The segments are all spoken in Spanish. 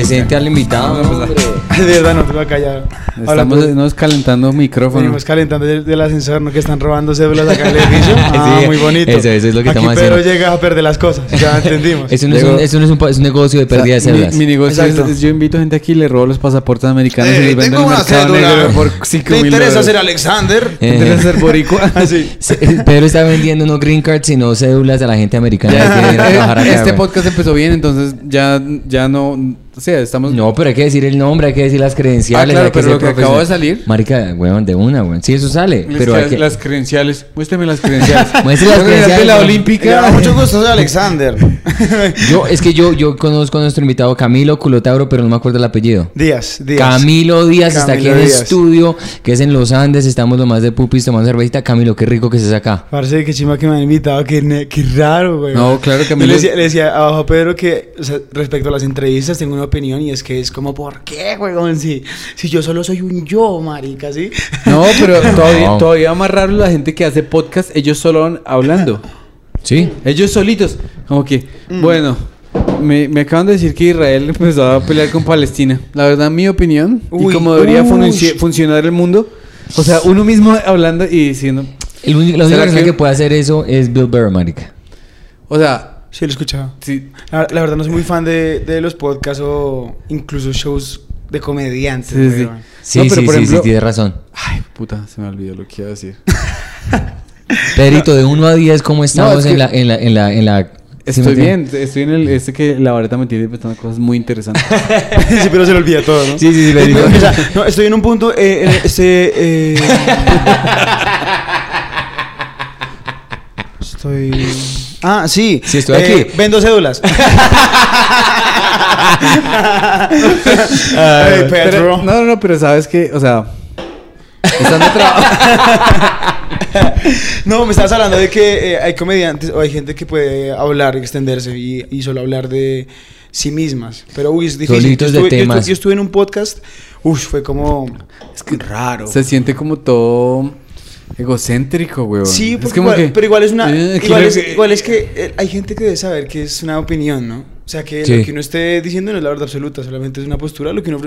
Presente al invitado. De verdad, no te voy a callar. Estamos nos calentando micrófono. Venimos calentando del, del ascensor, ¿no? Que están robando cédulas acá en el edificio. Ah, Sí, muy bonito. eso- eso es lo que Aquí estamos Pedro haciendo. llega a perder las cosas. Ya entendimos. Eso no, es un, eso no es un, es un negocio de pérdida de O sea, células. Mi, mi negocio es, es yo invito gente aquí, le robo los pasaportes americanos y Eh, los vendo en tengo el una mercado cédula. negro por 5 ¿Te interesa ser Alexander? Eh, ¿Te interesa ser boricua? Así. Pedro está vendiendo no green cards, sino cédulas a la gente americana este podcast empezó bien, entonces ya, ya no... O sea, estamos... No, pero hay que decir el nombre, hay que decir las credenciales. Ah, claro, hay que pero lo que acabó de salir- Marica, weón, de una, weón. Sí, eso sale. Les pero hay que... Las credenciales. Muéstrame las credenciales. Muestre las credenciales, de la olímpica. Mucho gusto, soy Alexander. Yo, es que yo, yo conozco a nuestro invitado Camilo Culotauro, pero no me acuerdo el apellido. Díaz, Díaz. Camilo Díaz está aquí en el estudio, que es en Los Andes, estamos lo más de pupis tomando cervecita. Camilo, qué rico que estés acá. Parece que chima que me han invitado, que, que raro, güey. No, claro, Yo Camilo- Le decía, le decía abajo a Pedro que, o sea, respecto a las entrevistas, tengo una opinión y es que es como, ¿por qué, güey? Si, si yo solo soy un yo, marica, ¿sí? No, pero todavía, No. todavía más raro la gente que hace podcast, ellos solo van hablando. Sí. Ellos solitos. Como que, Mm. bueno, me, me acaban de decir que Israel empezó a pelear con Palestina. La verdad, mi opinión, Uy, y como debería funcionar el mundo, o sea, uno mismo hablando y diciendo, El único, la única ¿Será persona que- que... puede hacer eso es Bill Burr, marica. o sea, Sí, lo he escuchado. sí, La, la verdad no soy muy fan de, de los podcasts o incluso shows de comediantes. Sí, sí, sí. No, pero sí, por sí, ejemplo- sí, tienes razón. ay, puta, se me olvidó lo que iba a decir. Pedrito, de 1 a 10, ¿cómo estamos es que- en, la, en, la, en, la, en la... ¿sí Estoy bien, estoy en el, este que la vareta me tiene pensando cosas muy interesantes. sí, pero se le olvida todo, ¿no? Sí, sí, sí, le digo. O sea, no, estoy en un punto, eh, en este, eh, estoy... Ah, sí. Sí, estoy Eh, aquí. Vendo cédulas. Ay, Pero- Pedro. no, no, no, pero sabes que, o sea, estando. No, me estabas hablando de que eh, hay comediantes o hay gente que puede hablar, extenderse y, y solo hablar de sí mismas. Pero, uy, es difícil. Solitos yo, de estuve, yo estu- temas. yo estuve en un podcast, uy, fue como... Es que raro. Se siente como todo egocéntrico, weón. Sí, Es porque como igual- que, pero igual es una... eh, igual, es, que- igual es que eh, hay gente que debe saber que es una opinión, ¿no? O sea, que Sí. lo que uno esté diciendo no es la verdad absoluta, solamente es una postura, lo que uno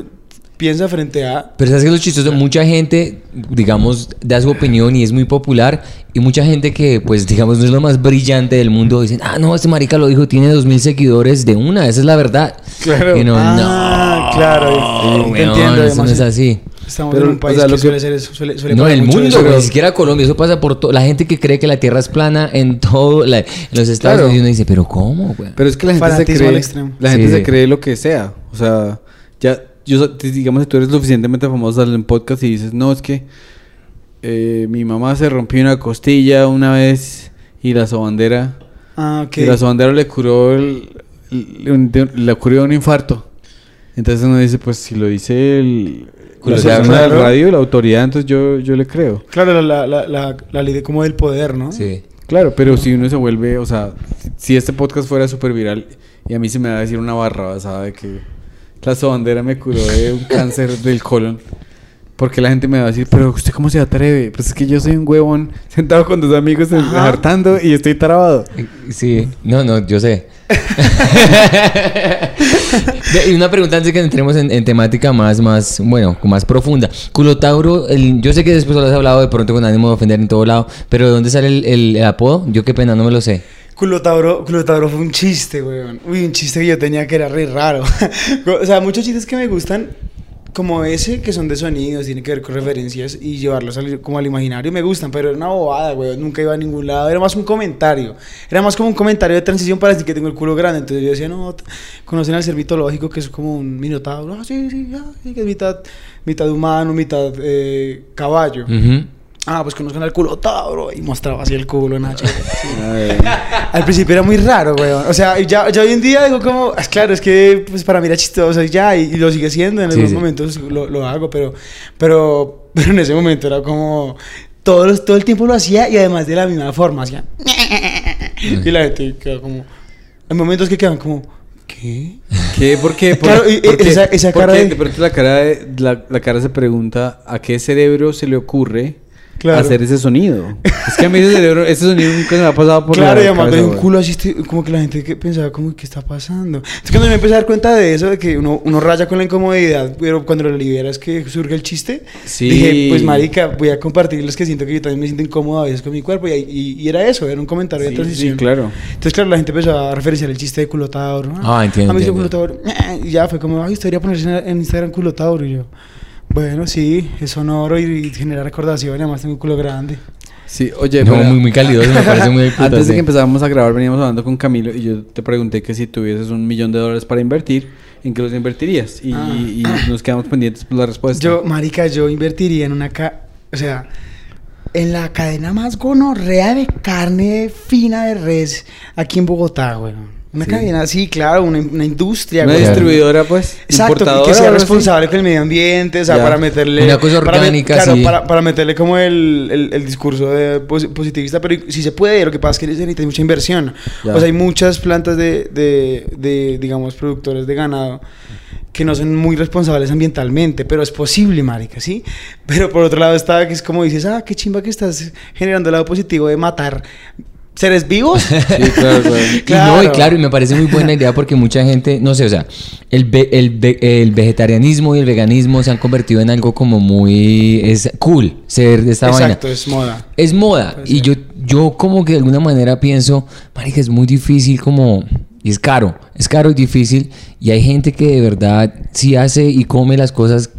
piensa frente a... Pero sabes que lo chistoso, mucha gente, digamos, da su opinión y es muy popular. Y mucha gente que, pues, digamos, no es lo más brillante del mundo, dicen, ah, no, este marica lo dijo, tiene dos mil seguidores de una, esa es la verdad. Claro. Y Ah, no, claro, te weón, entiendo, eso no es así. Estamos Pero, en un o país sea, que, lo que- suele ser eso, suele, suele No, el mundo, ni siquiera Colombia, eso pasa por todo. La gente que cree que la Tierra es plana en todo, la- en los Estados Claro. Unidos, uno dice, pero ¿cómo, güey? Pero es que la gente se Fanatismo cree, extremo. la gente Sí, se sí. cree lo que sea. O sea, ya, yo, digamos, si tú eres lo suficientemente famoso en podcast y dices, no, es que eh, mi mamá se rompió una costilla una vez y la sobandera, Ah, ok. y la sobandera le curó el, un- de- le curó un infarto. Entonces uno dice, pues si lo dice el, Persona del claro. radio, la autoridad, entonces yo, yo le creo. Claro, la, la, la, la ley de como del poder, ¿no? Sí. Claro, pero si uno se vuelve, o sea, si, este podcast fuera súper viral y a mí se me va a decir una barra basada de que la sobandera me curó de un cáncer del colon, porque la gente me va a decir, pero usted cómo se atreve? Pues es que yo soy un huevón sentado con dos amigos hartando y estoy trabado. Sí, no, no, yo sé. Y una pregunta antes de que entremos en, temática más, más, bueno, más profunda. Culotauro, el, yo sé que después lo has hablado de pronto con ánimo de ofender en todo lado, pero ¿de dónde sale el apodo? Yo qué pena, no me lo sé. Culotauro, Culotauro fue un chiste, weón. Uy, un chiste que yo tenía que era re raro. o sea, muchos chistes que me gustan, como ese, que son de sonidos, tiene que ver con referencias y llevarlos al- como al imaginario, me gustan, pero era una bobada, weón. Nunca iba a ningún lado. Era más un comentario. Era más como un comentario de transición para decir que tengo el culo grande. Entonces yo decía, no, conocen al ser mitológico, que es como un minotauro. Ah, sí, sí, que es mitad, mitad humano, mitad eh, caballo. Ujú. Ah, pues conozcan al culo Tauro. Y mostraba así el culo, Nacho. Sí. Al principio era muy raro, weón. O sea, ya, ya hoy en día digo como, "Ah, claro, es que pues para mí era chistoso y ya, y, y lo sigue siendo, en Sí, algunos sí. momentos lo, lo hago, pero, pero, pero en ese momento era como, todo, todo el tiempo lo hacía y además de la misma forma, hacía. y la gente quedaba como, hay momentos que quedan como, ¿qué? ¿Qué? ¿Por qué? ¿Por- Claro, y- por qué? esa- esa ¿Por cara qué? de- De pronto la cara, de- la, la cara se pregunta a qué cerebro se le ocurre Claro. hacer ese sonido. es que a mí ese cerebro, ese sonido nunca se me ha pasado por Claro, la y además de un culo así, este, como que la gente que pensaba, como, ¿qué está pasando? Es cuando me empecé a dar cuenta de eso, de que uno, uno raya con la incomodidad, pero cuando lo liberas que surge el chiste, Sí. dije, pues marica, voy a compartirles que siento que yo también me siento incómodo a veces con mi cuerpo, y, y- y era eso, era un comentario de Sí, transición. sí, claro. Entonces, claro, la gente empezó a referenciar el chiste de culotauro. ¿no? Ah, entiendo, A mí se entiendo. culotauro. eh, Y ya fue como, ay, usted debería ponerse en, Instagram culotauro. Y yo, bueno, sí, es sonoro y, y genera recordación, además tengo un culo grande. Sí, oye, No, pero- muy, muy calidoso, me parece muy puta, Antes de que empezáramos a grabar, veníamos hablando con Camilo y yo te pregunté que si tuvieses un millón de dólares para invertir, ¿en qué los invertirías? Y, Ah. y nos quedamos pendientes por la respuesta. Yo, marica, yo invertiría en una... ca- o sea, en la cadena más gonorrea de carne fina de res aquí en Bogotá, güey. Una Sí. cadena, sí, claro, una, una industria, Una güey. distribuidora, pues, Exacto, y que sea responsable con el medio ambiente, o sea, Ya. para meterle... Una cosa para orgánica, Claro, sí. para, para meterle como el, el, el discurso de posi- positivista, pero si se puede, lo que pasa es que necesita mucha inversión. Ya. O sea, hay muchas plantas de, de, de, digamos, productores de ganado que no son muy responsables ambientalmente, pero es posible, marica, ¿sí? Pero por otro lado está que es como dices, ah, qué chimba que estás generando el lado positivo de matar seres vivos. Sí, claro, claro. Y no, y Claro. y me parece muy buena idea porque mucha gente, no sé, o sea, el, ve- el, ve- el vegetarianismo y el veganismo se han convertido en algo como muy es cool ser de esta vaina. Exacto, es moda. Es moda. Puede Y ser. yo, yo como que de alguna manera pienso, marica, es muy difícil como... Y es caro, es caro y difícil. Y hay gente que de verdad sí hace y come las cosas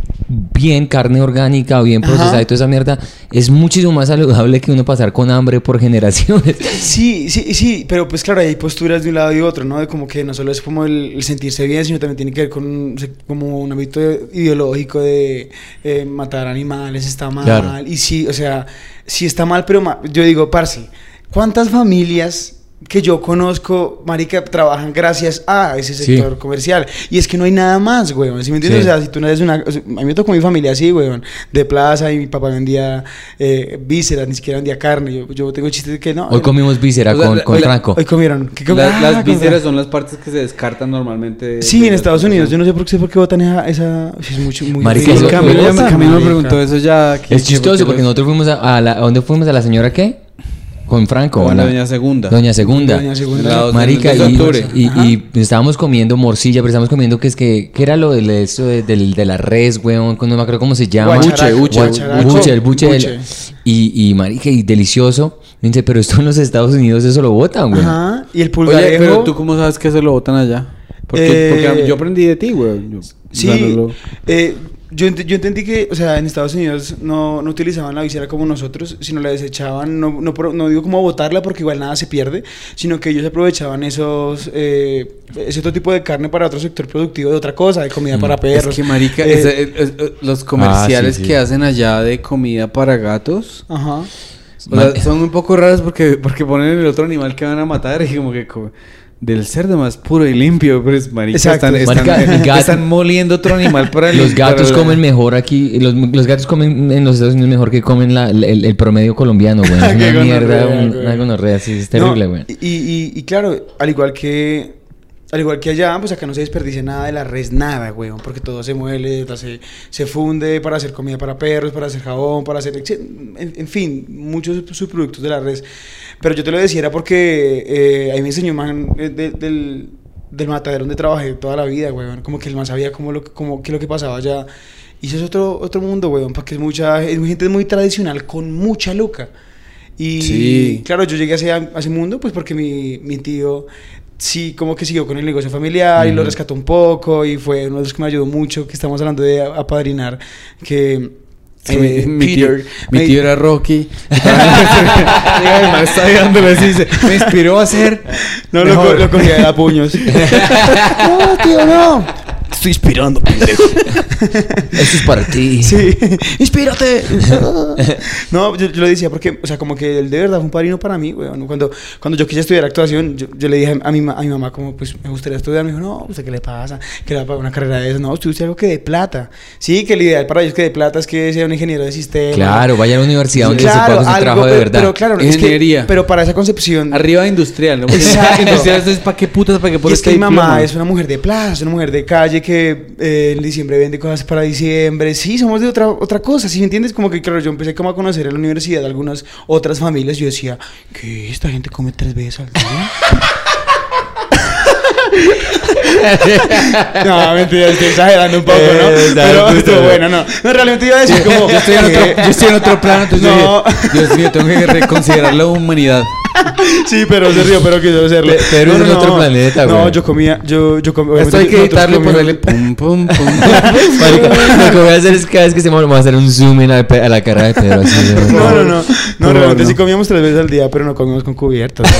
bien, carne orgánica o bien Ajá. procesada y toda esa mierda. Es muchísimo más saludable que uno pasar con hambre por generaciones. Sí, sí, sí, pero pues claro, hay posturas de un lado y otro, ¿no? De como que no solo es como el, el sentirse bien, sino también tiene que ver con como un ámbito ideológico de eh, matar animales, está mal. Claro. Y sí, o sea, sí está mal, pero ma- yo digo, parce, ¿cuántas familias que yo conozco, marica, trabajan gracias a ese Sí. sector comercial? Y es que no hay nada más, weón, ¿sí me entiendes? Sí. O sea, si tú no eres una... o sea, a mí me tocó mi familia así, weón, de plaza y mi papá vendía eh, vísceras, ni siquiera vendía carne. Yo, yo tengo chistes de que no. Hoy comimos víscera O sea, con, la- con la- Franco. Hoy comieron. ¿Qué La- comieron? las Ah, vísceras son las partes que se descartan normalmente. de- Sí, en Estados Unidos. Yo no sé por qué, por qué votan esa... esa es mucho, muy... Marica, Camilo, me- Marica. Camilo me preguntó eso ya. Es chistoso porque los- nosotros fuimos a, a la... ¿A dónde fuimos? ¿A la señora qué? Con Franco. Con la- Doña Segunda. Doña Segunda. Doña Segunda. En la dos- Marica, de y, y, estábamos comiendo morcilla, pero estábamos comiendo que es que... ¿Qué era lo del, eso de, del- de la res, weón? No me acuerdo cómo se llama. Buche, guacharaco. buche, el buche. Buche. y, y, marica, y delicioso. Me dice, pero esto en los Estados Unidos eso lo botan, weón. Ajá. Y el Oye, pulgarejo... pero tú cómo sabes que se lo botan allá? Porque, Eh, porque yo aprendí de ti, güey. Yo- Sí, lo- eh, yo, ent- yo entendí que, o sea, en Estados Unidos no, no utilizaban la visera como nosotros, sino la desechaban, no, no, pro- no digo como botarla porque igual nada se pierde, sino que ellos aprovechaban esos, eh, ese otro tipo de carne para otro sector productivo de otra cosa, de comida para perros. Mm. Es que, marica, Eh, es- es- es- los comerciales sí, sí. que hacen allá de comida para gatos... Ajá. O sea, son un poco raros porque, porque ponen el otro animal que van a matar y como que co- del cerdo más puro y limpio, pero es marica, Exacto. están, están, Marica, están moliendo otro animal para el- Los gatos para- comen mejor aquí. Los, los gatos comen en los Estados Unidos mejor que comen la- el, el promedio colombiano, güey. Es Qué una mierda, gonorrea, un- güey. una gonorrea, sí, es terrible, No, güey. y, y, y claro, al igual que al igual que allá, pues acá no se desperdicia nada de la res, nada, weón, porque todo se muele, se, se funde para hacer comida para perros, para hacer jabón, para hacer, en, en fin, muchos subproductos de la res. Pero yo te lo decía era porque eh, ahí me enseñó man eh, de- del, del matadero donde trabajé toda la vida, weón, como que el man sabía cómo lo, cómo, qué es lo que pasaba allá. Y eso es otro, otro mundo, weón, porque es mucha, es gente muy tradicional con mucha luca. Y Sí. claro, yo llegué a ese, a ese mundo pues porque mi, mi tío sí como que siguió con el negocio familiar y lo rescató un poco y fue uno de los que me ayudó mucho, que estamos hablando de apadrinar, que... Sí, eh, mi, mi tío, Peter, mi tío era Rocky. Está dándole así, dice, me inspiró a ser No, lo, co- mejor". lo cogía de a puños. no, tío, no. Estoy inspirando, pendejo. Esto es para ti. Sí, inspírate. no, yo, yo lo decía porque, o sea, como que él de verdad fue un padrino para mí, weón. Cuando, cuando yo quise estudiar actuación, yo, yo le dije a mi, a mi mamá, como, pues me gustaría estudiar. Me dijo, no, ¿usted qué le pasa? Que le va a pagar una carrera de eso. No, usted usted algo que de plata. Sí, que el ideal para ellos que de plata es que sea un ingeniero de sistema. Claro, vaya a la universidad donde se pueda hacer trabajo de verdad. Pero claro, es que- Ingeniería. pero para esa concepción. Arriba de industrial, ¿no? Exacto. industrial es para qué putas, para qué Y pones es que mi mamá es una mujer de plaza, es una mujer de calle que eh, en diciembre vende cosas para diciembre. Sí, somos de otra, otra cosa, ¿sí me entiendes? Como que, claro, yo empecé como a conocer en la universidad algunas otras familias. Yo decía, ¿qué? ¿Esta gente come tres veces al día? no, mentira, estoy exagerando un poco, ¿no? Eh, Pero bueno, no. No, realmente iba a decir como... Yo estoy en otro, yo estoy en otro plano, entonces No. Dios mío, tengo que reconsiderar la humanidad. Sí, pero se río, pero quiso hacerlo. Pe- pero es en otro planeta, No, güey. yo comía, yo, yo comía... Esto hay que editarle, comíamos- ponerle pum, pum, pum. Marica, lo que voy a hacer es cada vez que se me va a hacer un zoom in a, a la cara de Pedro. Así, de- No, no, no. No, Por realmente sí no. comíamos tres veces al día, pero no comíamos con cubiertos.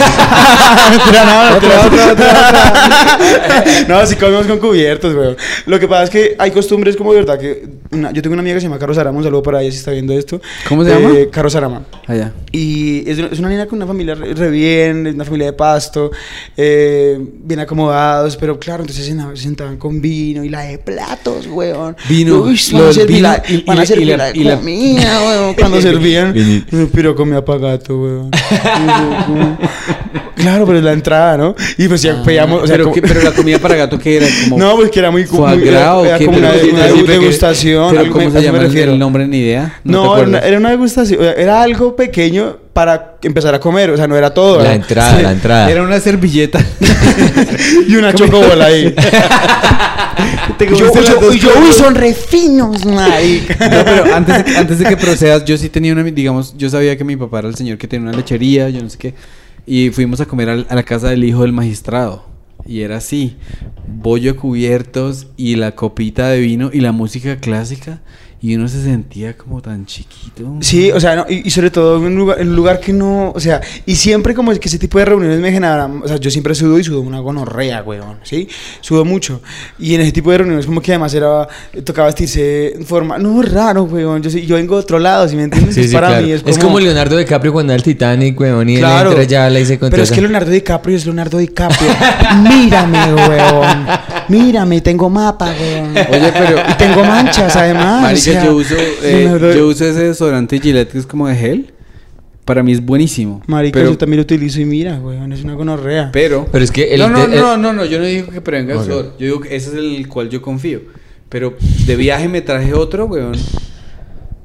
No, otra, otra, otra. No, sí comíamos con cubiertos, güey. Lo que pasa es que hay costumbres como de verdad que... una- yo tengo una amiga que se llama Caro Sarama, un saludo para ella si está viendo esto. ¿Cómo se llama? Eh, Caro Sarama. Allá. Y es, es una niña con una familia re, bien, una familia de pasto, eh, bien acomodados, pero claro, entonces se sentaban, se sentaban con vino y la de platos, weón. Vino, Uy, van a servir vino la, van a servir la- la- weón, cuando servían. Pero comía pagato, weón. Claro, pero es la entrada, ¿no? Y pues ya o sea, pero, como- ¿qué- pero la comida para gato que era como no, pues que era muy, gras era, como pero una, degustación. Pero algo ¿cómo me- se llama el- nombre ni idea? No, acuerdas? era una degustación, era algo pequeño para empezar a comer, o sea, no era todo. La entrada, la entrada. Era una servilleta. Y una chocobola ahí. Te yo, yo, yo, uy, son re finos, marica. No, pero antes de, que- antes de que procedas, yo sí tenía una, digamos, yo sabía que mi papá era el señor que tenía una lechería, yo no sé qué, y fuimos a comer a la casa del hijo del magistrado. Y era así, bollo de cubiertos y la copita de vino y la música clásica. Y uno se sentía como tan chiquito. Sí, o sea, no, y, y sobre todo en un, lugar, en un lugar que no, o sea, y siempre como es que ese tipo de reuniones me generan, o sea, yo siempre sudo y sudo una gonorrea, weón, ¿sí? Sudo mucho. Y en ese tipo de reuniones como que además era, tocaba vestirse en forma, no, raro, weón, yo, yo vengo de otro lado, ¿sí me entiendes? Sí, Es sí, para claro. mí es, como... Leonardo DiCaprio cuando era el Titanic, weón, y Claro, él entra ya la hice con pero es que Leonardo DiCaprio es Leonardo DiCaprio. Mírame, weón. Mírame, tengo mapa, weón. Oye, pero- Y tengo manchas, además. Marica, o sea, yo uso, eh, yo uso ese desodorante Gillette que es como de gel. Para mí es buenísimo. Marica, pero, yo también lo utilizo y mira, weón, es una gonorrea. Pero, Pero es que el- no, no, el- no, no, no, yo no digo que prevenga el sudor. Yo digo que ese es el cual yo confío. Pero de viaje me traje otro, weón.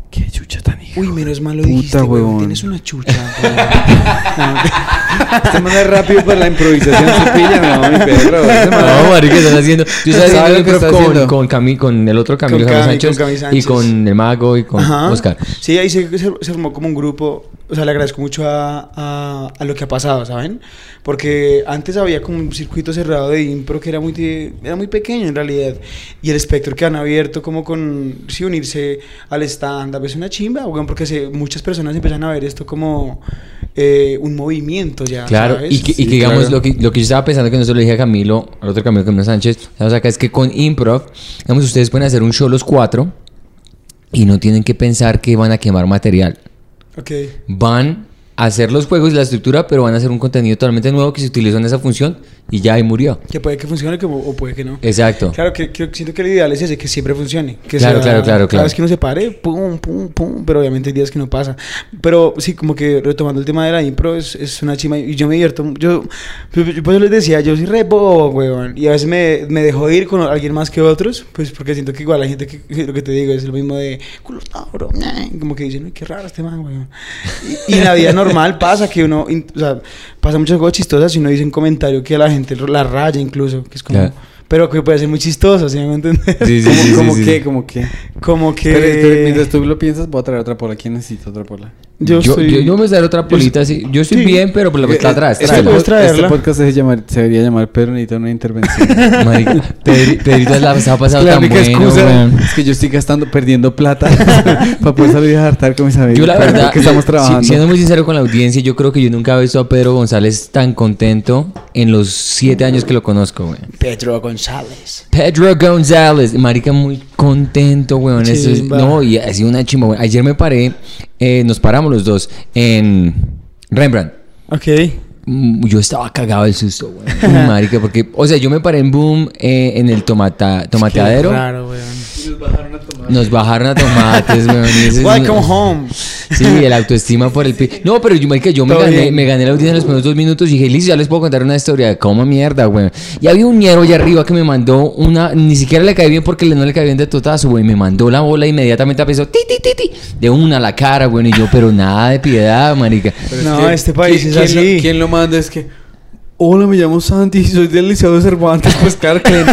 Qué chucha tan hija. Uy, menos mal lo Puta, dijiste, weón. Tienes una chucha, weón. Este man es rápido para la improvisación se pilla, no, mi perro. No, marica, están haciendo. Yo estaba ¿Sabe haciendo lo que improv está con, haciendo? con, Cami, con el otro Camilo Cami, Sánchez, y con el Mago y con Ajá. Oscar. Sí, ahí se, se, como un grupo. O sea, le agradezco mucho a, a, a lo que ha pasado, ¿saben? Porque antes había como un circuito cerrado de impro que era muy, era muy pequeño en realidad. Y el espectro que han abierto como con, sí, unirse al stand-up es una chimba, porque se, muchas personas empiezan a ver esto como eh, un movimiento ya, Claro, ¿sabes? y que, y Sí, que digamos claro. lo, que, lo que yo estaba pensando que no se lo dije a Camilo, al otro Camilo, Camilo Sánchez, estamos acá, es que con improv, digamos, ustedes pueden hacer un show los cuatro y no tienen que pensar que van a quemar material. Ok. Van a hacer los juegos y la estructura, pero van a hacer un contenido totalmente nuevo que se utilizó en esa función y ya ahí murió. Que puede que funcione como- o puede que no. Exacto. Claro, que, que siento que el ideal es ese, que siempre funcione. Que Claro, claro, claro, Cada claro. vez que uno se pare, pum, pum, pum. Pero obviamente hay días que no pasa. Pero sí, como que retomando el tema de la impro, es, es una chima. Y yo me divierto. Yo, yo, yo por eso les decía, yo soy re bobo, weón. Y a veces me, me dejo ir con alguien más que otros. Pues porque siento que igual la gente que, que lo que te digo es lo mismo de culo Tauro, ñe", Como que dicen, "Uy, qué raro este man, weón. Y, y en la vida normal pasa que uno, o sea, pasa muchas cosas chistosas y uno dice un comentario que a la gente la raya incluso. Que es como. Pero que puede ser muy chistoso, ¿sí me entender? Sí, sí, ¿Cómo, sí, cómo sí, qué? sí. ¿Cómo qué? Como que... Pero, pero mientras tú lo piensas, voy a traer otra pola. ¿Quién necesita otra pola? Yo, Yo, estoy... yo, yo me voy a dar otra polita así. Yo estoy Sí. bien, pero por la está atrás. Este, tráela. tráela. puedes pod- este traerla. podcast se, se debería llamar Pedro necesita una intervención. Marica, Pedri- Pedrito la ha pasado la tan única bueno, excusa es que yo estoy gastando, perdiendo plata para poder salir a hartar con mis amigos. Yo la verdad, que estamos trabajando. siendo muy sincero con la audiencia, yo creo que yo nunca he visto a Pedro González tan contento en los siete años que lo conozco, güey. Pedro González. Pedro González, marica, muy contento, weón. Eso es- no, y ha sido una chimba, weón. Ayer me paré, eh, nos paramos los dos en Rembrandt. Ok. Mm, Yo estaba cagado del susto, weón. Marica, porque, o sea, yo me paré en Boom, eh, en el tomata, tomateadero. Claro, weón. Y nos bajaron a tomar nos bajaron a tomates, weón. Welcome home. Sí, el autoestima por el pi. No, pero yo, marica, yo me gané, bien. me gané la audiencia en los primeros dos minutos y dije, listo, ya les puedo contar una historia de cómo mierda, güey. Y había un ñero allá arriba que me mandó una, ni siquiera le caí bien porque le- no le caí bien de totazo, güey. Me mandó la bola inmediatamente empezó, ti, ti, ti, ti, de una a la cara, güey. Y yo, pero nada de piedad, marica. Pero es No, que, este país ¿quién- es quién así. Lo, ¿Quién lo manda? Es que. Hola, me llamo Santi, soy del Liceo de Cervantes. Pues claro que le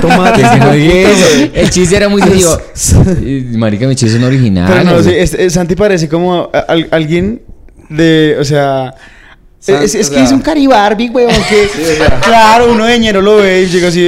güey. El chiste era muy. Y, Marica, mi chiste es un original. Pero no, este- Santi parece como a- alguien de, o sea... Es, que es un caribarbi, weón, que... Sí, o sea. claro, uno de ñero lo ve y llega así,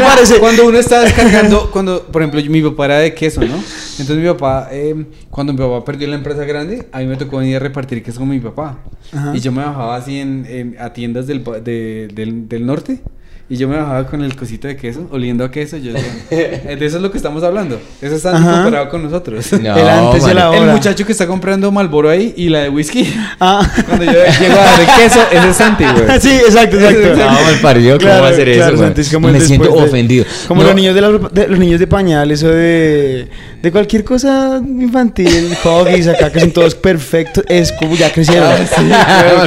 parece... Cuando uno está descargando, cuando, por ejemplo, mi papá era de queso, ¿no? Entonces mi papá, eh, cuando mi papá perdió la empresa grande, a mí me tocó venir a repartir queso con mi papá. Ajá. Y yo me bajaba así en, en- a tiendas del, de- del, del norte. Y yo me bajaba con el cosito de queso, oliendo a queso. Yo decía, "Eh, de eso es lo que estamos hablando. Eso está comparado con nosotros. No, el antes y el ahora. El muchacho que está comprando Malboro ahí y la de whisky. Ah. Cuando yo llego a dar el queso, ese es Santi, güey. sí, exacto, exacto. No, mal parido, ¿cómo Claro, va a hacer claro, eso? Santi, es como el Me siento de- ofendido. Como No. los niños de, la- de- los niños de pañales o de, de cualquier cosa infantil, hoggies acá que son todos perfectos, es como ya crecieron. Ah, sí,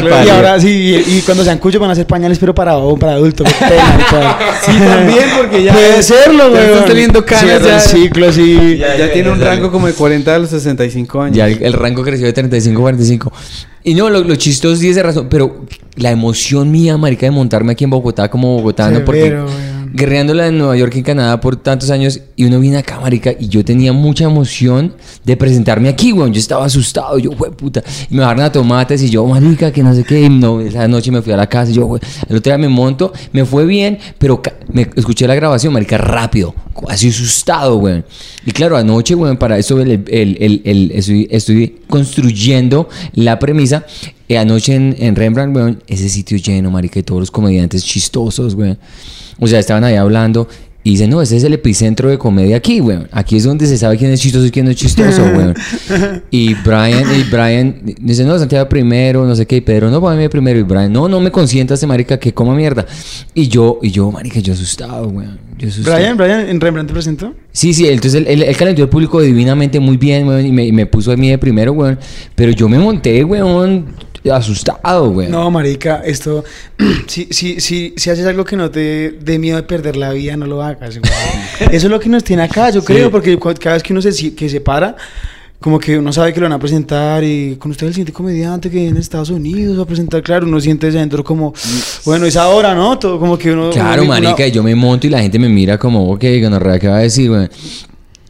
claro, y ahora sí, y, y cuando sean cuyos van a ser pañales pero para para adultos. Sí, también, porque ya. Puede serlo, ya güey. están teniendo canas, ya. el ciclo, sí. Ya, ya tiene un rango como de 40 a los 65 años. Ya el, el rango creció de 35 a 45. Y no, lo, lo chistoso sí es de razón, pero la emoción mía, marica, de montarme aquí en Bogotá como bogotano, porque Severo, weón. Guerreándola en Nueva York y en Canadá por tantos años, y uno viene acá, marica, y yo tenía mucha emoción de presentarme aquí, weón. Yo estaba asustado, yo, güey, puta. Y me bajaron a tomates, y yo, marica, que no sé qué. Y no, esa noche me fui a la casa, y yo, güey, el otro día me monto, me fue bien, pero me escuché la grabación, marica, rápido, así asustado, weón. Y claro, anoche, weón, para eso estoy, construyendo la premisa. Eh, anoche en, en Rembrandt, weón, ese sitio lleno, marica, y todos los comediantes chistosos, weón. O sea, estaban ahí hablando y dicen, no, ese es el epicentro de comedia aquí, weón. Aquí es donde se sabe quién es chistoso y quién no es chistoso, weón. Y Brian, y Brian dice, no, Santiago primero, no sé qué, y Pedro, no, para primero. Y Brian, no, no me consientas, este marica, que coma mierda. Y yo, y yo, marica, yo asustado, weón. Yo asustado. Brian, Brian, en Rembrandt te presentó. Sí, sí, entonces él, él, él calentó el público divinamente muy bien, weón, y me, y me puso a mí de primero, weón. Pero yo me monté, weón, asustado, weón. No, marica, esto, si, si, si, si haces algo que no te dé miedo de perder la vida, no lo hagas. güey. Eso es lo que nos tiene acá, yo creo, porque cada vez que uno se, que se para, como que uno sabe que lo van a presentar y con usted el siguiente comediante que viene de Estados Unidos va a presentar, claro, uno siente desde dentro como, bueno, es ahora, ¿no? Todo como que uno... Claro, uno- marica, y yo me monto y la gente me mira como, ok, gonorrea, ¿qué va a decir, güey?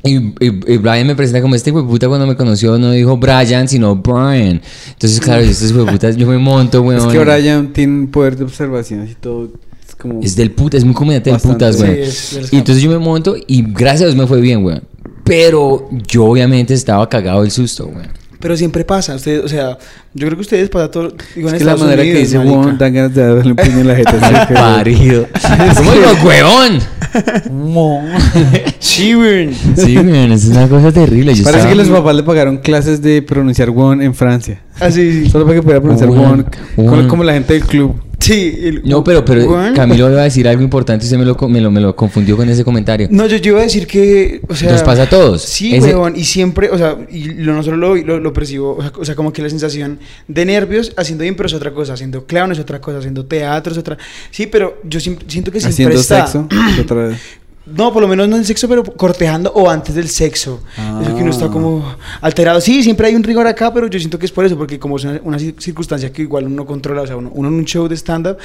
Y, y, y Brian me presenta como este hijo de puta cuando me conoció no dijo Brian, sino Brian. Entonces, claro, este hijo yo me monto, güey. Es que Brian tiene un poder de observación y todo. Es como. Es del puta, es muy comediante del putas, güey. Sí, y entonces yo me monto y gracias a Dios me fue bien, güey. Pero yo obviamente estaba cagado del susto, güey. Pero siempre pasa, ustedes, o sea, yo creo que ustedes pasa todo, digo, en Es que la manera que Unidos, dice marica. Won dan ganas de darle un puño en la jeta. que- Parido. ¿Cómo digo, huevón? Sí, güey. Sí, güey, es una cosa terrible. Yo Parece estaba- que los papás le pagaron clases de pronunciar Won en Francia. Así, sí. Solo para que pudiera pronunciar. Como, Won. como la gente del club. Sí. el- No, pero, pero Güey. Camilo iba a decir algo importante y usted me lo, me lo, me lo confundió con ese comentario. No, yo, yo iba a decir que, o sea... Nos pasa a todos. Sí, Ese- weón, y siempre, o sea, y lo, no solo lo, lo, lo percibo, o sea, o sea, como que la sensación de nervios haciendo impro es otra cosa, haciendo clown es otra cosa, haciendo teatro es otra... Sí, pero yo siempre, siento que siempre Haciendo está... sexo. Otra vez. No, por lo menos no en el sexo, pero cortejando o antes del sexo. Eso que uno está Ah. como alterado. Sí, siempre hay un rigor acá, pero yo siento que es por eso, porque como es una, una cir- circunstancia que igual uno controla, o sea, uno, uno en un show de stand-up,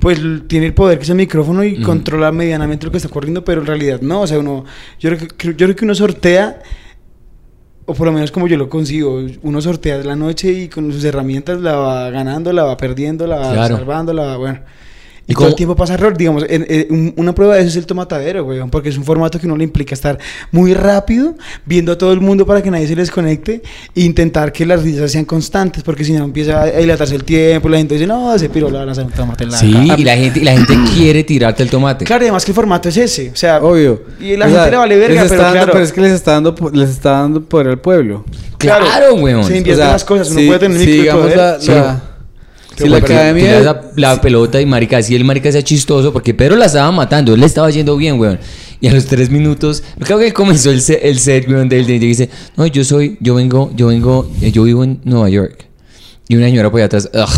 pues tiene el poder que es el micrófono y controla medianamente lo que está ocurriendo, pero en realidad no, o sea, uno, yo creo que, yo creo que uno sortea, o por lo menos como yo lo consigo, uno sortea la noche y con sus herramientas la va ganando, la va perdiendo, la va Claro. salvando, la va, bueno. ¿Y Y todo el cómo- tiempo pasa error, digamos, en- en- un- una prueba de eso es el tomatadero, weón, porque es un formato que uno le implica estar muy rápido, viendo a todo el mundo para que nadie se les conecte, e intentar que las risas sean constantes, porque si no empieza a dilatarse el tiempo, la gente dice, no, ese piro le van a hacer un tomate en la Sí, cara". y la gente, y la gente quiere tirarte el tomate. Claro, y además que el formato es ese, o sea, Obvio. Y la O gente sea, le vale verga, pero dando- claro. Pero es que les está dando, les está dando poder al pueblo. Claro, weón. Se invierten las cosas, uno si- puede tener si micro digamos poder. la, Sí. la- Sí, la academia- la, la pelota y marica, si el marica sea chistoso, porque Pedro la estaba matando, él le estaba yendo bien, weón. Y a los tres minutos, creo que comenzó el set, el set weón, del de, dice, no, yo soy, yo vengo, yo vengo, eh, yo vivo en Nueva York. Y una señora por allá atrás, ugh,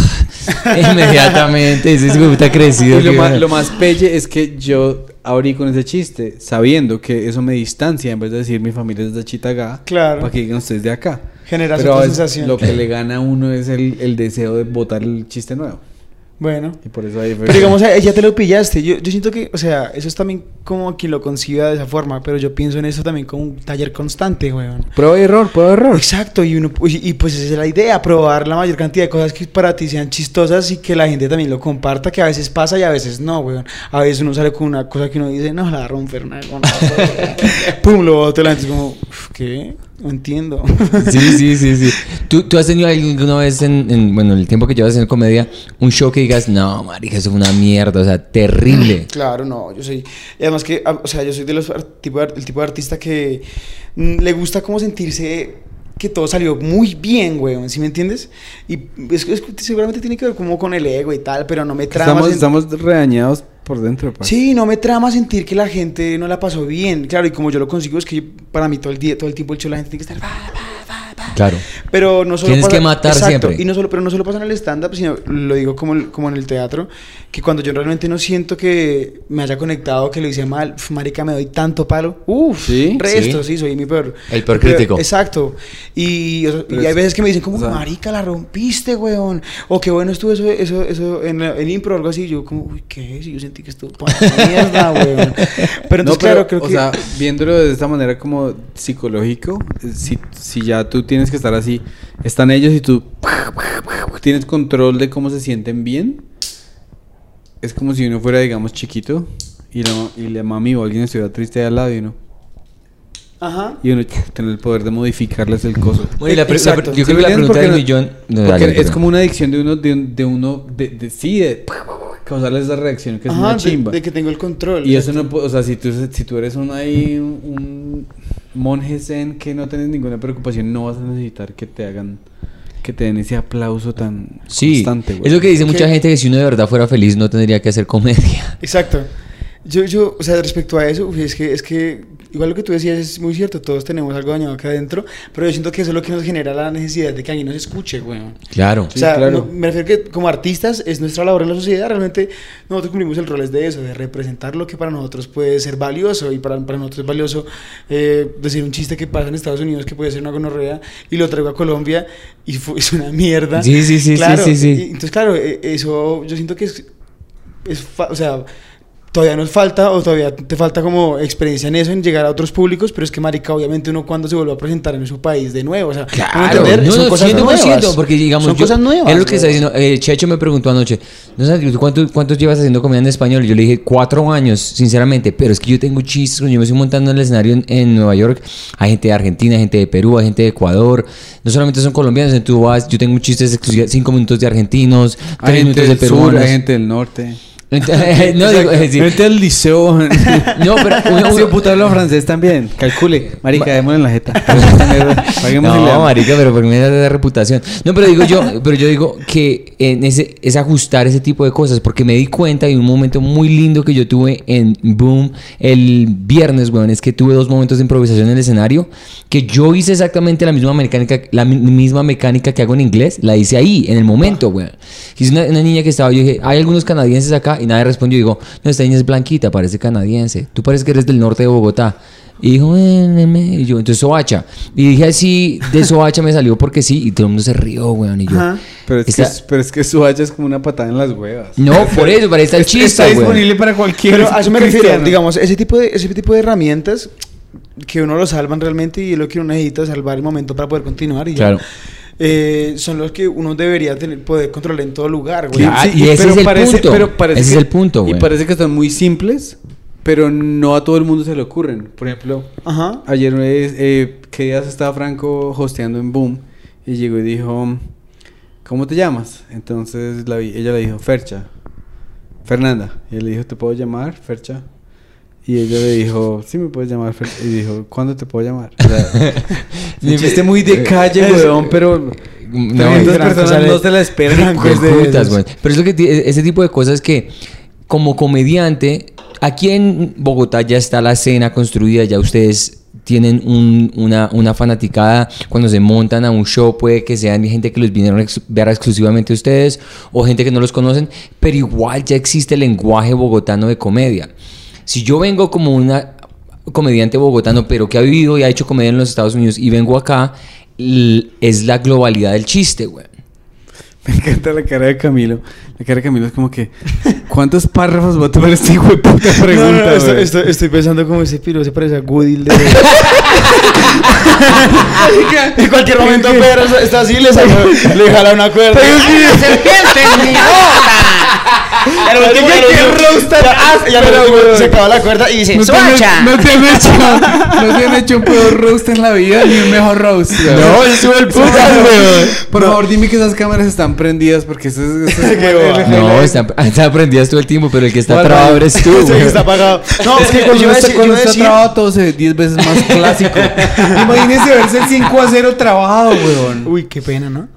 inmediatamente, ese es puta crecido. Y lo, más, lo más pelle es que yo abrí con ese chiste, sabiendo que eso me distancia, en vez de decir mi familia es de Chitagá, Claro. para que digan ustedes de acá. Genera Pero otra sensación. lo que le gana a uno es el, el deseo de botar el chiste nuevo. Bueno. Y por eso ahí fue Pero digamos, eh, ya te lo pillaste. Yo, yo siento que, o sea, eso es también como quien lo conciba de esa forma, pero yo pienso en eso también como un taller constante, weón. Prueba y error, prueba y error. Exacto, y, uno, y, y pues esa es la idea, probar la mayor cantidad de cosas que para ti sean chistosas y que la gente también lo comparta, que a veces pasa y a veces no, weón. A veces uno sale con una cosa que uno dice, no, la va a romper, no, Pum, lo bota la gente es como, "Uf, ¿qué? No entiendo. Sí, sí, sí, sí. ¿Tú, tú has tenido alguna vez en, en, bueno, el tiempo que llevas haciendo comedia, un show que digas, no, marica, eso fue una mierda, o sea, terrible. Claro, no, yo soy. Y además que, ah, o sea, yo soy de los tipo de el tipo de artista que mm, le gusta como sentirse que todo salió muy bien, weón, ¿sí me entiendes? Y es, es- seguramente tiene que ver como con el ego y tal, pero no me trama. Estamos, sen- estamos redañados por dentro. Sí, no me trama sentir que la gente no la pasó bien. Claro, y como yo lo consigo, es que para mí todo el día, todo el tiempo el show la gente tiene que estar. Claro. Pero no solo Tienes que matar siempre. Y no solo, pero no solo pasa en el stand-up, sino lo digo como, el- como en el teatro, que cuando yo realmente no siento que me haya conectado, que lo hice mal, uf, marica, me doy tanto palo. Uf, ¿Sí? resto, Sí. sí, soy mi peor. El peor crítico. Exacto. Y, o y hay es- veces que me dicen como, o sea- marica, la rompiste, weón. O qué bueno estuvo eso, eso, eso en, en impro o algo así. Yo como, uy, ¿qué es? Y yo sentí que estuvo mierda, weón. Pero entonces, no, pero, claro, creo o que... sea, viéndolo de esta manera como psicológico, eh, si, si ya tú tienes que estar así, están ellos y tú tienes control de cómo se sienten bien, es como si uno fuera, digamos, chiquito y la, y la mami o alguien estuviera triste al lado y uno, Ajá. y uno tiene el poder de modificarles el coso. Bueno, y la, pre- la pre- yo ¿Sí creo que la pregunta del Porque millón... no, Porque dale, es como una adicción de uno, de, de uno, de, de- sí, de causarles esa reacción que es Ajá, una de- chimba. De, que tengo el control. Y eso no puede, o sea, si tú, si tú eres un ahí, un, un monje zen que no tienes ninguna preocupación, no vas a necesitar que te hagan, que te den ese aplauso tan Sí, constante, güey. es lo que dice mucha gente que si uno de verdad fuera feliz no tendría que hacer comedia. Exacto. Yo, yo, o sea, respecto a eso, es que, es que, igual lo que tú decías es muy cierto, todos tenemos algo dañado acá adentro, pero yo siento que eso es lo que nos genera la necesidad de que alguien nos escuche, weón. Claro. Sí, o sea, claro. no- me refiero que como artistas es nuestra labor en la sociedad, realmente nosotros cumplimos el rol es de eso, de representar lo que para nosotros puede ser valioso y para, para nosotros es valioso eh, decir un chiste que pasa en Estados Unidos que puede ser una gonorrea y lo traigo a Colombia y fu- es una mierda. Sí, sí, sí, sí, Claro, sí, sí. y- entonces, claro, eh, eso yo siento que es, es o sea, todavía nos falta o todavía te falta como experiencia en eso, en llegar a otros públicos, pero es que, marica, obviamente uno cuando se vuelve a presentar en su país de nuevo, o sea, ¿me van a Claro, entender? no, son no, cosas 100%, nuevas. porque digamos, son yo- cosas nuevas. Es lo que está diciendo. eh, Checho me preguntó anoche, no sé, ¿tú cuánto, ¿cuántos llevas haciendo comedia en español? Y yo le dije, cuatro años, sinceramente, pero es que yo tengo chistes, cuando yo me estoy montando en el escenario en, en Nueva York, hay gente de Argentina, hay gente de Perú, hay gente de Ecuador, no solamente son colombianos, tú vas, yo tengo chistes exclusivos, cinco minutos de argentinos, hay tres gente minutos de peruanos. hay gente del norte. No, digo, es decir, del liceo. no, pero uno- Uno puto habla francés también. Calcule. Marica, démosle en la jeta. No, marica, pero me da de reputación. No, pero digo yo, pero yo digo que en ese es ajustar ese tipo de cosas, porque me di cuenta de un momento muy lindo que yo tuve en Boom el viernes, weón, es que tuve dos momentos de improvisación en el escenario, que yo hice exactamente la misma mecánica, la mi- misma mecánica que hago en inglés, la hice ahí, en el momento, weón. Hice una, una niña que estaba, yo dije, hay algunos canadienses acá, y nadie respondió, digo, no, esta niña es blanquita, parece canadiense, tú pareces que eres del norte de Bogotá. Y dijo, "Eh, me, me", y yo, entonces Soacha. Y dije así, de Soacha me salió porque sí, y todo el mundo se rió, weón. Y yo, Ajá. Pero es, Está- que, pero es que su hacha es como una patada en las huevas. no, por eso, para ahí está el Es- chiste, Está weón. disponible para cualquier Pero a eso me refiero, digamos, ese tipo, de, ese tipo de herramientas que uno lo salvan realmente y es lo que uno necesita salvar el momento para poder continuar y ya. Eh, son los que uno debería tener, poder controlar en todo lugar, güey. Claro. Y ese es el punto. parece Ese que- es el punto, Y güey. parece que están muy simples, pero no a todo el mundo se le ocurren. Por ejemplo, Ajá. ayer, eh, ¿qué días estaba Franco hosteando en Boom? Y llegó y dijo, ¿cómo te llamas? Entonces la ella le dijo, Fercha. Fernanda. Y él le dijo, ¿te puedo llamar, Fercha? Y ella le dijo, sí me puedes llamar. Y dijo, ¿cuándo te puedo llamar? O sea, un chiste muy de calle, weón, pero No, 300 Franco personas no se la esperan. Putas. Pero es lo que ti- ese tipo de cosas que como comediante, aquí en Bogotá ya está la escena construida, ya ustedes tienen un- una, una fanaticada cuando se montan a un show, puede que sean gente que los vinieron a ex- ver exclusivamente ustedes o gente que no los conocen, pero igual ya existe el lenguaje bogotano de comedia. Si yo vengo como una comediante bogotano, pero que ha vivido y ha hecho comedia en los Estados Unidos y vengo acá, es la globalidad del chiste, güey. Me encanta la cara de Camilo. La cara de Camilo es como que, ¿cuántos párrafos va a tomar este hijo de puta No, pregunta, no, no, estoy, güey? estoy- estoy pensando como ese piro se parece a Goodil de... en cualquier momento Pedro está- así, le, le jala una cuerda. serpiente en mi boca. El Oiga, el último- roast tan áspero, el güey. Se acaba la cuerda y dice, No te, han, ¡Suacha! no te han hecho, no te han hecho un peor roast en la vida ni un mejor roast. güey. No, eso es el putas, güey. Por favor, dime que esas cámaras están prendidas porque eso es. No, está, está aprendidas todo el tiempo, pero el que está trabado eres tú, Sí, güey. está apagado. No, Es que yo cuando está, trabado todo se ve 10 veces más clásico. Imagínense verse el 5 a 0 trabado, weón. Uy, qué pena, ¿no?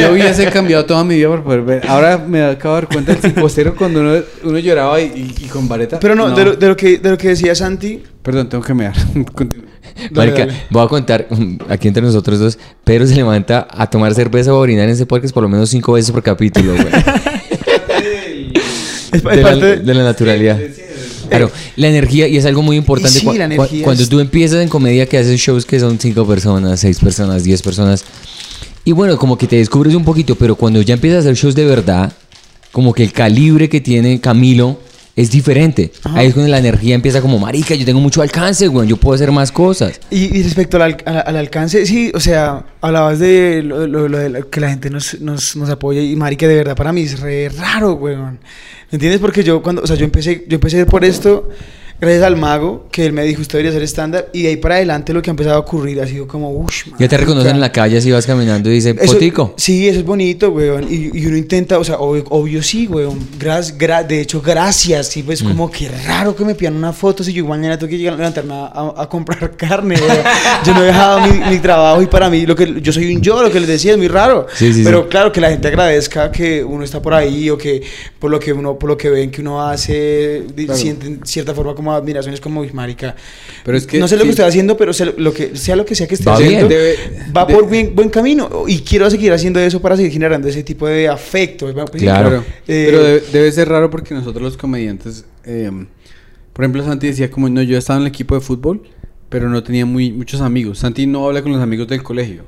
Yo hubiese cambiado toda mi vida por poder ver. Ahora me acabo de dar cuenta del 5 a 0 cuando uno, uno lloraba y, y- y con vareta. Pero no, De, lo, de lo que, de lo que decía Santi, Perdón, tengo que mear. Continúa. Marica, dale. voy a contar aquí entre nosotros dos. Pedro se levanta a tomar cerveza o a orinar en ese podcast por lo menos cinco veces por capítulo, güey. es, de, la, de la naturalidad. Claro, la energía, y es algo muy importante. Sí, cua- energía cuando es- tú empiezas en comedia, que haces shows que son cinco personas, seis personas, diez personas. Y bueno, como que te descubres un poquito, pero cuando ya empiezas a hacer shows de verdad, como que el calibre que tiene Camilo es diferente. Ahí es cuando la energía empieza como, marica, yo tengo mucho alcance, güey, yo puedo hacer más cosas. Y, y respecto al, al- al alcance, sí, o sea, hablabas de lo, lo- lo de que la gente nos, nos, nos apoya y marica, de verdad, para mí es re raro, weón. ¿Me entiendes? Porque yo cuando, o sea, yo empecé, yo empecé por esto gracias al mago, que él me dijo, usted debería ser estándar, y de ahí para adelante lo que ha empezado a ocurrir ha sido como, uff, Ya te reconocen en la calle si vas caminando y dice, Eso- potico. Sí, eso es bonito, weón. Y, y uno intenta, o sea, obvio, obvio sí, weón. Gras, gra- de hecho, gracias. Sí, pues como que raro que me pidan una foto si yo mañana tengo que llegar, levantarme a, a- a comprar carne, weón. Yo no he dejado mi, mi trabajo y para mí, lo que yo soy un yo, lo que les decía es muy raro. Sí, sí, Pero sí. claro, que la gente agradezca que uno está por ahí o que por lo que uno, por lo que ven que uno hace, Claro. sienten cierta forma como admiración, es como, uy, marica. Pero es que. no sé lo sí. que estoy haciendo, pero sé lo que, sea lo que sea que esté Va haciendo, bien. Debe- va de- por buen, buen camino y quiero seguir haciendo eso para seguir generando ese tipo de afecto. Pues, Claro. Claro. Eh, Pero debe, debe ser raro porque nosotros los comediantes, eh, por ejemplo, Santi decía como, no, yo estaba en el equipo de fútbol, pero no tenía muy, muchos amigos. Santi no habla con los amigos del colegio.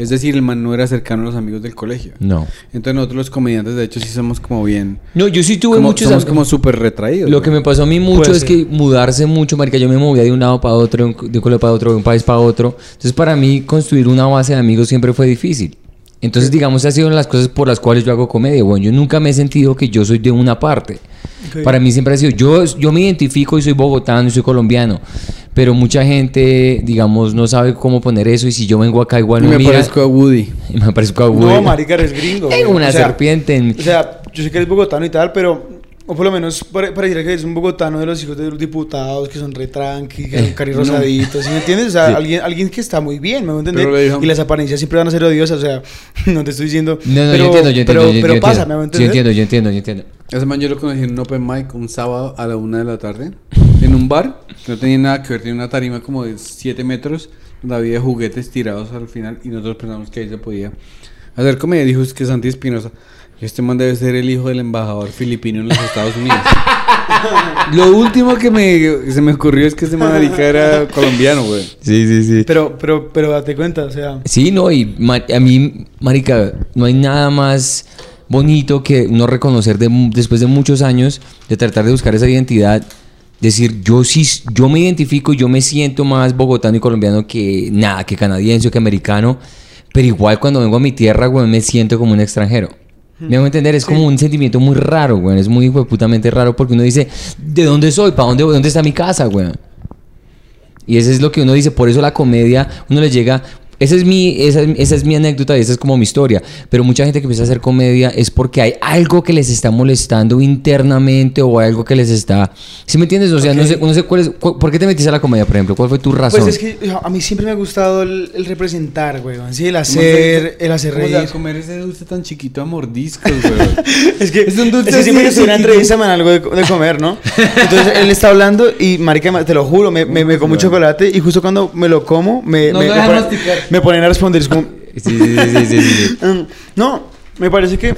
Es decir, el man no era cercano a los amigos del colegio. No. Entonces nosotros los comediantes, de hecho, sí somos como bien... No, yo sí tuve como, muchos somos como súper retraídos. Lo que me pasó a mí mucho es que mudarse mucho, marica, yo me movía de un lado para otro, de un pueblo para otro, de un país para otro. Entonces, para mí, construir una base de amigos siempre fue difícil. Entonces, digamos, ha sido una de las cosas por las cuales yo hago comedia. Bueno, yo nunca me he sentido que yo soy de una parte. Para mí siempre ha sido, yo, yo me identifico y soy bogotano y soy colombiano, pero mucha gente, digamos, no sabe cómo poner eso y si yo vengo acá igual Y me, me mira parezco a Woody. y me parezco a Woody. no, marica, eres gringo. Tengo una O sea, serpiente en... O sea, yo sé que eres bogotano y tal, pero... O por lo menos para, para decir que eres un bogotano de los hijos de los diputados que son re tranqui, que son cari rosaditos, ¿sí me entiendes? O sea, Sí. alguien, alguien que está muy bien, ¿me voy a entender? Y las apariencias siempre van a ser odiosas, o sea, no te estoy diciendo... No, no, pero, yo entiendo, yo entiendo. Pero, yo, pero yo pasa, entiendo. ¿me voy a entender? entiendo, yo entiendo, yo entiendo. Ese man yo lo conocí en un open mic un sábado a la una de la tarde. En un bar que no tenía nada que ver, tenía una tarima como de 7 metros. Donde había juguetes tirados al final y nosotros pensamos que ahí se podía hacer comedia. Dijo es que Santi Espinosa. Este man debe ser el hijo del embajador filipino en los Estados Unidos. Lo último que me, se me ocurrió es que ese marica era colombiano, güey. Sí, sí, sí. Pero, pero, pero date cuenta, o sea... Sí, no, y ma- a mí, marica, no hay nada más bonito que no reconocer de después de muchos años de tratar de buscar esa identidad, decir, yo sí, yo me identifico, yo me siento más bogotano y colombiano que nada, que canadiense o que americano, pero igual cuando vengo a mi tierra, güey, me siento como un extranjero. Me hago entender, es como un sentimiento muy raro, güey, es muy putamente raro porque uno dice, ¿de dónde soy? ¿Para dónde voy? ¿Dónde está mi casa, güey? Y eso es lo que uno dice, por eso la comedia, uno le llega, esa es, mi, esa, es- esa es mi anécdota y esa es como mi historia. Pero mucha gente que empieza a hacer comedia es porque hay algo que les está molestando internamente o algo que les está... ¿Sí me entiendes? O sea, no sé, no sé cuál es... cu- ¿Por qué te metiste a la comedia, por ejemplo? ¿Cuál fue tu razón? Pues es que a mí siempre me ha gustado el, el representar, weón. Sí, el hacer, el hacer ¿Cómo se va a reír. comer ese dulce tan chiquito a mordiscos, weón? Es que, Es un dulce es que siempre que una entrevista me algo de, de comer, ¿no? Entonces él está hablando y, marica, te lo juro, me, me, me como un chocolate y justo cuando me lo como, me, No me, lo me. Me ponen a responder. Es como, Sí, sí, sí, sí. Mm, No, me parece que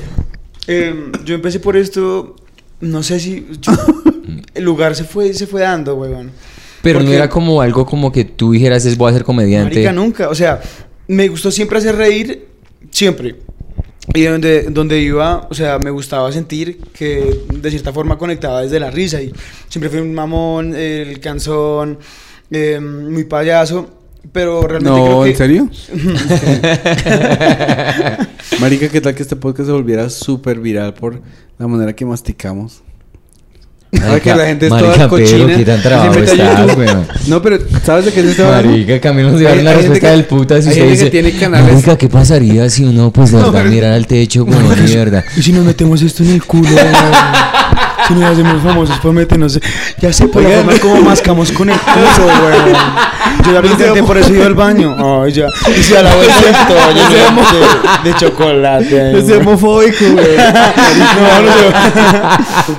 eh, yo empecé por esto, no sé si el lugar se fue, se fue dando, weón. Pero no era como algo como que tú dijeras, es voy a ser comediante. Marica, nunca. O sea, me gustó siempre hacer reír, siempre. Y donde, donde iba, o sea, me gustaba sentir que de cierta forma conectaba desde la risa. Y siempre fui un mamón, el canzón, eh, muy payaso. Pero realmente creo No, que... ¿en serio? Marica, ¿qué tal que este podcast se volviera súper viral por la manera que masticamos? Ahora que la gente es toda marica, Pedro, cochina. qué tan a estás, weón. No, pero ¿sabes de qué se está hablando? Marica, Camilo nos dio gente respuesta que- del puta si usted dice, que tiene canales- Marica, ¿qué pasaría si uno, pues, de No, verdad, mirara al techo como mierda? ¿Y si nos metemos esto en el culo? si nos hacemos famosos, pues métenos. Ya sé por la forma como mascamos con el culo, weón. Yo ya lo intenté, por eso iba al baño. Ay, ya. Y si a la vuelta estoy lleno de, de chocolate. Es weón. homofóbico, güey. No, no sé.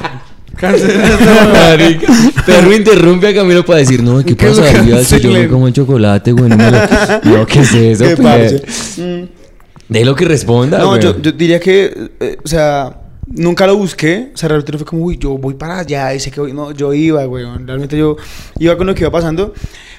Marica, Perro interrumpe a Camilo para decir, no, ¿qué si yo me como el chocolate, güey? No, lo- ¿qué es eso? Qué pues? Mm. De lo que responda, No, güey. yo, yo diría que, eh, o sea, nunca lo busqué. O sea, realmente no fue como, uy, yo voy para allá, y sé que voy. No, yo iba, güey. Realmente yo iba con lo que iba pasando.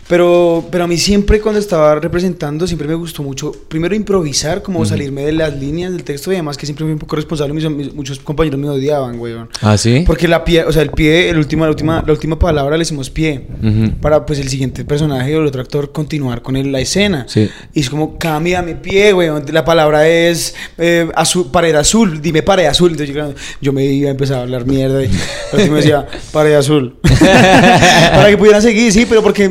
Pero, pero a mí siempre cuando estaba representando, siempre me gustó mucho, primero improvisar, como salirme de las líneas del texto y además que siempre fui un poco responsable. Mis, mis- muchos compañeros me odiaban, güey. ¿Ah, sí? Porque la pie, o sea, el pie, el último, la última, la última palabra le hicimos pie. Para pues el siguiente personaje o el otro actor continuar con el- la escena. Sí. Y es como, cambia mi pie, güey. La palabra es eh, azul, pared azul. Dime pared azul. Entonces yo, yo me iba a empezar a hablar mierda. Y último decía, pared azul. Para que pudieran seguir, sí, pero porque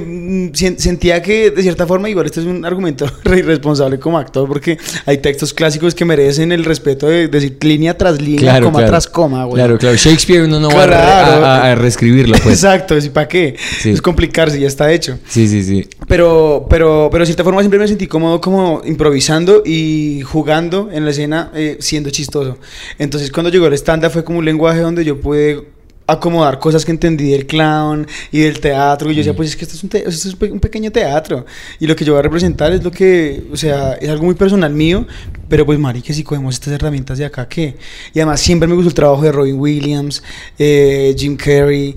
sentía que de cierta forma, igual este es un argumento re irresponsable como actor, porque hay textos clásicos que merecen el respeto de decir línea tras línea, coma tras coma, güey. Claro, claro. Shakespeare uno no va a a, a- reescribirlo, pues. Exacto, ¿y para qué? Sí. Es complicarse, ya está hecho. Sí, sí, sí. Pero, pero, pero de cierta forma siempre me sentí cómodo como improvisando y jugando en la escena, eh, siendo chistoso. Entonces cuando llegó el stand-up fue como un lenguaje donde yo pude acomodar cosas que entendí del clown y del teatro. Y yo decía, pues es que esto es un, te- esto es un pe- un pequeño teatro. Y lo que yo voy a representar es lo que, o sea, es algo muy personal mío. Pero pues, marica, si cogemos estas herramientas de acá, ¿qué? Y además siempre me gustó el trabajo de Robin Williams, eh, Jim Carrey.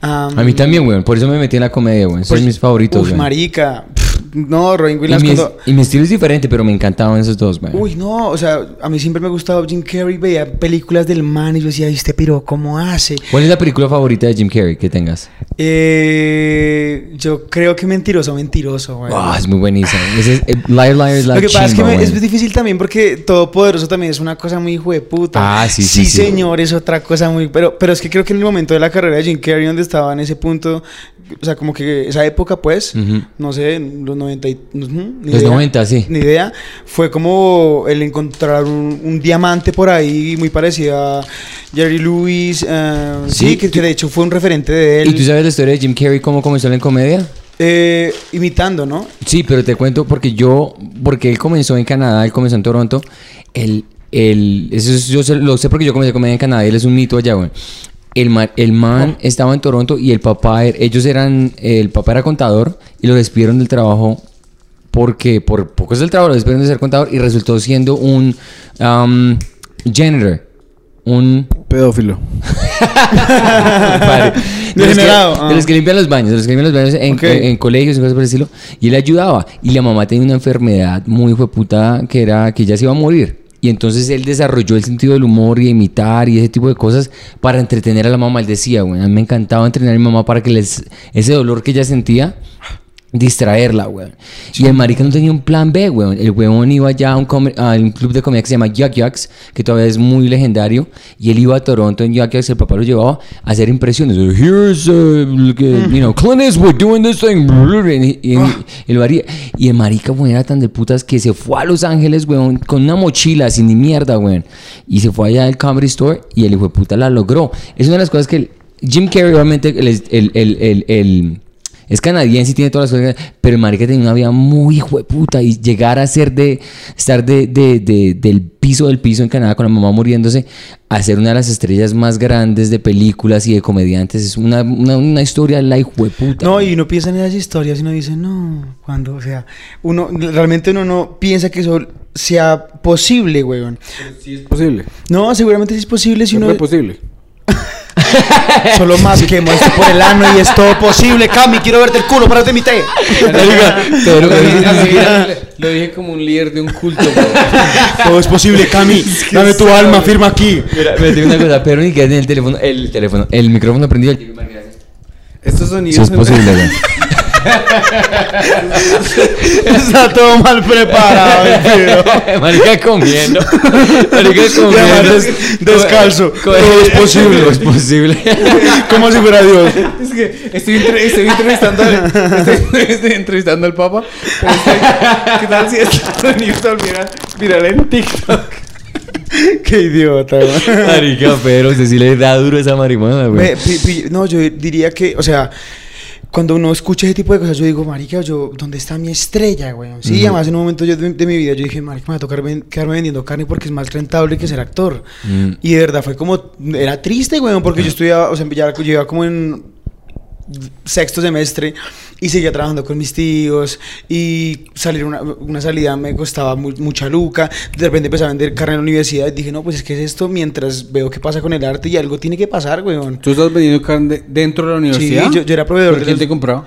am, A mí también, güey. Por eso me metí en la comedia, güey. Son pues, mis favoritos, Uf, güey. marica. No, Robin Y mi, cuando... y mi estilo es diferente, pero me encantaban esos dos, güey. Uy, no, o sea, a mí siempre me ha gustado Jim Carrey, veía películas del man y yo decía, ¿este pero cómo hace? ¿Cuál es la película favorita de Jim Carrey que tengas? Eh, yo creo que Mentiroso, Mentiroso, güey. Ah, es muy buenísima. Ese es, eh, Liar Liar es la Lo que pasa es que me- es difícil también porque Todopoderoso también es una cosa muy hijo de puta. Ah, sí, sí, sí. señor, es otra cosa muy... Pero, pero es que creo que en el momento de la carrera de Jim Carrey, donde estaba en ese punto, o sea, como que esa época, pues, no sé, los 90... y- ujú, ni Los idea. 90, sí. Ni idea. Fue como el encontrar un, un diamante por ahí muy parecido a Jerry Lewis. eh, Sí, sí, que, que de hecho fue un referente de él. ¿Y tú sabes la historia de Jim Carrey, cómo comenzó en comedia? Eh, imitando, ¿no? Sí, pero te cuento porque yo, porque él comenzó en Canadá, él comenzó en Toronto, él, él, eso es- yo sé- lo sé porque yo comencé comedia en Canadá, él es un mito allá, güey. El man, el man estaba en Toronto y el papá, er- ellos eran, el papá era contador y lo despidieron del trabajo porque por poco es el trabajo, lo despidieron de ser contador y resultó siendo un um, janitor, un Pedófilo. De los, que, ah. de los que limpian los baños, de los que limpian los baños en, Ok. en- en colegios y cosas por el estilo. Y él ayudaba. Y la mamá tenía una enfermedad muy puta que era que ella se iba a morir. Y entonces él desarrolló el sentido del humor y imitar y ese tipo de cosas para entretener a la mamá. Él decía, güey, a mí me encantaba entrenar a mi mamá para que les, ese dolor que ella sentía, distraerla, güey. Y el marica no tenía un plan B, güey. El weón iba ya a un, a un club de comedia que se llama Yuck Yucks, que todavía es muy legendario. Y él iba a Toronto en Yuck Yucks, el papá lo llevaba a hacer impresiones. Here's, uh, you know, Clint Eastwood doing this thing. Y, y- y el marica, weón, era tan de putas que se fue a Los Ángeles, weón, con una mochila sin ni mierda, weón. Y se fue allá al Comedy Store y el hijo de puta la logró. Es una de las cosas que el- Jim Carrey, obviamente, el, el- el- es canadiense y tiene todas las cosas, pero el marica tenía una vida muy hijo de puta y llegar a ser de, estar de, de- de- del piso del piso en Canadá con la mamá muriéndose, a ser una de las estrellas más grandes de películas y de comediantes, es una, una, una historia la hijo de puta. No, y uno piensa en esas historias y uno dice, no, cuando, o sea, uno, realmente uno no piensa que eso sea posible, weón. Sí es posible. No, seguramente sí es posible si uno es posible. solo más que esto por el ano y es todo posible. Cami, quiero verte el culo, párate mi té. Pero- Lo dije- como un líder de un culto. bro. todo es posible, Cami. Dame tu alma, firma aquí. Mira, me digo una cosa, pero ni que en el teléfono, el teléfono, el micrófono prendido. Estos Si sonidos. es posible. Está todo mal preparado, tío. Marica comiendo. Marica comiendo. des- descalzo. Co- Todo es posible. Todo es posible. Como si fuera Dios. Es que estoy, entre- estoy entrevistando al, estoy, estoy entrevistando al Papa. Estoy- ¿Qué tal si se volviera viral en TikTok? Qué idiota. Marica, pero usted sí le da duro esa marihuana, güey. No, yo diría que, o sea, cuando uno escucha ese tipo de cosas, yo digo, marica, yo, ¿dónde está mi estrella, güey? Sí, además en un momento yo de, de mi vida yo dije, marica, me va a tocar ven- quedarme vendiendo carne porque es más rentable que ser actor. Mm. Y de verdad fue como, era triste, güey, porque yo estudiaba, o sea, ya yo iba como en sexto semestre y seguía trabajando con mis tíos y salir una, una salida me costaba mu- mucha luca de repente empecé a vender carne en la universidad y dije no pues es que es esto mientras veo qué pasa con el arte y algo tiene que pasar weón ¿Tú estás vendiendo carne dentro de la universidad? Sí, yo- yo era proveedor ¿Pero de ¿Quién los- te compraba?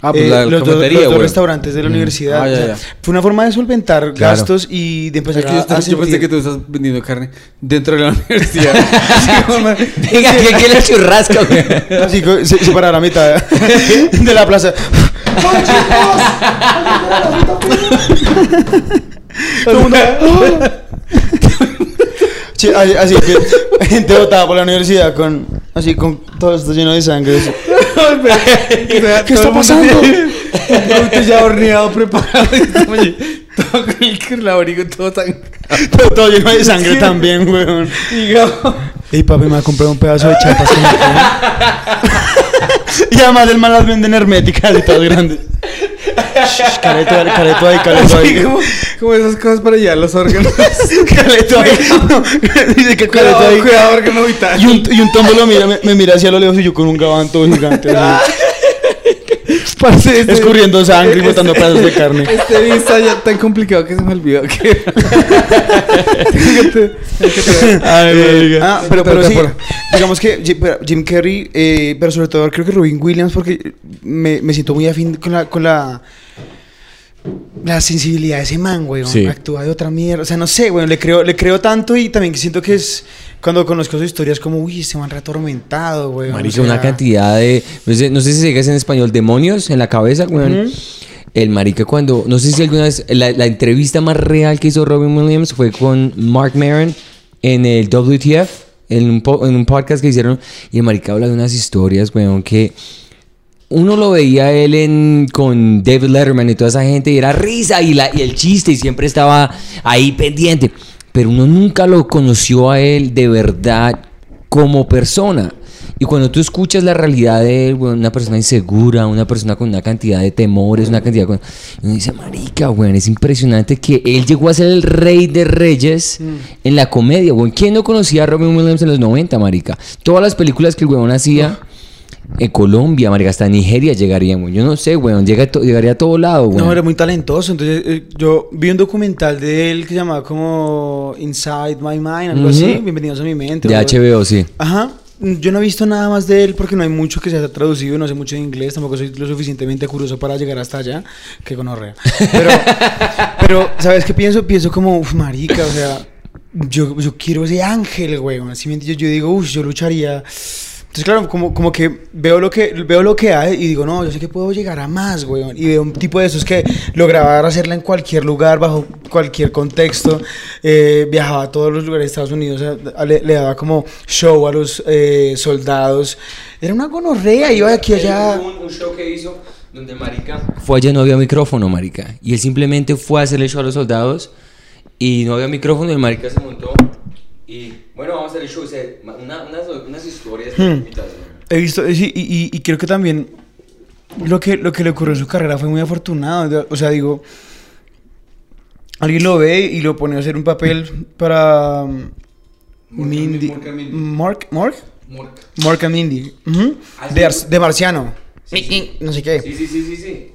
Ah, pues Eh, la los, dos- cafetería, los dos güey. restaurantes de la universidad. Ah, ya, o sea, ya. Fue una forma de solventar Claro. gastos y de Es empezar que yo, a, estaba- a yo pensé que tú estás vendiendo carne dentro de la universidad. Sí, como- Diga, ¿qué quiere el churrasco, güey? Así que se, la mitad de la plaza. Sí, así, así que gente botada por la universidad con así con todo esto lleno de sangre. así. ¿Qué está pasando? Producto ya horneado, preparado. y allí, todo con el, con el abrigo todo tan... Todo, todo lleno de sangre también, weón. Y papi me ha comprado un pedazo de chapas que me como. Y además el man las venden herméticas y todas grandes. Shh, Careto, careto ahí, careto ahí. como, esas cosas para llevar los órganos. Careto ahí. Dice que careto ahí. cuidado, órgano vital. Y un, y un tombo lo mira, me, me mira hacia lo lejos y yo con un gabán todo gigante. Parce, este- escurriendo sangre y este- botando pedazos de carne. Este está ya tan complicado que se me olvidó que... Ay, ah, pero, pero sí, digamos que Jim, Carrey, eh, pero sobre todo creo que Robin Williams, porque me, me siento muy afín con la, con la, la sensibilidad de ese man, güey. Sí. Actúa de otra mierda. O sea, no sé, güey, le creo, le creo tanto y también que siento que es, cuando conozco su historia, es como, uy, este man reatormentado, güey. Marica, una cantidad de. No sé, no sé si se diga en español, demonios en la cabeza, güey. El marica cuando. No sé si alguna vez. La, la entrevista más real que hizo Robin Williams fue con Mark Maron en el WTF. En un, po- en un podcast que hicieron. Y el marica habla de unas historias, weón, que. Uno lo veía a él en, con David Letterman y toda esa gente y era risa y, la, y el chiste y siempre estaba ahí pendiente. Pero uno nunca lo conoció a él de verdad como persona. Y cuando tú escuchas la realidad de una persona insegura, una persona con una cantidad de temores, una cantidad y Uno dice, marica, weón, es impresionante que él llegó a ser el rey de reyes en la comedia, weón. ¿Quién no conocía a Robin Williams en los 90, marica? Todas las películas que el weón hacía... En Colombia, marica, hasta Nigeria llegarían, weón. Yo no sé, weón. Llega to- llegaría a todo lado, weón. No, era muy talentoso. Entonces, eh, yo vi un documental de él que se llamaba como Inside My Mind, algo así. Bienvenidos a mi mente. De HBO, sí. Ajá. Yo no he visto nada más de él porque no hay mucho que se haya traducido, no sé mucho de inglés, tampoco soy lo suficientemente curioso para llegar hasta allá, que gonorrea. Pero, pero ¿sabes qué pienso? Pienso como, uf, marica, o sea, yo, yo quiero ese ángel, güey. Así entiendes? yo digo, uff, yo lucharía. Entonces, claro, como, como que veo lo que veo lo que hay y digo, no, yo sé que puedo llegar a más, güey. Y veo un tipo de esos que lograba hacerla en cualquier lugar, bajo cualquier contexto. Eh, viajaba a todos los lugares de Estados Unidos, a- a- le, le daba como show a los eh, soldados. Era una gonorrea, iba de aquí a allá. Un, un show que hizo donde marica fue allá no había micrófono, marica. Y él simplemente fue a hacerle show a los soldados y no había micrófono y el marica se montó y bueno, vamos a hacer el show, o sea, una- unas, unas historias Hmm. He visto, eh, sí, y, y- y creo que también lo que, lo que le ocurrió en su carrera fue muy afortunado. O sea, digo, alguien lo ve y lo pone a hacer un papel para um, Mork Mindy. Mark, Mark, Mork. Mark and Mindy. Ujú. Ah, de, sí. Ars- de Marciano. No sé qué. Sí, sí, sí, sí, sí.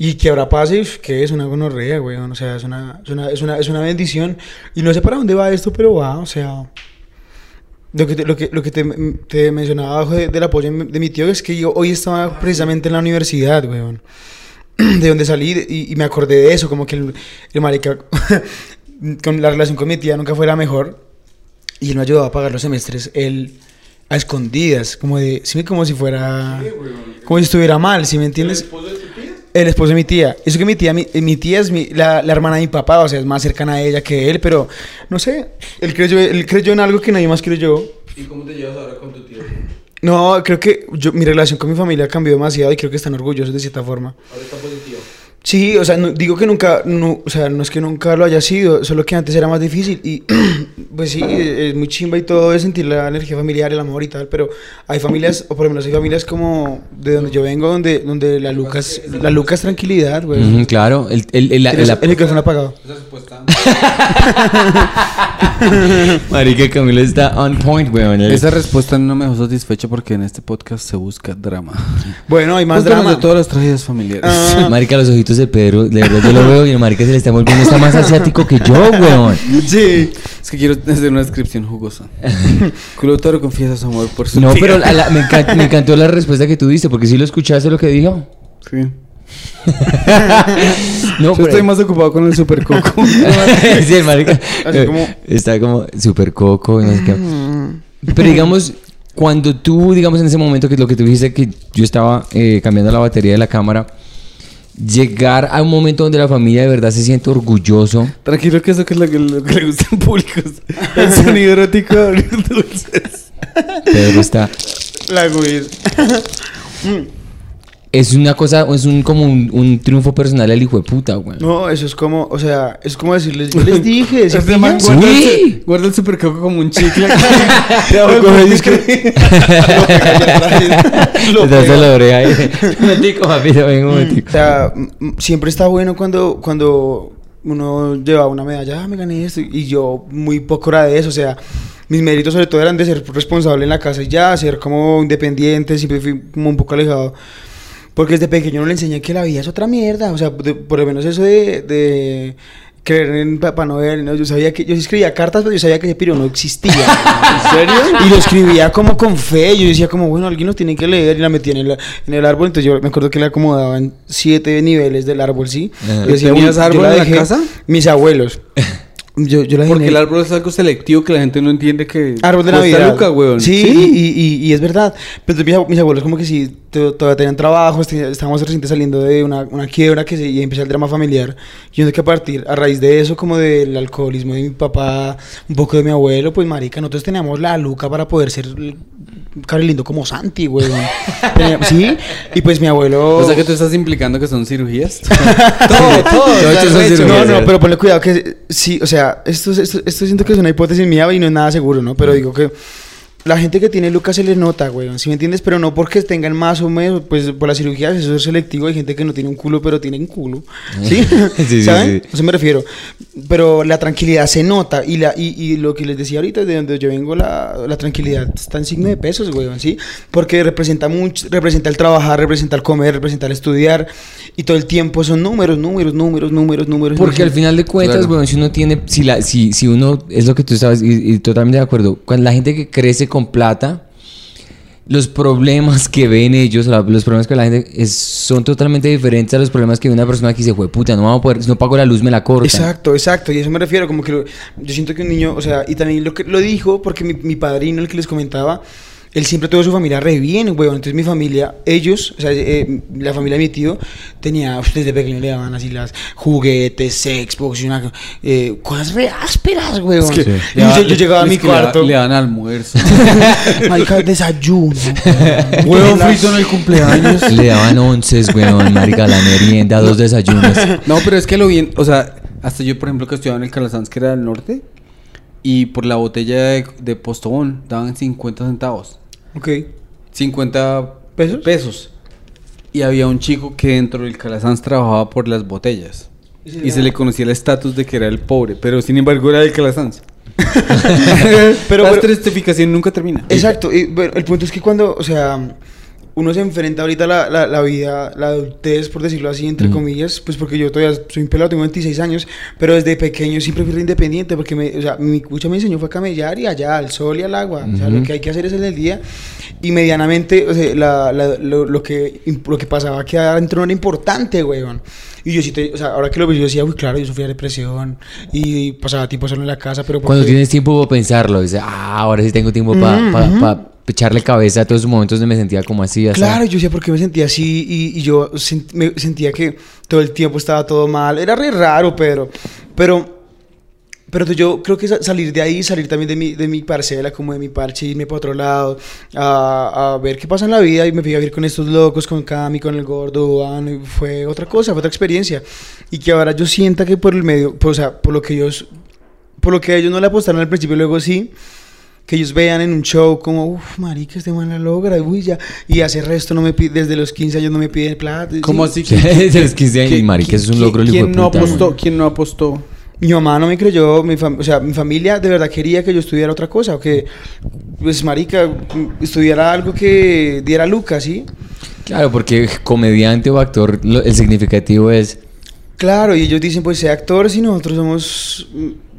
Y que ahora pase, que es una gonorrea, güey. O sea, es una, es, una, es, una, es una bendición. Y no sé para dónde va esto, pero va, o sea. Lo que te, lo que, lo que te, te mencionaba abajo de- del apoyo de mi tío es que yo hoy estaba precisamente en la universidad, weón. De donde salí y, y me acordé de eso, como que el, el marica, con la relación con mi tía nunca fue la mejor. Y él me ayudaba a pagar los semestres, él a escondidas, como de, sí, como si fuera, como si estuviera mal, ¿sí me entiendes? El esposo de mi tía. Eso que mi tía, mi, mi tía es mi- la, la hermana de mi papá, o sea, es más cercana a ella que él, pero no sé, él creyó, él creyó en algo que nadie más creyó. ¿Y cómo te llevas ahora con tu tío? No, creo que yo, mi relación con mi familia cambió demasiado y creo que están orgullosos de cierta forma. Ahora está positivo. Sí, o sea, no- digo que nunca, no, o sea, no es que nunca lo haya sido, solo que antes era más difícil y pues sí, es muy chimba y todo de sentir la energía familiar, el amor y tal, pero hay familias, o por lo menos hay familias como de donde yo vengo, donde, donde la Lucas, la Lucas tranquilidad, güey. Claro, el, el, el, Tienes el- el micrófono apagado. Esa respuesta. Marica Camilo está on point, weón. Esa respuesta no me dejó satisfecho porque en este podcast se busca drama. Bueno, hay más drama. de todas las tragedias familiares. Ah. Marica, los ojitos de Pedro, de verdad yo lo veo y el marica se le está volviendo está más asiático que yo, weón. Sí. Es que quiero hacer una descripción jugosa. Culotaro confiesa su amor por su No, tía. pero a la- me, encan- me encantó la respuesta que tú diste, porque si lo escuchaste lo que dijo. Sí. No, Yo pero- estoy más ocupado con el super coco. sí, el marica eh, como- está como super coco no sé qué. Pero digamos, cuando tú, digamos en ese momento que lo que tú dijiste que yo estaba eh, cambiando la batería de la cámara, llegar a un momento donde la familia de verdad se siente orgulloso. Tranquilo que eso que es lo que, lo que le gusta en públicos. El sonido erótico de abrir dulces. Pedro está La güey. Es una cosa, es un como un, un triunfo personal al hijo de puta, güey. No, eso es como, o sea, es como decirles, yo les dije, ¿sí Este man pillas? Sí. guarda, el, guarda el super coco como un chicle. Es que- Lo ahí. Un momentico, papito, venga un O momentico. sea, siempre está bueno cuando, cuando uno lleva una medalla, ah, me gané esto, y yo muy poco era de eso, o sea, mis méritos sobre todo eran de ser responsable en la casa y ya, ser como independiente, siempre fui como un poco alejado, porque desde pequeño no le enseñé que la vida es otra mierda, o sea, de- por lo menos eso de... de creer en Papá Noel, ¿no? yo sabía que yo escribía cartas, pero yo sabía que ese piro no existía. ¿En serio? Y lo escribía como con fe, yo decía como, bueno, alguien lo tiene que leer y la metía en el, en el árbol, entonces yo me acuerdo que le acomodaban siete niveles del árbol, ¿sí? Ajá. Y decía, ¿Tenías "Uy, yo árbol la en la dejé". casa? Mis abuelos. Yo, yo la Porque el árbol es algo selectivo que la gente no entiende que. Árbol de Navidad. Luca, weón. Sí, Y, y, y es verdad. Pero mis, ab- mis abuelos como que sí, todavía tenían trabajo, estábamos recién saliendo de una, una quiebra que se, y empezó el drama familiar. Y yo que a partir, a raíz de eso, como del alcoholismo de mi papá, un poco de mi abuelo, pues marica, nosotros teníamos la luca para poder ser cari lindo como Santi, güey. sí, y pues mi abuelo... O sea que tú estás implicando que son cirugías. Todo, todo. Esto son No, cirugías. no, pero ponle cuidado que sí, o sea, esto, esto, esto siento que es una hipótesis mía y no es nada seguro, ¿no? Pero digo que la gente que tiene Lucas se les nota, güey, ¿sí me entiendes? Pero no porque tengan más o menos, pues por las cirugías, eso es selectivo, hay gente que no tiene un culo, pero tienen culo, ¿sí? Sí, sí, ¿Saben? sí. A eso me refiero. Pero la tranquilidad se nota y, la, y, y lo que les decía ahorita, de donde yo vengo, la, la tranquilidad está en signo de pesos, güey, ¿sí? Porque representa mucho, representa el trabajar, representa el comer, representa el estudiar y todo el tiempo son números, números, números, números, números. Porque al final de cuentas, Claro. weón, si uno tiene, si, la, si, si uno, es lo que tú estabas, y, y totalmente de acuerdo, cuando la gente que crece con plata, los problemas que ven ellos, los problemas que la gente es, son totalmente diferentes a los problemas que ve una persona que dice, fue puta, no vamos a poder, no pago la luz me la cortan. Exacto, exacto, y eso me refiero, como que yo siento que un niño, o sea, y también lo que lo dijo, porque mi, mi padrino, el que les comentaba, él siempre tuvo su familia re bien, weón. Entonces mi familia, ellos, o sea, eh, la familia de mi tío, tenía, desde pequeño le daban así las juguetes, Xbox, y una, eh, cosas re ásperas, weón. Es que yo, llegaba a mi cuarto, Le dan almuerzo. marica, desayuno. Huevo La- frito en el cumpleaños. Le daban onces, weón, marica, la merienda, dos desayunos. No, pero es que lo bien, o sea, hasta yo, por ejemplo, que estudiaba en el Calasanz, que era del norte, y por la botella de, de Postobón daban 50 centavos. Ok. 50 ¿Pesos? pesos. Y había un chico que dentro del Calasanz trabajaba por las botellas. Y se Y le se daba- le conocía el estatus de que era el pobre, pero sin embargo era del Calasanz. Pero- la pero- estratificación nunca termina. Exacto, y bueno, el punto es que cuando, o sea, uno se enfrenta ahorita a la, la, la vida, la adultez, por decirlo así, entre Mm. comillas, pues porque yo todavía soy un pelado, tengo 26 años, pero desde pequeño siempre fui independiente, porque me, o sea, mi cucha me enseñó fue a camellar y allá, al sol y al agua, o sea, lo que hay que hacer es en el día, y medianamente, o sea, la, lo, lo que, lo que pasaba aquí adentro no era importante, weón. Y yo sí, te, o sea, ahora que lo veo, yo decía, uy, claro, yo sufría depresión y pasaba tiempo solo en la casa, pero Cuando porque- tienes tiempo para pensarlo, dices, ah, ahora sí tengo tiempo para Ujú. Echarle cabeza a todos esos momentos donde me sentía como así, así. Claro, yo decía por qué me sentía así y, y yo sent- me sentía que todo el tiempo estaba todo mal. Era re raro, Pedro. Pero, pero yo creo que sa- salir de ahí, salir también de mi, de mi parcela, como de mi parche, irme para otro lado, a, a ver qué pasa en la vida y me fui a vivir con estos locos, con Cami, con el gordo, y fue otra cosa, fue otra experiencia. Y que ahora yo sienta que por el medio, por, o sea, por lo que ellos, por lo que ellos no le apostaron al principio, luego sí que ellos vean en un show como, uff, marica, este man la logra, uy, ya, y hace resto, no me pide, desde los 15 años no me piden plata. ¿Cómo sí. así? Desde los 15 años, marica, es un logro, ¿Quién no apostó? ¿Quién no apostó? Mi mamá no me creyó, mi o sea, mi familia de verdad quería que yo estudiara otra cosa, o que, pues, marica, estudiara algo que diera lucas, ¿sí? Claro, porque comediante o actor, lo- el significativo es... Claro, y ellos dicen, pues, sea actor si nosotros somos,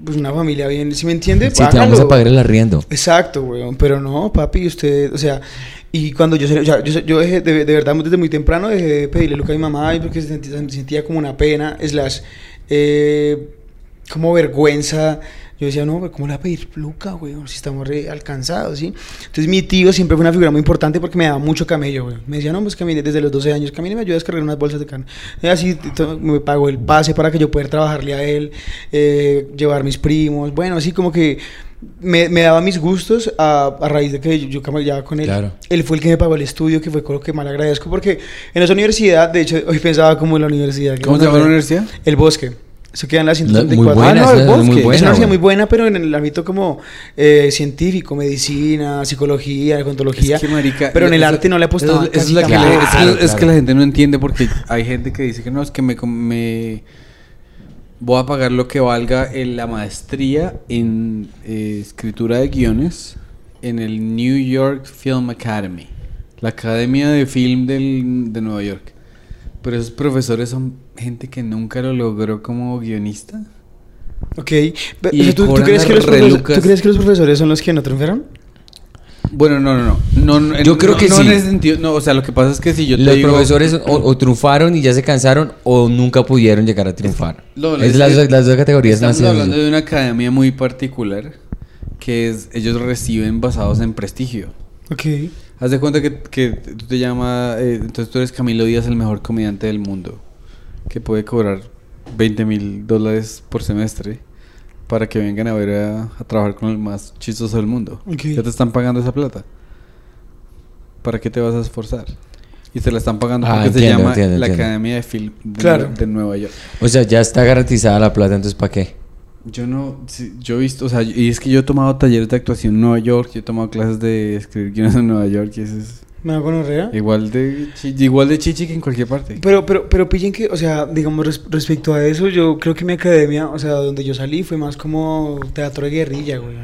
pues, una familia bien, ¿sí me entiende? Si te vamos a pagar el arriendo. Exacto, weón. Pero no, papi, usted, o sea, y cuando yo, o sea, yo, yo dejé, de, de verdad, desde muy temprano dejé de pedirle luca a mi mamá porque sentía, sentía como una pena, slash, eh, como vergüenza. Yo decía, no, pero ¿cómo le voy a pedir luca, weón? Si estamos re alcanzados, ¿sí? Entonces mi tío siempre fue una figura muy importante porque me daba mucho camello, weón. Me decía, no, pues camine desde los 12 años, camine y me ayuda a descargar unas bolsas de carne. Y así me pagó el pase para que yo pudiera trabajarle a él, eh, llevar mis primos. Bueno, así como que me, me daba mis gustos a, a raíz de que yo, yo camellaba con él. Claro. Él fue el que me pagó el estudio, que fue con lo que le agradezco, porque en esa universidad, de hecho, hoy pensaba como en la universidad. ¿Cómo se llama la universidad? El Bosque. Eso queda en la No, 134. muy buena, Ah, no, esa el es bosque. muy Es buena. es una universidad güey. muy buena, pero en el ámbito como eh, científico, medicina, psicología, odontología. Es que, marica, pero en el arte no le eso casi es, la que la- es que- Claro, es que la gente no entiende porque hay gente que dice que no, es que me voy a pagar lo que valga en la maestría en eh, escritura de guiones en el New York Film Academy, la Academia de Film del- de Nueva York. Pero esos profesores son gente que nunca lo logró como guionista. Ok. Y o sea, ¿tú, tú crees que los. ¿Tú crees que los profesores son los que no triunfaron? Bueno, no, no, no. no, no Yo no- creo no- que no sí. en ese sentido. No, o sea, lo que pasa es que si yo te Los digo- profesores o, o triunfaron y ya se cansaron o nunca pudieron llegar a triunfar. No, es es- las, es- las dos categorías Estamos hablando de una academia muy particular que es ellos reciben basados en prestigio. Ok. Haz de cuenta que, que tú te llamas, eh, entonces tú eres Camilo Díaz, el mejor comediante del mundo, que puede cobrar 20 mil dólares por semestre para que vengan a ver a, a trabajar con el más chistoso del mundo. Ok. Ya te están pagando esa plata. ¿Para qué te vas a esforzar? Y te la están pagando Ah, porque entiendo, se llama entiendo, la entiendo. Academia de Film de, Claro. de Nueva York. O sea, ya está garantizada la plata, entonces ¿para qué? Yo no, sí, yo he visto, o sea, y es que yo he tomado talleres de actuación en Nueva York, yo he tomado clases de escribir guiones en Nueva York y eso es ¿Me da gonorrea? igual de, igual de chichi que en cualquier parte. Pero, pero, pero pillen que, o sea, digamos, res- respecto a eso, yo creo que mi academia, o sea, donde yo salí fue más como teatro de guerrilla, güey.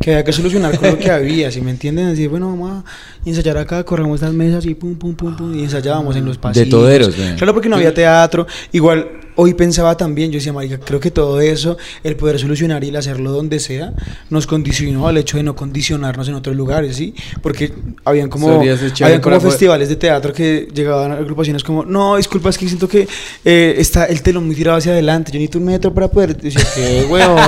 Que había que solucionar con lo que había, si me entienden? Decir, bueno, vamos a ensayar acá, corremos estas mesas y pum, pum, pum, pum, y ensayábamos en los pasillos. toderos, güey. Claro, porque no había teatro. Igual, hoy pensaba también, yo decía, marica, creo que todo eso, el poder solucionar y el hacerlo donde sea, nos condicionó al hecho de no condicionarnos en otros lugares, ¿sí? Porque habían como, habían como festivales de teatro que llegaban a agrupaciones como, no, disculpa, es que siento que eh, está el telón muy tirado hacia adelante, yo necesito un metro para poder. Decía, ¿qué, huevón?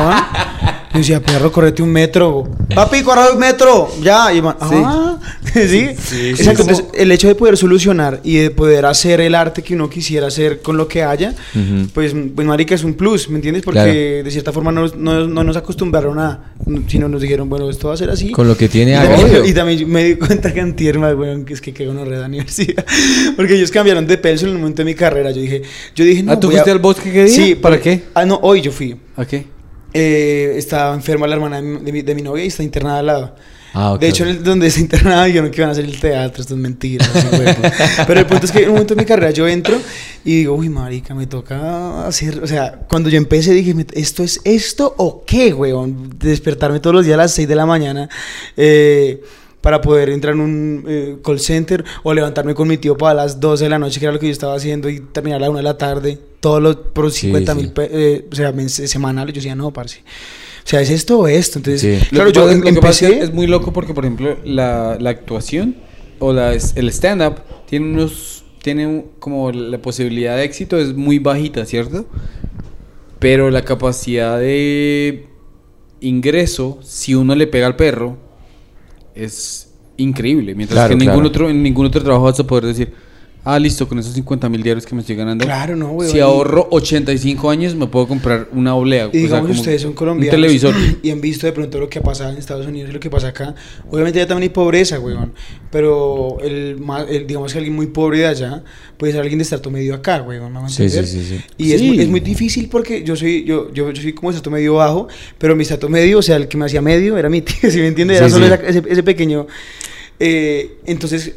Yo decía, perro, correte un metro. Papi, corre un metro. Ya. Y man, ah. ¿Sí? Exacto. Entonces, el hecho de poder solucionar y de poder hacer el arte que uno quisiera hacer con lo que haya, Ujú. pues, pues, marica, es un plus, ¿me entiendes? Porque Claro. de cierta forma no, no, no nos acostumbraron a, sino nos dijeron, bueno, esto va a ser así. Con lo que tiene Y hágale. también- Y también me di cuenta que antier, más, weón, que es que quedó una red de universidad. Porque ellos cambiaron de pelso en el momento de mi carrera. Yo dije, yo dije, no. Ah, ¿tú voy a- fuiste al bosque qué día? Sí, ¿Para porque- qué? Ah, no, hoy yo fui. ¿A qué? Eh, estaba enferma la hermana de mi, de mi- novia y está internada al lado. Ah, ok, de hecho, ok. en el- donde está internada dijeron que iban a hacer el teatro, esto es mentira. Pero el punto es que en un momento de mi carrera yo entro y digo, uy, marica, me toca hacer, o sea, cuando yo empecé dije, "Me- ¿esto es esto o qué, weón? Despertarme todos los días a las 6 de la mañana eh, para poder entrar en un eh, call center o levantarme con mi tío para las 12 de la noche, que era lo que yo estaba haciendo, y terminar a la 1 de la tarde, todos los, por Sí, 50 mil, sí. eh, o sea, semanales. Yo decía, no, parce. O sea, ¿es esto o esto? Entonces, Sí. claro, Lo yo em- lo que pasa es empecé... es muy loco porque, por ejemplo, la, la actuación o la, el stand-up tiene unos. Tiene un- como la posibilidad de éxito es muy bajita, ¿cierto? Pero la capacidad de ingreso, si uno le pega al perro, es increíble. Mientras Claro, que en ningún, otro, en ningún otro trabajo vas a poder decir, ah, listo, con esos 50 mil diarios que me estoy ganando. Claro, no, weón. Si ahorro 85 años, me puedo comprar una oblea. Y o sea, digamos que como ustedes son Un colombianos televisor. y han visto de pronto lo que ha pasado en Estados Unidos y lo que pasa acá. Obviamente ya también hay pobreza, weón. Pero el, el- digamos que alguien muy pobre de allá puede ser alguien de estrato medio acá, weón. ¿me van a Sí, sí, sí, sí. Y es, es muy difícil porque yo soy yo, yo, yo soy como de estrato medio bajo, pero mi estrato medio, o sea, el que me hacía medio era mi tío, ¿sí me entiendes? Era solo ese, ese pequeño... eh, entonces,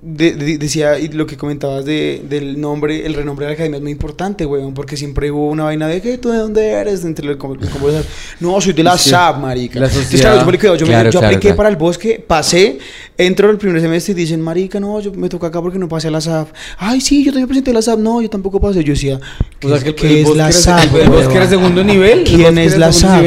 de- de- decía, y lo que comentabas de, del nombre, el renombre de la academia es muy importante, weón, porque siempre hubo una vaina de que tú de dónde eres, entre conversar. No, soy de la Sí. SAP, marica. La Entonces, sociedad. claro, yo, me yo, me- Claro, yo claro, apliqué para el bosque, pasé, entro el primer semestre y dicen, marica, no, yo me toca acá porque no pasé a la SAP. Ay, sí, yo también presenté a la SAP. No, yo tampoco pasé. Yo decía, ¿qué, O sea, que el- qué el es la SAP? el bosque era segundo nivel, el ¿Quién es la SAP?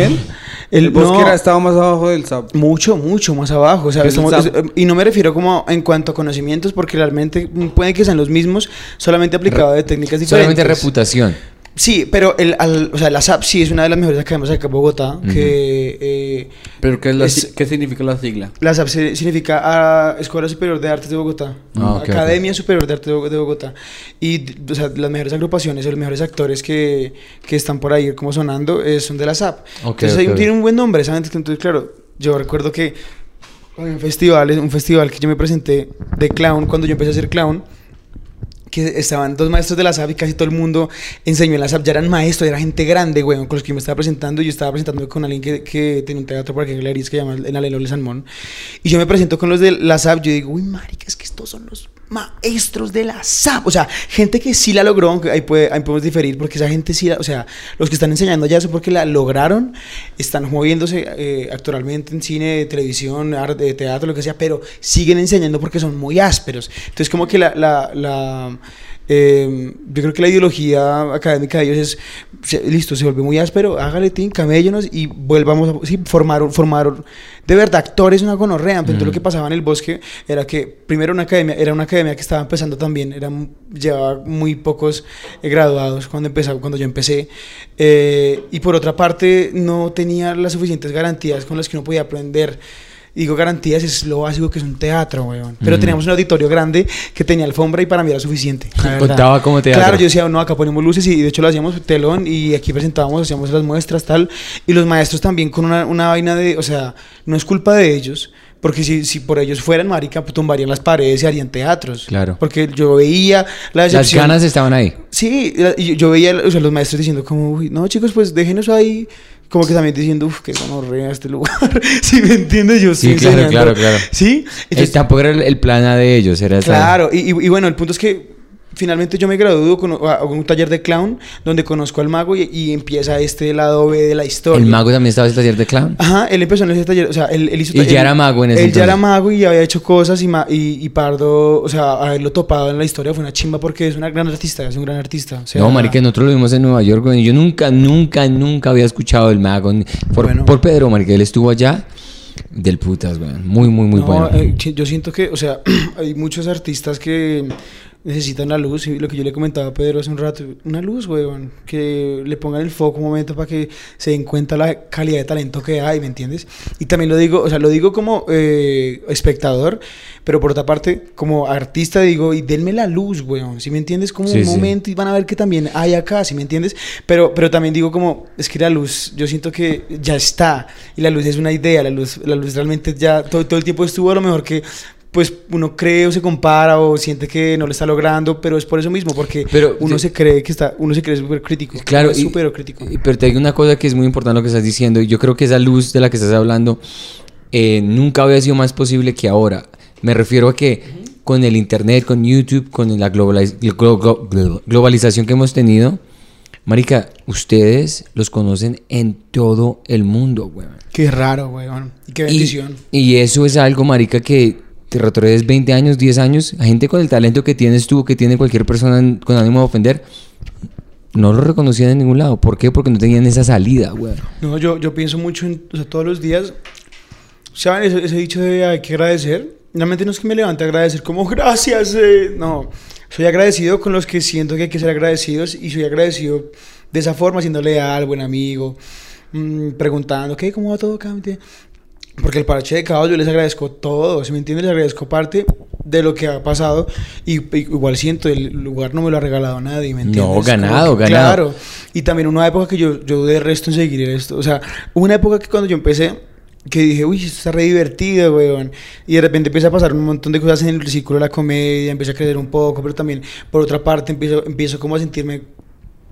El, El bosque no, era- estaba más abajo del SAP. mucho, mucho más abajo. Es- y no me refiero como en cuanto a conocimientos, porque realmente mm, puede que sean los mismos, solamente aplicado de técnicas diferentes. Solamente reputación. Sí, pero el, al- o sea, la SAP sí es una de las mejores academias acá en Bogotá, que eh, ¿Pero qué, es la, Es- qué significa la sigla? la SAP significa ah, Escuela Superior de Artes de Bogotá, Ah, ok, Academia Superior de Arte de, Bo- de Bogotá. Y o sea, las mejores agrupaciones, los mejores actores que, que están por ahí como sonando eh, son de la SAP. Ok, Entonces hay tiene un buen nombre, ¿saben? Entonces, claro, yo recuerdo que en un festival, un festival que yo me presenté de clown, cuando yo empecé a ser clown, que estaban dos maestros de la SAP y casi todo el mundo enseñó en la SAP, ya eran maestros, era gente grande, weón, con los que yo me estaba presentando. Yo estaba presentándome con alguien que, que tenía un teatro por aquí en Galerías que llama En Alelo de Salmón. Y yo me presento con los de la SAP, yo digo, uy, marica, es que estos son los maestros de la SAP. O sea, gente que sí la logró, aunque ahí, podemos diferir, porque esa gente sí, la, o sea, los que están enseñando ya eso porque la lograron, están moviéndose eh, actualmente en cine, televisión, arte, teatro, lo que sea, pero siguen enseñando porque son muy ásperos. Entonces, como que la, la, la eh, yo creo que la ideología académica de ellos es, listo, se vuelve muy áspero, hágale tin, caméllenos y volvamos a sí, formar, formar de verdad actores una gonorrea. Entonces lo que pasaba en el bosque era que primero una academia, era una academia que estaba empezando también, era, mu- llevaba muy pocos eh, graduados cuando, empezaba, cuando yo empecé. Eh, y por otra parte no tenía las suficientes garantías con las que uno podía aprender. Digo garantías, es lo básico que es un teatro, weón. Pero Ujú. teníamos un auditorio grande que tenía alfombra y para mí era suficiente. Contaba como teatro. Claro, yo decía, no, acá ponemos luces y de hecho lo hacíamos telón y aquí presentábamos, hacíamos las muestras, tal. Y los maestros también con una, una vaina de, o sea, no es culpa de ellos, porque si, si por ellos fueran, marica, pues tumbarían las paredes y harían teatros. Claro. Porque yo veía la Las ganas estaban ahí. Sí, yo, yo veía o sea, los maestros diciendo como, "Uy, no chicos, pues déjenos ahí. Como que también diciendo, uff, qué gonorrea este lugar. ¿Sí me entiendes? Yo Sí, claro, claro, claro. Sí. Eh, tampoco era el, plan A de ellos, era Claro, y, y- y bueno, el punto es que finalmente yo me gradúo con a- hago un taller de clown donde conozco al mago y, y empieza este lado B de la historia. El mago también estaba en el taller de clown. Ajá, él empezó en ese taller, o sea, él, él hizo Y ya era mago en ese Él ya era mago y había hecho cosas y, ma- y, y Pardo, o sea, haberlo topado en la historia fue una chimba porque es una gran artista, es un gran artista. o sea, no, marica, nosotros lo vimos en Nueva York. Yo nunca, nunca, nunca había escuchado del mago. Por, Bueno. por Pedro, marica, él estuvo allá del putas, güey. Muy, muy, muy no, bueno. eh, yo siento que, o sea, hay muchos artistas que necesitan la luz. Y lo que yo le comentaba a Pedro hace un rato, una luz, weón. Que le pongan el foco un momento para que se den cuenta la calidad de talento que hay, ¿me entiendes? Y también lo digo, o sea, lo digo como eh, espectador, pero por otra parte, como artista digo, y denme la luz, weón. Si me entiendes, como Sí, un sí. momento y van a ver que también hay acá, si me entiendes? Pero, pero también digo como, es que la luz, yo siento que ya está. Y la luz es una idea, la luz, la luz realmente ya todo, todo el tiempo estuvo a lo mejor que pues uno cree o se compara o siente que no lo está logrando, pero es por eso mismo, porque Pero uno se cree que está, uno se cree súper crítico. Claro, y- súper crítico. y- pero te digo una cosa que es muy importante lo que estás diciendo. y Yo creo que esa luz de la que estás hablando eh, nunca había sido más posible que ahora. Me refiero a que con el internet, con YouTube, con la globaliz- glo- glo- glo- globalización que hemos tenido, Marica, ustedes los conocen en todo el mundo, weón. Qué raro, weón. Y qué Y, bendición. y eso es algo, marica, que te retrocedes 20 años, 10 años, gente con el talento que tienes tú, que tiene cualquier persona con ánimo de ofender, no lo reconocían en ningún lado. ¿Por qué? Porque no tenían esa salida, güey. No, yo, yo pienso mucho en, o sea, todos los días, ¿saben? Ese, ese dicho de hay que agradecer. Realmente no es que me levante a agradecer como gracias, eh", no. Soy agradecido con los que siento que hay que ser agradecidos y soy agradecido de esa forma, siendo leal, buen amigo, mm, preguntando, ¿qué? ¿Cómo va todo acá? Porque el parche de caos yo les agradezco todo, si me entiendes, les agradezco parte de lo que ha pasado y, y igual siento el lugar no me lo ha regalado nadie, ¿me No, entiendes? Como ganado, que- ganado. Claro. Y también una época que yo, yo dudé de resto en seguir esto. O sea, una época que cuando yo empecé, que dije, uy, esto está re divertido, weón. Y de repente empieza a pasar un montón de cosas en el círculo de la comedia, empieza a crecer un poco, pero también, por otra parte, empiezo, empiezo como a sentirme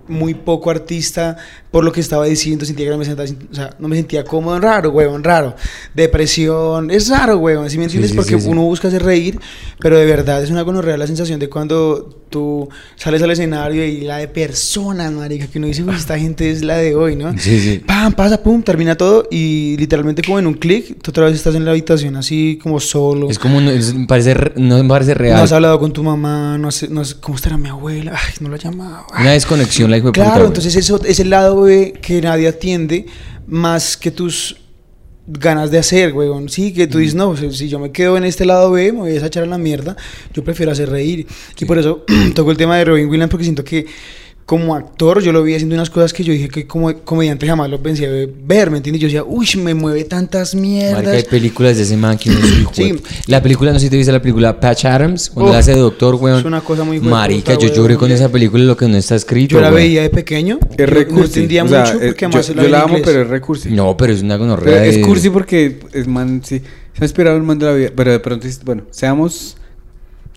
muy poco artista por lo que estaba diciendo, sentía que no me sentía, o sea, no me sentía cómodo, raro, weón, raro. Depresión, es raro, weón, ¿sí me entiendes? sí, Porque sí, sí. uno busca hacer reír, pero de verdad es una gonorrea la sensación de cuando tú sales al escenario y la de personas, marica, que uno dice, uy, esta gente es la de hoy, ¿no? Sí, sí. Pam, pasa, pum, termina todo y literalmente como en un clic, tú otra vez estás en la habitación así como solo. Es como, no, es- parece, re- no parece no real. has hablado con tu mamá, no sé, no sé cómo estará mi abuela, ay, no la he llamado. ay. Una desconexión, la hijo de puta, Claro, entonces eso es el lado güey, que nadie atiende más que tus ganas de hacer, weón. Sí, que tú dices, no, si yo me quedo en este lado B, me voy a echar a la mierda, yo prefiero hacer reír. Y por eso toco el tema de Robin Williams, porque siento que como actor yo lo vi haciendo unas cosas que yo dije que como comediante jamás lo pensé ver, ¿me entiendes? Yo decía, uy, me mueve tantas Marica, hay mierdas. películas de ese man que uno es Sí. La película, no sé si te viste la película Patch Adams, cuando Uf, él hace de doctor, weón. es una cosa muy Marica, puta, yo lloré con esa película lo que no está escrito, Yo la veía de pequeño, Es yo re no entendía O sea, mucho eh, porque yo, además yo la en la amo, inglés. pero es recursi. No, pero es una gonorrea es cursi porque es man, sí. Se ha inspirado en man de la vida. Pero de pronto, bueno, seamos.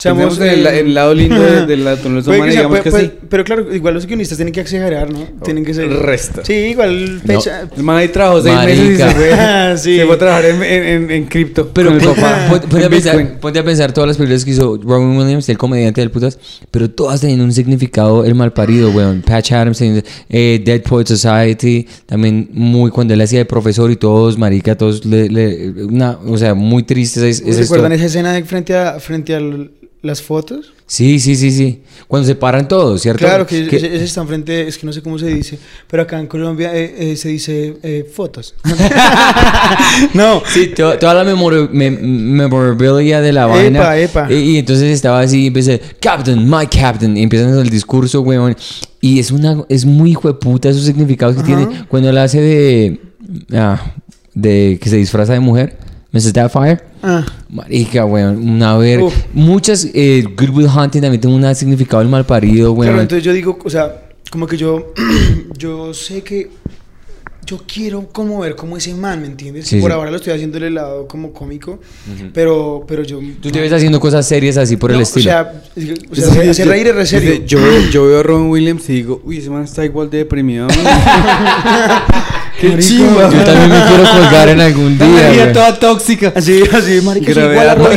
Seamos, el, el lado lindo de, de la naturaleza humana, que sea, digamos puede- que puede- sí. Pero claro, igual los guionistas tienen que exagerar, ¿no? Tienen que ser. Resta. Sí, igual. No. El man ahí trabajó seis Marica. meses y se fue, Ah, sí. se fue a trabajar en, en, en, en cripto. Pero con el papá. pon- ponte, a en pensar, ponte a pensar todas las películas que hizo Robin Williams, el comediante del putas, pero todas tenían un significado el mal parido, weón. Patch Adams, teniendo, eh, Dead Poet Society, también muy cuando él hacía de profesor y todos, marica, todos, le, le- una, o sea, muy triste esa, esa ¿Recuerdan esa escena de frente a frente a l- las fotos? Sí, sí, sí, sí. Cuando se paran todos, ¿cierto? Claro, que, ese, ese está enfrente, es que no sé cómo se dice, pero acá en Colombia eh, eh, se dice eh, fotos. no, Sí, to- toda la memori- me- memorabilia de la vaina. epa. Y, y entonces estaba así, empecé, Captain, my Captain. Y empiezan el discurso, weón. Y es una es muy hijo de puta esos significados que Ajá. tiene. Cuando él hace de. ah, de que se disfraza de mujer. Mrs. Doubtfire. Ah, Marica, weón. Una ver. Uf. Muchas. Eh, Good Will Hunting también tiene un significado del mal parido, weón. claro, entonces yo digo, o sea, como que yo, yo sé que yo quiero como ver como ese man, ¿me entiendes? Sí, Por sí. ahora lo estoy haciendo del lado como cómico, pero, pero yo... Tú te ves haciendo cosas serias así por el estilo. O sea, o sea, hacer reír es re Yo, veo- yo veo a Robin Williams y digo, uy, ese man está igual de deprimido. ¿no?" Qué Marico. chimba. Yo también me quiero colgar en algún La día. weón. toda tóxica. Así, así, marica,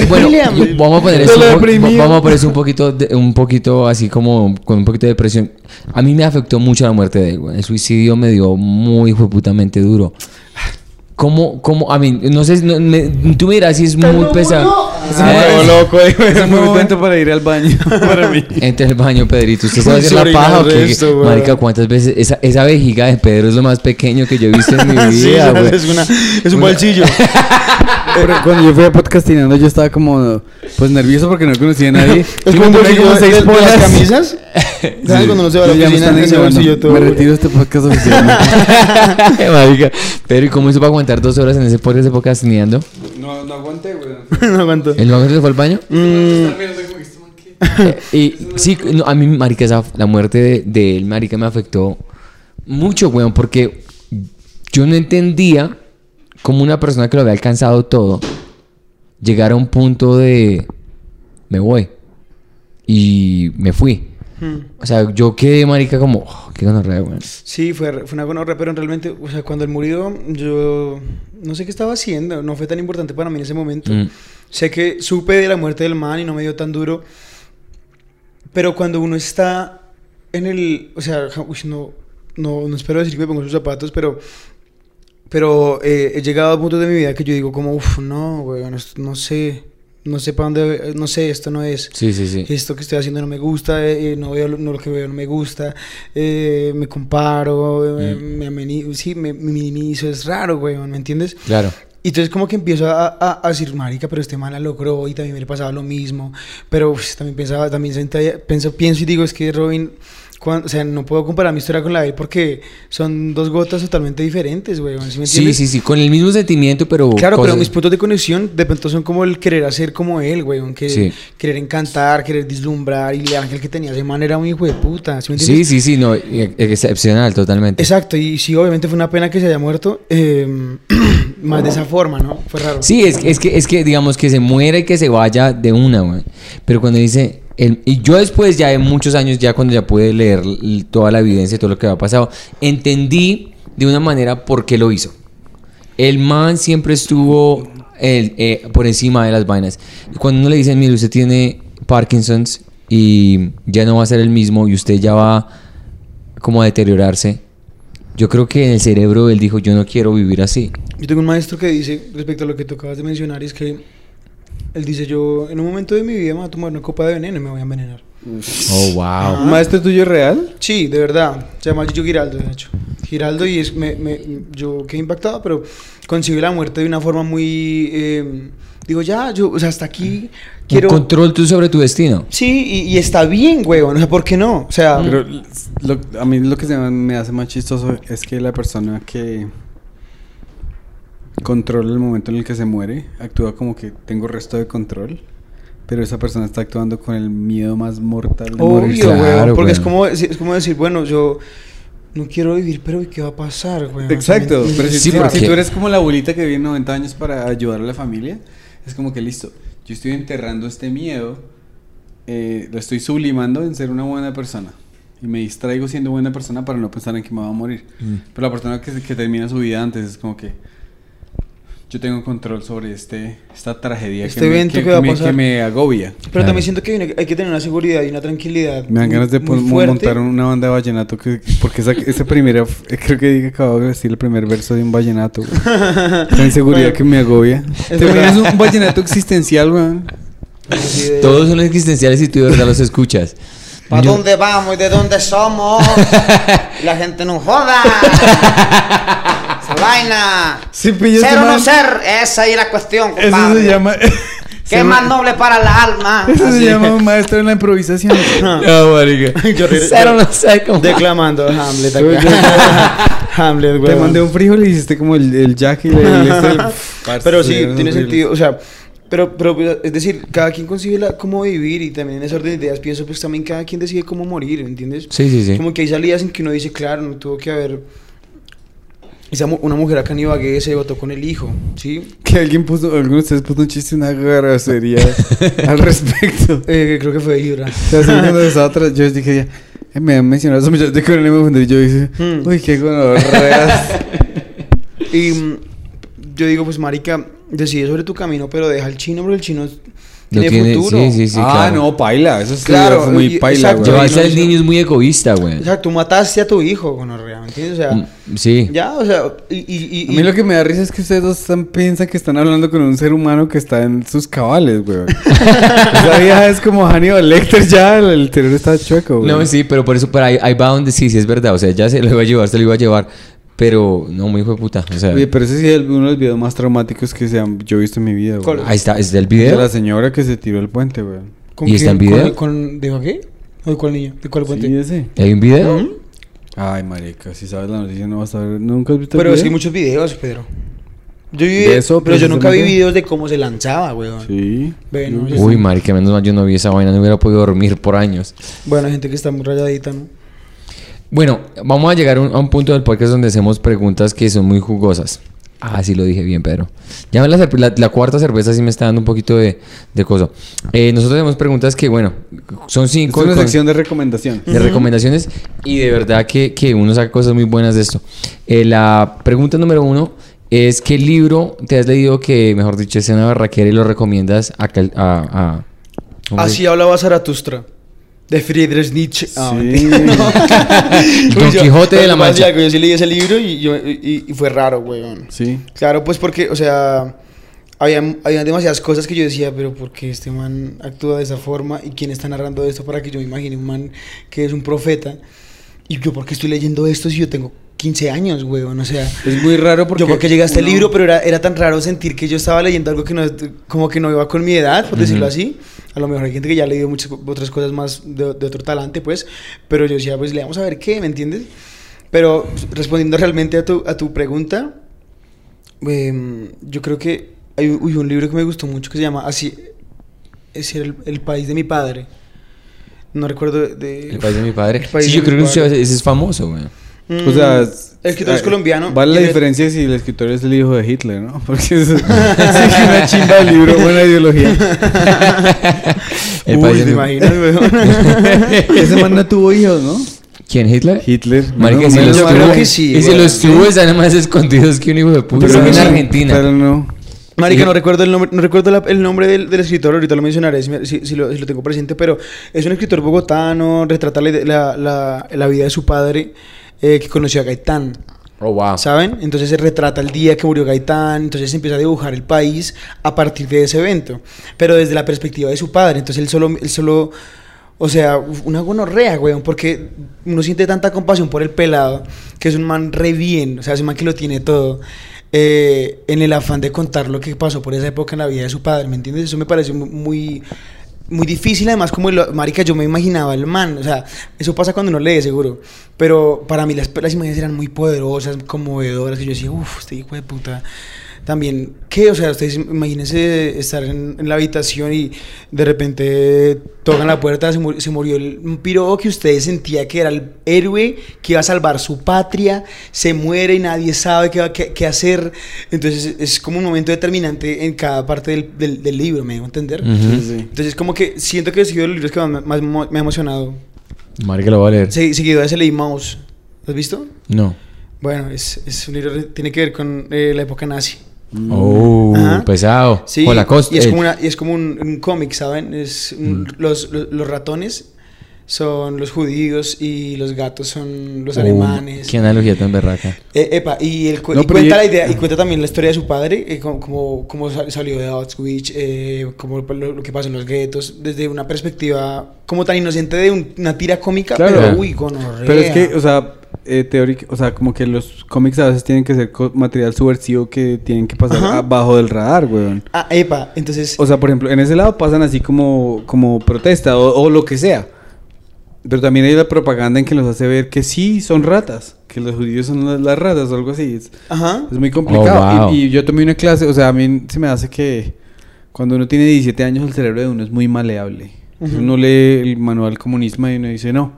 Bueno, yo- vamos a poner eso, un vamos a poner eso un poquito, de- un poquito así como con un poquito de depresión. A mí me afectó mucho la muerte de él, güey. El suicidio me dio muy putamente duro. ¿Cómo, cómo, a mí, no sé, no, me- tú me dirás si es muy pesado. Es un Ah, buen- loco, Es buen momento para ir al baño para mí. Entre el baño, Pedrito. ¿Usted sabe hacer la paja o qué? güey. Marica, ¿cuántas veces? Esa, esa vejiga de Pedro es lo más pequeño que yo he visto en mi Sí, vida, güey. es, una, es un bolsillo. Pero cuando yo fui a podcastinando yo estaba como pues nervioso porque no conocía a nadie. Es como un me bolsillo de, seis de las camisas. ¿Sabes cuando uno se va a la me oficina? Ese bolsillo todo. Me retiro de este podcast oficialmente. Marica. Pero ¿y cómo hizo para aguantar dos horas en ese podcast de podcastineando? no, no aguanté, güey. no aguanto. ¿El banco se fue al baño? Mm, Eh, y sí, no, a mí, marica, esa- la muerte de, de él, marica, me afectó mucho, weón, porque yo no entendía cómo una persona que lo había alcanzado todo llegar a un punto de me voy y me fui. Mm. O sea, yo quedé, marica, como, oh, qué gonorrea, weón. Sí, fue, fue una gonorrea, pero realmente, o sea, cuando él murió, yo no sé qué estaba haciendo, no fue tan importante para mí en ese momento. Mm. Sé que supe de la muerte del man y no me dio tan duro, pero cuando uno está en el, o sea, uy, no, no, no espero decir que me pongo sus zapatos, pero, pero eh, he llegado a puntos de mi vida que yo digo como, uff, no, weón, esto- no sé, no sé para dónde, no sé, esto no es Sí, sí, sí. esto que estoy haciendo no me gusta, eh, eh, no veo no, lo que veo no me gusta, eh, me comparo, eh, Mm. me, ameni- sí, me, me minimizo, es raro, güey, ¿me entiendes? Claro. Y entonces como que empiezo a, a, a decir, marica, pero este man la logró y también me le pasaba lo mismo, pero también pensaba, también sentía- pienso, pienso y digo, es que Robin, cuan- o sea, no puedo comparar mi historia con la de él porque son dos gotas totalmente diferentes, güey, ¿sí Sí, sí, sí, con el mismo sentimiento, pero. Claro, pero mis puntos de conexión de pronto son como el querer hacer como él, güey. Que, Sí. Querer encantar, querer deslumbrar. Y el ángel que tenía ese man era un hijo de puta. ¿sí me Sí, sí, sí, no, e- excepcional, totalmente. Exacto, y sí, obviamente fue una pena que se haya muerto. eh, más de esa forma, ¿no? Fue raro. Sí, es, que- es que es que digamos que se muera y que se vaya de una, güey. Pero cuando dice el- y yo después ya de muchos años ya cuando ya pude leer toda la evidencia y todo lo que había pasado, entendí de una manera por qué lo hizo. El man siempre estuvo el- eh, por encima de las vainas. Cuando uno le dicen, mire, usted tiene Parkinson's y ya no va a ser el mismo y usted ya va como a deteriorarse. Yo creo que en el cerebro él dijo, yo no quiero vivir así. Yo tengo un maestro que dice, respecto a lo que tú acabas de mencionar, es que él dice, yo en un momento de mi vida me voy a tomar una copa de veneno y me voy a envenenar. Oh, wow. ¿Un maestro tuyo real? Sí, de verdad. Se llama Gillo Giraldo, de hecho. Giraldo y es, me, me- yo quedé impactado, pero concibe la muerte de una forma muy... eh, digo, ya, yo, o sea, hasta aquí quiero... Un control tú sobre tu destino. Sí, y, y está bien, huevón. O sea, ¿por qué no? O sea, Pero lo- a mí lo que se me- me hace más chistoso es que la persona que controla el momento en el que se muere actúa como que tengo resto de control, pero esa persona está actuando con el miedo más mortal de obvio, Claro, huevón. Porque es güey. como, es, es como decir, bueno, yo no quiero vivir, pero ¿y qué va a pasar, huevón? Exacto, pero si, Sí, porque- si tú eres como la abuelita que vive 90 años para ayudar a la familia, es como que listo, yo estoy enterrando este miedo, eh, lo estoy sublimando en ser una buena persona. Y me distraigo siendo buena persona para no pensar en que me va a morir. Mm. Pero la persona que, que termina su vida antes es como que yo tengo control sobre este, esta tragedia Este que, me, evento que, que va a me- pasar. que me agobia. Pero Claro. también siento que hay una- hay que tener una seguridad y una tranquilidad. Me dan ganas de montar una banda de vallenato que, porque esa, ese primero creo que diga acabo de decir el primer verso de un vallenato. Esa inseguridad que me agobia. Es ¿Te imaginas un vallenato existencial, weón? De- Todos son existenciales y tú de verdad los escuchas. ¿Para Yo- dónde vamos y de dónde somos? La gente no joda. Vaina. Sí, pillas Ser o no ser, esa es la cuestión, Eso compadre. se llama. ¿Qué más noble para la alma? Eso Así. se llama un maestro en la improvisación. No, marica. Yo Cero no sé cómo. Declamando Hamlet acá. Hamlet, Te huevón. mandé un frijol y hiciste como el, el Jack y le, le hice el- pero sí, tiene horrible. sentido, o sea, pero, pero es decir, cada quien consigue la, cómo vivir y también en ese orden de ideas pienso pues también cada quien decide cómo morir, ¿entiendes? Sí, sí, sí. Como que hay salidas en que uno dice, claro, no tuvo que haber esa una mujer acá en Ibagué se votó con el hijo, ¿sí? Que alguien puso, alguno de ustedes puso un chiste, una grosería al respecto. Eh, creo que fue Ibra. O sea, así cuando estaba atrás, yo dije, eh, me han mencionado esos muchachos de Coronel me ofendí. Yo dije, Hmm. uy, qué gonorreas. Y mm, yo digo, pues marica, decide sobre tu camino, pero deja al chino, porque el chino Lo Tiene futuro. Sí, sí, sí, ah, claro. no, paila. Eso es Claro, fue muy paila, güey. Llevarse al niño es muy egoísta, güey. O sea, tú mataste a tu hijo, gonorrea, ¿me entiendes? O sea, Mm, Sí. ya, o sea, y... y, y- A mí lo que me da risa es que ustedes dos están- piensan que están hablando con un ser humano que está en sus cabales, güey. Esa vieja es como Hannibal Lecter ya, el, el terror está chueco, güey. No, sí, pero por eso, pero ahí, ahí va donde sí, sí es verdad. O sea, ya se lo iba a llevar, se lo iba a llevar. Pero no, muy hijo de puta. O sea, Oye, pero ese sí es uno de los videos más traumáticos que se han, yo he visto en mi vida, güey. Ahí está, es del De video. la señora que se tiró el puente, güey. ¿con ¿Y está en quién? video? ¿Con, con, ¿De qué? ¿O de cuál niño? ¿De cuál puente? Sí, ese. ¿Hay un video? ¿Mm? Ay, marica, si sabes la noticia no vas a ver. ¿Nunca has visto el Pero es que hay video? muchos videos, Pedro. Yo vi, De eso, pero yo nunca vi videos de cómo se lanzaba, weón. Sí. Bueno, Uy, marica, menos mal yo no vi esa vaina, no hubiera podido dormir por años. Bueno, hay gente que está muy rayadita, ¿no? Bueno, vamos a llegar a un, a un punto del podcast donde hacemos preguntas que son muy jugosas. Ah, sí lo dije bien, Pedro. Ya la, la, la cuarta cerveza sí me está dando un poquito de, de cosa. Eh, nosotros tenemos preguntas que, bueno, son cinco es una con- sección de recomendación. de recomendaciones y de verdad que, que uno saca cosas muy buenas de esto. Eh, la pregunta número uno es ¿qué libro te has leído que, mejor dicho, es una barraquera y lo recomiendas a... cal- a, a- ¿cómo se Así hablaba Zaratustra. De Friedrich Nietzsche. Ah, Sí. Don yo- Quijote de la Mancha. Yo sí leí ese libro y, yo, y, y fue raro, weón. Sí. Claro, pues porque, o sea, había, había demasiadas cosas que yo decía, pero ¿por qué este man actúa de esa forma? ¿Y quién está narrando esto para que yo me imagine un man que es un profeta? ¿Y yo por qué estoy leyendo esto si yo tengo 15 años, weón? O sea, Es muy raro porque. yo porque llegué a este libro, pero era, era tan raro sentir que yo estaba leyendo algo que no, como que no iba con mi edad, por decirlo así. A lo mejor hay gente que ya ha leído muchas otras cosas más de, de otro talante, pues, pero yo decía, pues, le vamos a ver qué, ¿me entiendes? Pero respondiendo realmente a tu, a tu pregunta, em, yo creo que hay uy, un libro que me gustó mucho que se llama Así, es el, el país de mi padre. No recuerdo de... El país de mi padre. Sí, yo creo que ese es famoso, güey. Mm, O sea, el escritor es eh, colombiano. Vale la diferencia si el escritor es el hijo de Hitler, ¿no? Porque es, sí, una chimba de libro, buena ideología. El Uy, ¿te imaginas? Ese man no tuvo hijos, ¿no? ¿Quién, Hitler? Hitler. Marica, No, si menos los yo mal. creo tuvo, que sí, y si güey. los tuvo están más escondidos que un hijo de puta. Pero en sí, Argentina. Pero no. Marica, no recuerdo el nombre, no recuerdo la- el nombre del, del escritor, ahorita lo mencionaré si, me- si- si lo, si lo tengo presente, pero es un escritor bogotano, retrata la, la, la- la vida de su padre eh, que conoció a Gaitán, Oh, wow. ¿saben? Entonces se retrata el día que murió Gaitán, entonces se empieza a dibujar el país a partir de ese evento, pero desde la perspectiva de su padre, entonces él solo, él solo o sea, una gonorrea, weón, porque uno siente tanta compasión por el pelado, que es un man re bien, o sea, es un man que lo tiene todo, eh, en el afán de contar lo que pasó por esa época en la vida de su padre, ¿me entiendes? Eso me parece mu- muy, muy difícil, además, como, el, marica, yo me imaginaba el man, o sea, eso pasa cuando uno lee, seguro, pero para mí las, las imágenes eran muy poderosas, conmovedoras, y yo decía, uff, este hijo de puta también, ¿qué? O sea, ustedes imagínense estar en, en la habitación y de repente tocan la puerta, se, mu- se murió el, un piro que ustedes sentía que era el héroe que iba a salvar su patria, se muere y nadie sabe qué, va- qué, qué hacer. Entonces es, como un momento determinante en cada parte del, del- del libro, ¿me dejo entender? Sí. Entonces como que siento que ha sido de los libros que más, me ha emocionado. Marica, lo voy a leer. Se- seguido de ese leí Mouse. ¿Lo has visto? No. Bueno, es, es un libro que tiene que ver con eh, la época nazi. Oh, Ajá. pesado. Sí, y es eh, como, una, y es como un, un cómic, ¿saben? Es un- Mm. los, los, los ratones son los judíos y los gatos son los oh, alemanes. Qué analogía tan berraca. Eh, epa, y, el, cu- No, y pero cuenta yo- la idea, y cuenta también la historia de su padre, eh, como, como, como sal- salió de Auschwitz, eh, como lo, lo que pasó en los guetos, desde una perspectiva como tan inocente de un- una tira cómica, Claro. pero uy, gonorrea. Pero es que, o sea, eh, teórica, o sea, como que los cómics a veces tienen que ser material subversivo que tienen que pasar Ajá. abajo del radar, weón. Ah, epa, entonces... O sea, por ejemplo, en ese lado pasan así como, como protesta o, o lo que sea. Pero también hay la propaganda en que los hace ver que sí son ratas, que los judíos son las, las ratas o algo así. Es, Ajá. es muy complicado. Oh, wow. y, y yo tomé una clase, o sea, a mí se me hace que cuando uno tiene 17 años el cerebro de uno es muy maleable. Uno lee el manual comunista y uno dice no.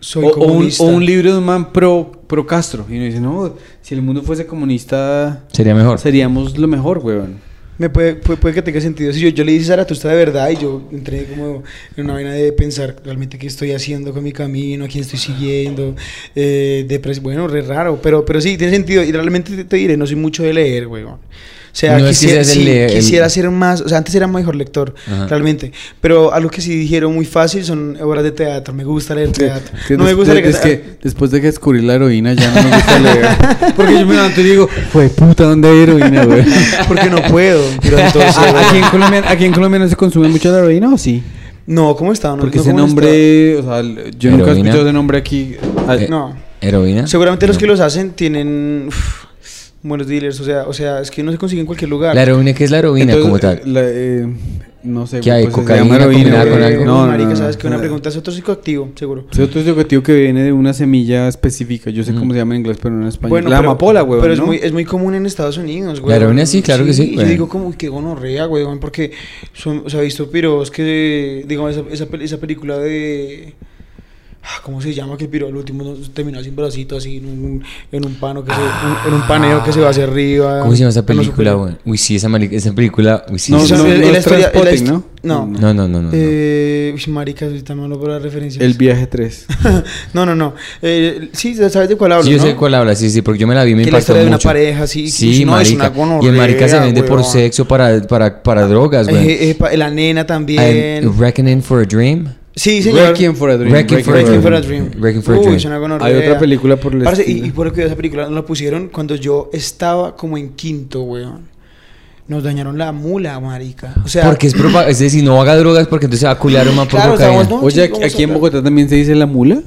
Soy o, o un, comunista. o un libro de un man pro, pro Castro. Y uno dice, no, si el mundo fuese comunista, Sería mejor. seríamos lo mejor, weón. Me puede, puede, puede que tenga sentido. Si yo, yo le dije Zaratustra de verdad y yo entré como en una vaina de pensar realmente qué estoy haciendo con mi camino, a quién estoy siguiendo. Eh, depres- bueno, re raro, pero, pero sí, tiene sentido. Y realmente te, te diré, no soy mucho de leer, weón. Sea, No es que quisiera, el el- quisiera ser más, o sea, antes era mejor lector, Ajá. realmente, pero algo que sí dijeron muy fácil son obras de teatro, me gusta leer teatro. Que no me gusta leer es que después de que descubrí la heroína ya no me gusta leer. Porque yo me levanto y digo, fue puta, ¿dónde hay heroína, güey? porque no puedo, pero entonces... ¿A- ¿Aquí en, Colombia, ¿Aquí en Colombia no se consume mucho la heroína o sí? No, ¿cómo está? No, Porque no, ese ¿cómo nombre, o sea, yo nunca he escuchado ese nombre aquí. Eh? No. ¿Heroína? Seguramente los que los hacen tienen uf, buenos dealers, o sea, o sea, es que no se consigue en cualquier lugar. La heroína, ¿qué es la heroína entonces, como tal? la, eh, no sé. ¿Qué hay? pues, ¿Cocaína heroína, con algo? No, no, marica, no, sabes que una no. pregunta es otro psicoactivo, seguro. Es otro psicoactivo que viene de una semilla específica. Yo sé cómo se llama en inglés, pero no en español. Bueno, la pero- amapola, güey. Pero ¿no? es, muy, es muy común en Estados Unidos, güey. La heroína sí, claro que sí, Y yo digo como, qué gonorrea, güey, porque son, se ha visto piros que, digamos, esa, esa película de... ah, ¿Cómo se llama? Que el piro al último no- terminó sin bracito así en un, en un pano que se, un- en un paneo que se va hacia arriba. ¿Cómo se llama esa No película, güey? Uy, sí, esa, esa película... Uy, sí. No, sí, no, sí. es- no es la es historia- es la hist- ¿no? No. No, no, no, no. no. Eh, uy, marica, ahorita no hablo por las referencias. El viaje 3. no, no, no. Eh, sí, ¿sabes de cuál hablo, Sí, yo no? sé cuál habla, sí, sí, porque yo me la vi y me Que la impactó historia de una mucho. pareja, sí. Sí, no, es marica. una y el marica se vende por sexo para, para, para drogas, güey. Eh, eh, pa- la nena también. I'm Reckoning for a Dream. Sí, señor. Requiem for a Dream. Requiem for a Dream. for a Dream. Requiem for a Uy, Dream. es una gonorrea. Hay otra película por el Parce, y, estilo. y por lo que esa película no la pusieron cuando yo estaba como en quinto, weón. Nos dañaron la mula, marica. O sea, Porque es propaganda. Es decir, no haga drogas porque entonces se va a culiar un man por Claro, cocaína. estamos- no, Oye, sí, aquí, en. Bogotá también se dice la mula.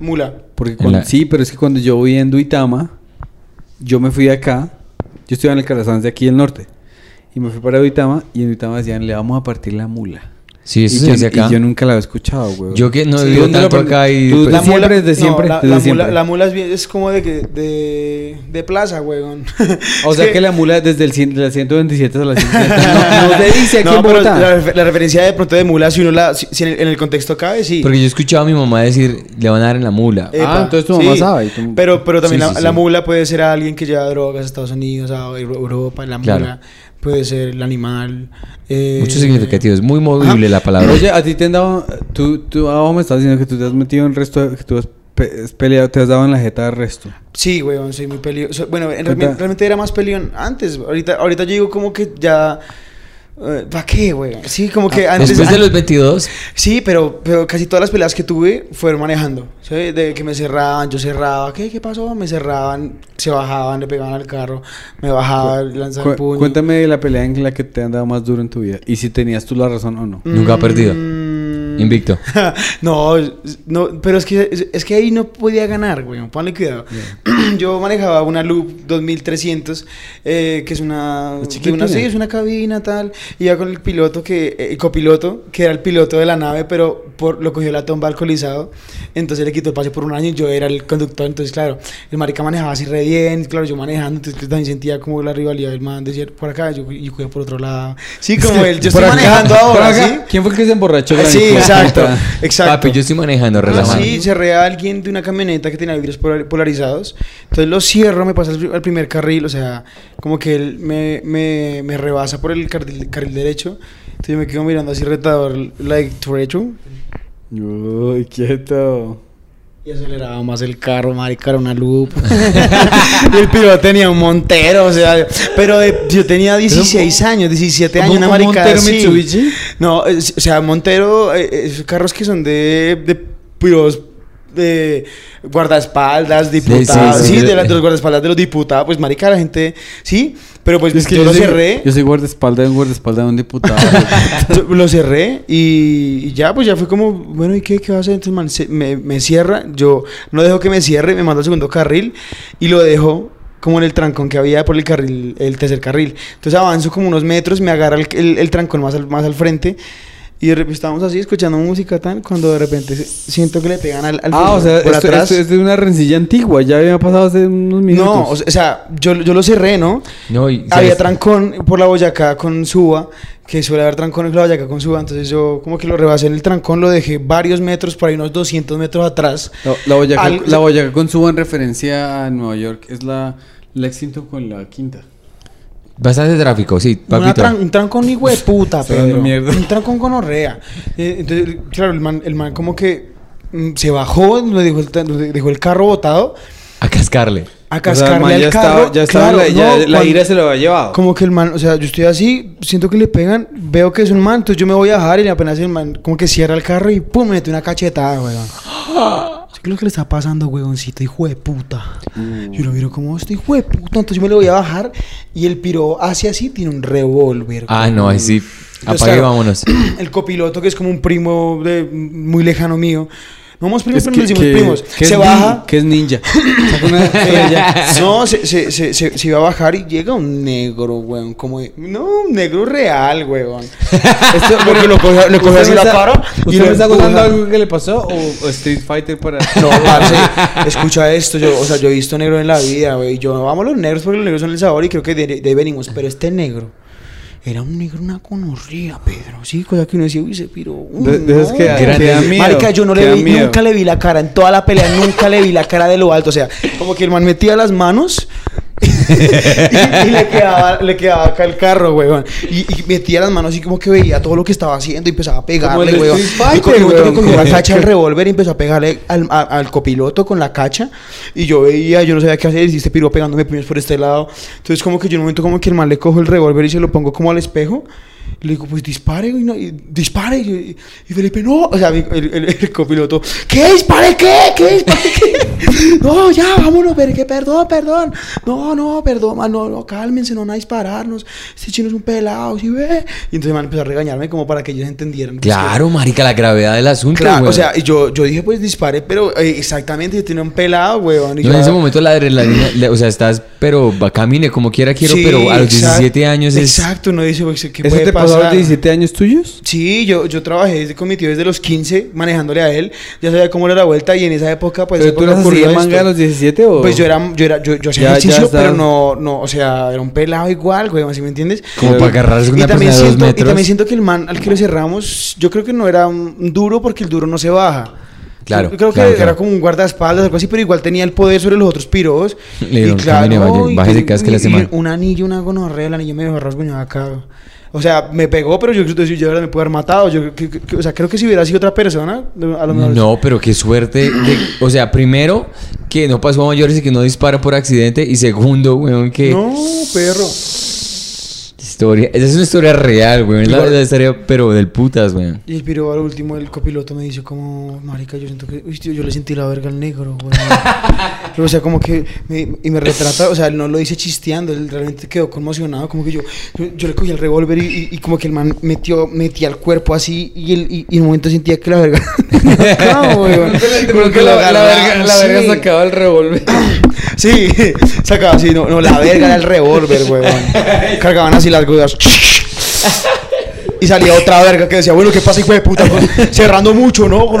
mula. Porque cuando- la- Sí, pero es que cuando yo voy en Duitama, yo me fui de acá. Yo estuve en el Calazán de aquí del norte. Y me fui para Duitama y en Duitama decían, le vamos a partir la mula. Sí, eso y, se yo, dice acá. y yo nunca la había escuchado, güey. Yo que no he Sí, vivido ¿dónde lo tanto acá y... Tú- pues, la siempre, desde siempre, la, desde la siempre. Mula, la mula es, bien- es como de, que- de, de plaza, weón. O sea que, la mula desde el cien- de la 127 a la 127 no, no se dice aquí No, en pero la, refer- la referencia de pronto de mula, si uno la, si, si en, el, en el contexto cabe, sí. Porque yo he escuchado a mi mamá decir, le van a dar en la mula. Epa, Ah, entonces tu mamá sabe, y tú- Pero, pero también Sí, la, sí, la sí. mula puede ser alguien que lleva drogas a Estados Unidos, a Euro- Europa. La Claro. Puede ser el animal. eh, Mucho significativo. Es muy movible la palabra. Oye, a ti te han dado. Tú, tú abajo me estás diciendo que tú te has metido en resto. Que tú has, pe- has peleado, te has dado en la jeta de resto. Sí, weón, soy muy peleón. Bueno, en- realmente era más peleón antes. Ahorita, ahorita yo digo como que ya... ¿Para qué, weón? Sí, como que antes... Ah, Después de los 22, Sí, pero, pero casi todas las peleas que tuve fueron manejando. ¿sí? De que me cerraban, yo cerraba. ¿Qué, qué pasó? Me cerraban, se bajaban, le pegaban al carro, me bajaba, lanzaba Cu- el puño. Cuéntame la pelea en la que te han dado más duro en tu vida. Y si tenías tú la razón o no. nunca ha perdido. Mm, Invicto. no, no, pero es que, es, que ahí no podía ganar, güey. Ponle cuidado. Yo manejaba una Loop 2300, eh, que es una, ¿Es que una, sí, es una cabina tal. Iba con el piloto, que, eh, el copiloto, que era el piloto de la nave, pero por, lo cogió la tomba alcoholizado. Entonces le quitó el pase por un año y yo era el conductor. Entonces, claro, el marica manejaba así re bien. Claro, yo manejando, entonces también sentía como la rivalidad del man. Decía por acá, yo, yo por otro lado. Sí, como él. Yo estoy acá, manejando ahora. ¿sí? ¿Quién fue el que se emborrachó? Ah, Sí, de exacto, exacto. Papi, yo estoy manejando, Ah, relajado. sí, cerré a alguien de una camioneta que tenía vidrios polar- polarizados. Entonces lo cierro, me pasa al primer carril, o sea, como que él me, me, me rebasa por el carril, carril derecho. Entonces yo me quedo mirando así retador, like, derecho. Uy, quieto. Y aceleraba más el carro, marica, era una loop. y el piloto tenía un montero, o sea, pero de- yo tenía 16 años, 17 años, ¿Cómo una un marica Montero así. Mitsubishi? No, o sea, Montero, eh, eh, esos carros que son de, de piros, de guardaespaldas, diputados, sí, sí, sí. de, la- de los guardaespaldas de los diputados, pues marica, la gente, sí, pero pues Es que yo, lo soy- cerré, Yo soy guardaespaldas de un guardaespaldas de un diputado. yo lo cerré y, y ya, pues ya fue como, bueno, ¿y qué, qué va a hacer? Entonces, man, se- me, me cierra, yo no dejo que me cierre, me mando al segundo carril y lo dejo como en el trancón que había por el carril, el tercer carril. Entonces avanzo como unos metros, me agarra el, el- el trancón más al, más al frente y de repente estábamos así escuchando música tan cuando de repente se- siento que le pegan al, al ah, o sea, por esto, atrás. esto es de una rencilla antigua. Ya había pasado hace unos minutos. no, o sea, o sea, yo, yo lo cerré, ¿no? No, y, Había trancón por la Boyacá con Suba, que suele haber trancón en la Boyacá con Suba, entonces yo como que lo rebasé en el trancón, lo dejé varios metros, por ahí unos 200 metros atrás. La, la Boyacá, la Boyacá con suba en referencia a Nueva York es la Lexington con la quinta. Bastante tráfico, sí, papito. tran- un trancón hijo de puta, Pedro. mierda. Un trancón con orrea. entonces, claro, el man, el man como que mm, se bajó, lo dejó el, dejó el carro botado. A cascarle. a O sea, cascarle el man al ya carro. estaba, ya estaba claro, la, ya no, la cuando- ira se lo había llevado. Como que el man, o sea, yo estoy así, siento que le pegan, veo que es un man, entonces yo me voy a bajar y apenas el man como que cierra el carro y pum, me mete una cachetada, weón. ¿Qué es lo que le está pasando, weoncito, hijo de puta? Mm. Yo lo miro como este hijo de puta, entonces yo me lo voy a bajar y el piro hace así, tiene un revólver. Ah, no, ahí sí. Apague claro, vámonos. El copiloto, que es como un primo de, muy lejano mío. No somos primos, pero nos decimos primos. se baja. que es ninja. No, se, se, se, se, iba a bajar y llega un negro, weón. Como no, un negro real, weón. Esto, Porque lo coge, le coge ¿Usted así la y ¿Usted lo me está contando algo que le pasó o, Street Fighter para...? No, parce, escucha esto, yo, o sea, yo he visto negro en la vida, güey. Yo amo los negros porque los negros son el sabor y creo que de ahí venimos. Pero este negro era un negro, una conorría, Pedro. Sí, cosa que uno decía, uy, se piró. uy, De- de esas no. que- que dan miedo, Marica, yo no le vi, miedo. nunca le vi la cara. En toda la pelea nunca le vi la cara de lo alto. O sea, como que el man metía las manos. y, y le, quedaba, le quedaba acá el carro, weón. Y, y metía las manos así como que veía todo lo que estaba haciendo y empezaba a el pegarle, weón. Street Y Fighter, cogió- weón. cacha del revólver y empezó a pegarle al, a- al copiloto con la cacha. Y yo veía, yo no sabía qué hacer. Y este piro pegándome puños por este lado. Entonces, como que yo en un momento, como que el man le cojo el revólver y se lo pongo como al espejo. Le digo, pues dispare, y no, y dispare. Y, Felipe, no. O sea, el, el- el copiloto, ¿qué dispare qué? ¿Qué dispare qué? No, ya, vámonos, pero que perdón, perdón. No, no, perdón, man, no, no, cálmense, no van a dispararnos. Este chino es un pelado, ¿sí ve? Y entonces, man, empezó a regañarme como para que ellos entendieran. pues, que- Claro, marica, la gravedad del asunto, Claro, o sea, yo, yo dije, pues dispare, pero eh, exactamente, yo tenía un pelado, weón. y No, yo- en ese momento la adrenalina, la- o sea, estás, pero va, camine como quiera quiero, Sí, pero a los exacto, 17 años es... Exacto, uno dice, pues, ¿qué ¿Eso puede te pasó a los pasar? 17 años tuyos? Sí, yo, yo trabajé desde, con mi tío desde los 15, manejándole a él. Ya sabía cómo era la vuelta y en esa época, pues. ¿Pero tú eras así de esto. manga a los 17 o...? Pues yo era, yo era, yo, yo hacía ejercicio, pero no, no, o sea, era un pelado igual, güey, ¿así me entiendes? Como para agarrarse con Y una también, persona de dos siento, y metros. también siento que el man al que lo cerramos, yo creo que no era un duro porque el duro no se baja. Claro, Yo creo que claro, era claro. como un guardaespaldas, algo así, pero igual tenía el poder sobre los otros piros. Le dieron, "Camine, vaya, y bájese que y- y mal". Un anillo, una gonorrea, el anillo me dejó rasguñado acá. O sea, me pegó, pero yo creo que yo ahora me pude haber matado. Yo, que- que- o sea, creo que si hubiera sido otra persona, a lo mejor. No, pero qué suerte. de- o sea, primero, que no pasó a mayores y que no dispara por accidente. Y segundo, weón, que... No, perro. Historia... Esa es una historia real, weón. Es la, la historia, pero del putas, weón. Y el piro al último, el copiloto me dice como, marica, yo siento que, uy, tío, yo le sentí la verga al negro, güey. o sea, como que, me, y me retrata, o sea, él no lo dice chisteando, él realmente quedó conmocionado, como que yo, yo, yo le cogí el revólver y, y, y como que el man metió, metía el cuerpo así y, él, y, y en un momento sentía que la verga... no, güey, como que lo agarraba, sí. sacaba el revólver. Sí, sacaba así, no, no, la verga era el revólver, güey. Cargaban así las Y salía otra verga que decía, bueno, ¿qué pasa, hijo de puta? Cerrando mucho, ¿no?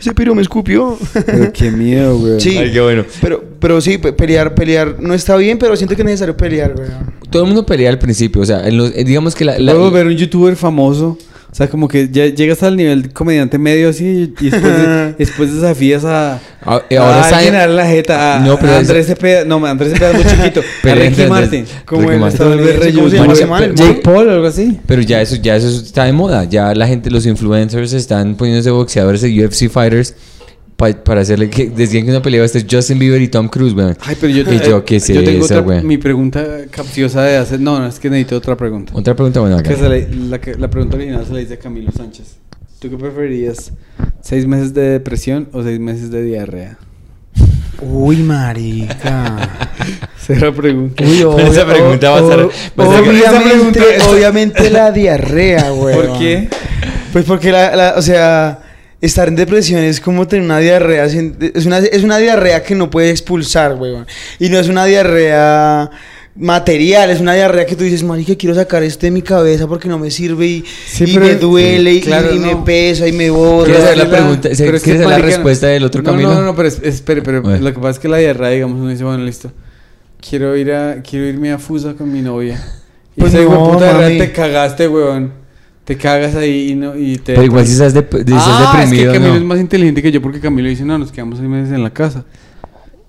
Ese piro me escupió. Pero qué miedo, güey. Sí. Ay, qué bueno. Pero, pero sí, pe- pelear, pelear no está bien, pero siento que es necesario pelear, güey. Todo el mundo pelea al principio. O sea, en los- eh, digamos que la... la- Luego ver un youtuber famoso. O sea, como que ya llegas al nivel de comediante medio así y después, de- después desafías a, Ah, eh, ahora a a darle la jeta a, No, pero a Andrés Cepeda. No, Andrés Cepeda es muy chiquito. a Pero Ricky Andrés- Martin. Como Ricky el Jake Paul o algo así. Pero ya eso, ya eso está de moda. Ya la gente, los influencers están poniéndose boxeadores de UFC fighters pa- para hacerle que decían que una pelea este es Justin Bieber y Tom Cruise, weón. Ay, pero yo, Y yo, ¿qué sé yo tengo otra, mi pregunta capciosa de hacer. No, no, es que necesito otra pregunta. Otra pregunta, bueno, acá. Que se le- la, que- la pregunta original se la hice a Camilo Sánchez. ¿Tú qué preferirías? ¿Seis meses de depresión o seis meses de diarrea? Uy, marica. Será pregunta. Uy, Pero esa obvio- pregunta va a ser- obviamente, esa pregunta- esa- obviamente la diarrea, güey. ¿Por qué? Pues porque la, la- o sea, estar en depresión es como tener una diarrea, es una, es una diarrea que no puedes expulsar, güey. Y no es una diarrea material, es una diarrea que tú dices, marica, quiero sacar esto de mi cabeza porque no me sirve y, Sí, y me duele y, claro, y me no. pesa y me bota. ¿Quieres saber la la- pregunta? pero es que, ¿Quieres saber la respuesta del otro no, Camilo? No, no, no, pero es- espere, pero Bueno. lo que pasa es que la diarrea, digamos, uno dice, bueno, listo. Quiero ir a, quiero irme a Fusa con mi novia. Y Pues ese no, puta diarrea te cagaste, weón. Te cagas ahí y no y te Pero igual si estás, dep- si estás ah, deprimido, es que Camilo no. es más inteligente que yo porque Camilo dice, no, nos quedamos seis meses en la casa.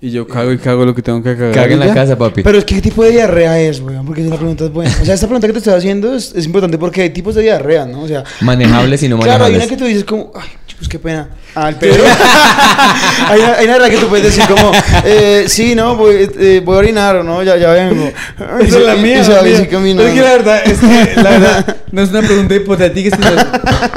Y yo cago y cago lo que tengo que cagar. Caga en la ya. casa, papi. Pero es que qué tipo de diarrea es, güey, porque esa pregunta es buena. O sea, esta pregunta que te estoy haciendo es, es importante porque hay tipos de diarrea, ¿no? O sea, Manejables y no claro, hay manejables. una que tú dices como, ay, Pues qué pena. Ah, el Pedro. hay, hay una verdad que tú puedes decir como, eh, sí, no, voy, eh, voy a orinar o no, ya, ya vengo. Esa es la mía. se la mía. Es que la verdad, es que la verdad, no es una pregunta hipotética, sino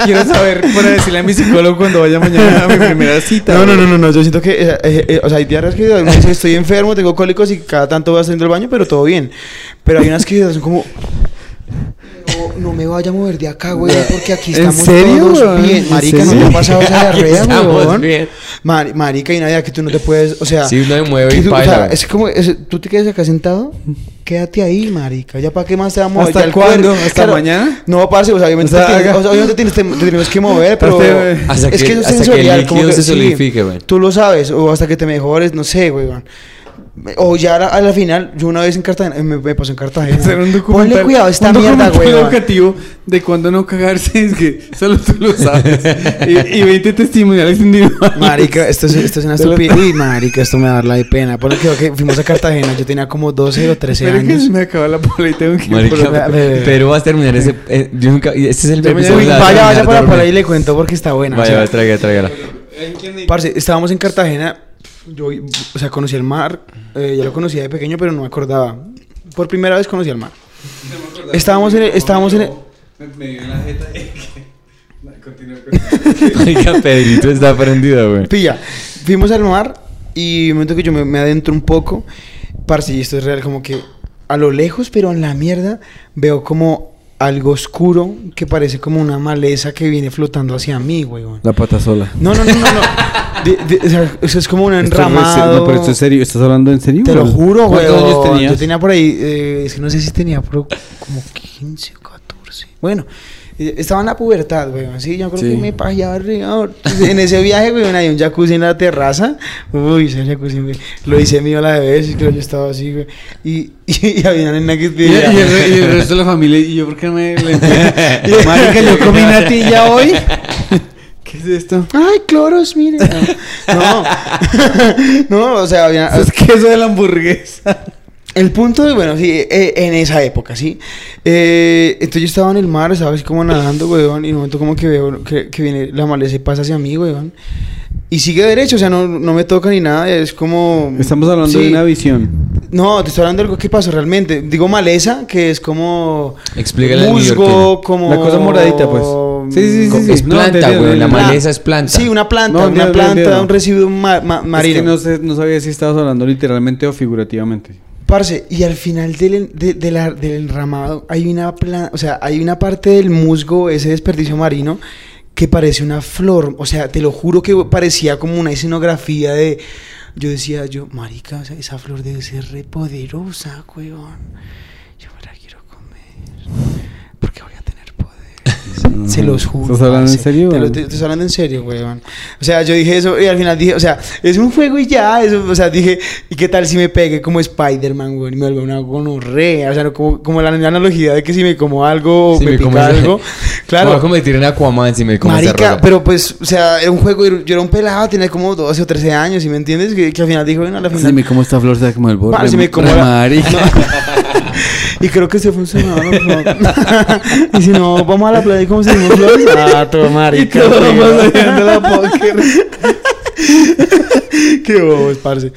quiero saber para decirle a mi psicólogo cuando vaya mañana a mi primera cita. No, no, no, no, no, yo siento que, eh, eh, eh, o sea, hay diarreas que estoy enfermo, tengo cólicos y cada tanto voy haciendo el baño, pero todo bien. Pero hay unas que son como, no, no me vaya a mover de acá, güey, porque aquí ¿En estamos serio, todos bien. ¿En Marica, ¿no te ha pasado esa diarrea, bien. Mari- marica, y idea que tú no te puedes, o sea... Sí, uno se mueve y tú- o baila, sea, güey. es como, es- tú te quedas acá sentado, quédate ahí, marica, ya para qué más te va a mover. ¿Hasta cuándo? ¿Hasta mañana? No, parce, o sea, obviamente, O sea, te tienes- o sea, obviamente tienes- te, te tenemos que mover, pero... Hasta- es que- que eso es hasta que el sensorial, como que- se sí, solidifique, güey. Tú lo sabes, o hasta que te mejores, no sé, güey. man. O ya a la, a la final, yo una vez en Cartagena, me, me pasó en Cartagena. Hacer un documental. Ponle cuidado a esta un mierda, güey. man. educativo de cuándo no cagarse, es que solo tú lo sabes. y, y 20 testimoniales individuales. Marica, esto es, esto es una estupidez. Uy, marica, esto me da la de pena. Ponle cuidado que fuimos a Cartagena, yo tenía como 12 o 13 Pero que años. se me acaba la pola y tengo que ir Marica, por ve- pero vas a terminar ese. eh, yo nunca. Este es el Yo episodio la- Vaya, vaya para, para ahí y le cuento porque está buena. o Vaya, sea, vaya, tráigala, tráigala. Parce, estábamos en Cartagena. Yo, o sea, conocí el mar. eh, ya lo conocía de pequeño, pero no me acordaba. Por primera vez conocí el mar. Estábamos en el- estábamos en el- Me, me dio la jeta. Continúa, continúa. Marica, Pedrito está prendido, güey. Pilla, fuimos al mar y un momento que yo me, me adentro un poco, parce, y esto es real, como que a lo lejos, pero en la mierda, veo como algo oscuro que parece como una maleza que viene flotando hacia mí, weón. La pata sola. No, no, no, no, no. De- de- o sea, eso es como un enramado. No, pero esto es serio. ¿Estás hablando en serio? Te lo güey? juro, güey. ¿Cuántos años tenías? Yo tenía por ahí, eh, es que no sé si tenía pero como 15 o 14. Bueno, estaba en la pubertad, güey. Sí, yo creo Sí. que me pajeaba arriba. En ese viaje, güey, hay un jacuzzi en la terraza. Uy, ese jacuzzi, güey. Lo hice mío la de veces, creo yo estaba así, güey. Y, y, y había una nena que Y, y y el resto de la familia, ¿y yo por qué me le Marica, yo comí natilla hoy. ¿Qué es esto? Ay, cloros, mire. No, no, o sea, había, es queso de la hamburguesa. El punto de, bueno, sí, eh, en esa época, ¿sí? Eh, entonces yo estaba en el mar, estaba así como nadando, weón, y en un momento como que veo que, que viene la maleza y pasa hacia mí, weón. Y sigue derecho, o sea, no, no me toca ni nada, es como... Estamos hablando Sí. de una visión. No, te estoy hablando de algo que pasó realmente. Digo maleza, que es como... Explícale al Musgo, como... La cosa moradita, pues. Sí, sí, sí, sí. Es No, planta, entiendo, güey. La maleza es planta. Sí, una planta, No, una planta, un residuo ma- ma- marino. Es que no, sé, no sabía si estabas hablando literalmente o figurativamente. Y al final del, del enramado hay una pla- o sea, hay una parte del musgo, ese desperdicio marino, que parece una flor. O sea, te lo juro que parecía como una escenografía de. Yo decía, yo, marica, o sea, esa flor debe ser re poderosa, weón. Yo me la quiero comer. Porque voy a tener poder. Se los juro. ¿Estás hablando en parce. serio, Te lo te- te estoy hablando en serio, weón. O sea, yo dije eso y al final dije, o sea, es un juego y ya. Eso, o sea, dije, ¿y qué tal si me pegue como Spider-Man, weón? Y me vuelve una gonorrea. O sea, no, como, como la, la analogía de que si me como algo Si me, me pica como ese- algo. Me voy a Claro. convertir en Aquaman si me como Marica, pero pues, o sea, era un juego, yo era un pelado, tenía como 12 o 13 años, ¿y me entiendes? Que, que al final dijo, bueno, al final... Si me como esta flor, se como el borde. Parce, me como la- marica. Y creo que se funcionó, ¿no? y si no, vamos a la playa y como seguimos. Ah, marica. Y todo weón. más allá de la póker. Qué bobos, parce.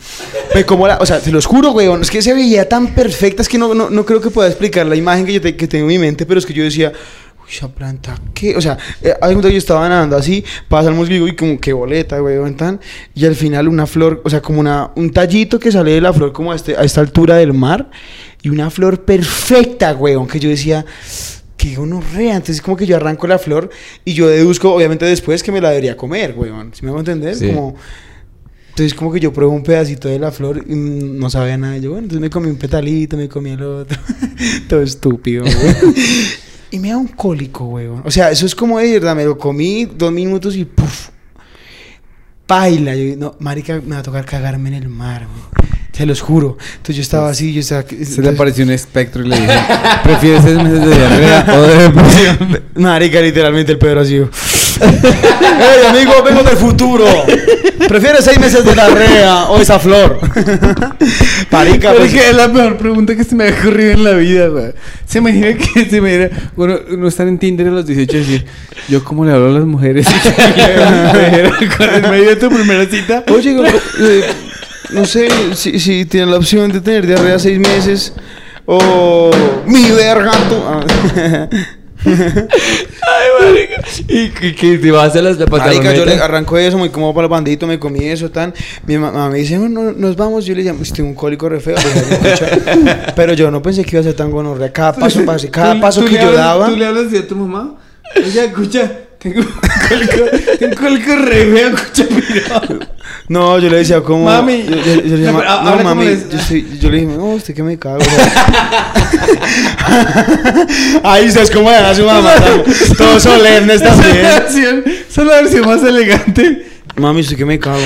Como la, o sea, te los juro, weón, es que se veía tan perfecta, es que no, no, no creo que pueda explicar la imagen que yo te- que tengo en mi mente, pero es que yo decía, uy, esa planta, ¿qué? O sea, eh, yo estaba nadando así, pasa el musgo y como qué boleta, weón, tan, y al final una flor, o sea, como una, un tallito que sale de la flor como a, este, a esta altura del mar, y una flor perfecta, weón, que yo decía, qué gonorrea, entonces como que yo arranco la flor y yo deduzco, obviamente después, que me la debería comer, weón, ¿sí me hago entender? Sí. Como... Entonces como que yo pruebo un pedacito de la flor y no sabía nada. Yo, bueno, entonces me comí un petalito, me comí el otro. Todo estúpido, güey. y me da un cólico, güey. O sea, eso es como de verdad, me lo comí dos minutos y puf. Paila. Yo, no, marica, me va a tocar cagarme en el mar, güey. Se los juro. Entonces yo estaba así, yo estaba... Se le entonces- apareció un espectro y le dije: ¿Prefieres seis meses de diarrea o de depresión? Marica, literalmente el Pedro así. ¡Ey, amigo, vengo del futuro! ¿Prefieres seis meses de diarrea o esa flor? Marica, pues... es la mejor pregunta que se me ha ocurrido en la vida, güey. Se imagina que se imagina, bueno, uno está en Tinder a los 18 y decir, yo cómo le hablo a las mujeres. En medio de tu primera cita. Oye, eh, no sé si, si tienen la opción de tener diarrea seis meses o mi verga tú. Ah. Ay, marica. Y que, te vas a las la Marica, yo le arranco eso, muy cómodo para el bandito, me comí eso, tan. Mi mamá me dice, no, no, nos vamos. Yo le llamo, estoy un cólico re feo. Pero yo no pensé que iba a ser tan gonorrea. Cada paso, cada paso que yo daba. ¿Tú le hablas a tu mamá? Oye, escucha, tengo un cólico re feo, escucha, pero... No, yo le decía como. Mami. Yo, yo- yo le decía, No, "Ma- pero no, mami. les- Yo, estoy- yo le dije, no, usted que me cago. Ahí ustedes como ven a su mamá. Todo solemne está bien. versión, esa es la versión más elegante. Mami, usted que me cago.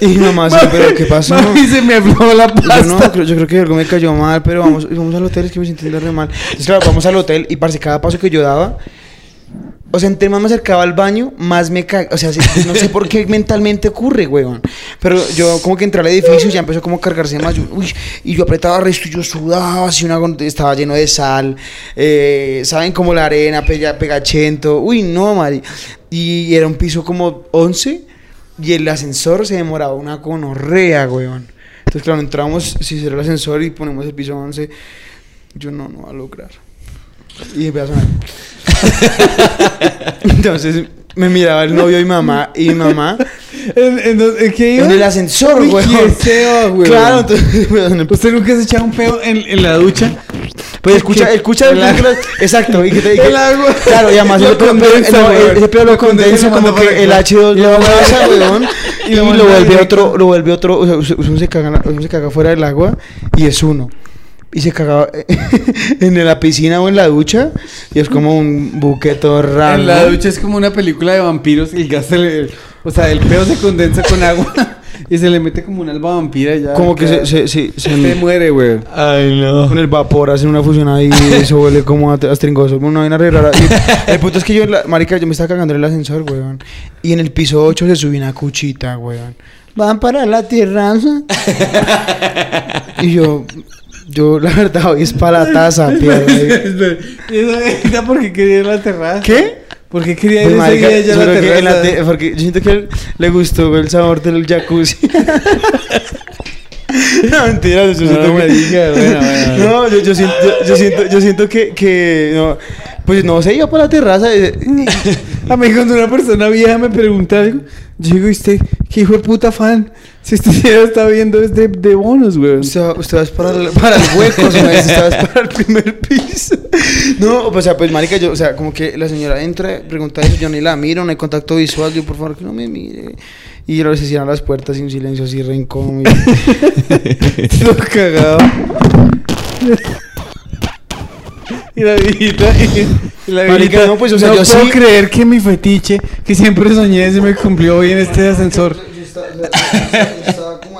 y mi mamá, sí, pero ¿qué pasó? Mami, se me aflojó la Yo pasta. no, creo- yo creo que algo me cayó mal, pero vamos, vamos al hotel, es que me sentí re mal. Entonces, claro, vamos al hotel y parece cada paso que yo daba, o sea, entre más me acercaba al baño, más me cagaba. O sea, no sé por qué mentalmente ocurre, weón. Pero yo como que entré al edificio y ya empezó como a cargarse más. yo, uy, y yo apretaba resto y yo sudaba, así una, estaba lleno de sal. eh, ¿Saben? Como la arena, pega, pegachento. Uy, no, Mari. Y era un piso como 11 y el ascensor se demoraba una gonorrea, weón. Entonces, claro, entramos, si será el ascensor y ponemos el piso 11, yo no, no va a lograr. Y empezó a. Entonces me miraba el novio y mamá, y mamá ¿En, en, dónde- en qué iba? en el ascensor, güey. Claro, entonces. ¿Usted nunca se echaba un peo en, en la ducha? Pues escucha, escucha El agua. Exacto, y que te El agua. Claro, y además Lo pedo- condensa, no, ese pedo lo condensa, como que el acá. H2 Y lo pasa, weón. y lo vuelve otro, lo vuelve otro, o sea, uno se caga, uno se caga fuera del agua y es uno. Y se cagaba en la piscina o en la ducha y es como un buque todo raro. En la ducha es como una película de vampiros. El gas se le- O sea, el peo se condensa con agua y se le mete como una alba vampira y ya. Como que se, se, se, se- se muere, güey. Ay, no. con el vapor hacen una fusión ahí y eso huele como a, a stringoso, una vaina re rara. Y el punto es que yo, en la, marica, yo me estaba cagando en el ascensor, weón. Y en el piso 8 se subió una cuchita, weón. Van para la terraza. y yo, yo la verdad hoy es para la taza, pierda. Espera, ¿y esa- esa por qué quería ir a la terraza? ¿Qué? ¿Por qué quería Pues, ir ese marica, día ya a la la terraza? te- porque yo siento que él le gustó el sabor del jacuzzi. no, mentira, yo siento No me. No, yo, yo siento, yo, siento, yo siento que, que no, pues no sé, iba para la terraza. eh, A mí cuando una persona vieja me pregunta algo, yo digo, ¿usted qué hijo de puta fan? Si este video está viendo es de, de bonos, güey. Usted, va- usted va para el, para el hueco, o sea, usted va para el primer piso. No, o sea, pues marica, yo, o sea, como que la señora entra, pregunta eso, yo ni la miro, no hay contacto visual, yo por favor que no me mire. Y luego se cierran las puertas y un silencio así re incómodo. Todo cagado. Y la viejita, y, y la viejita, no, pues, o sea, no yo puedo sí- creer que mi fetiche, que siempre soñé, se me cumplió hoy en este ascensor.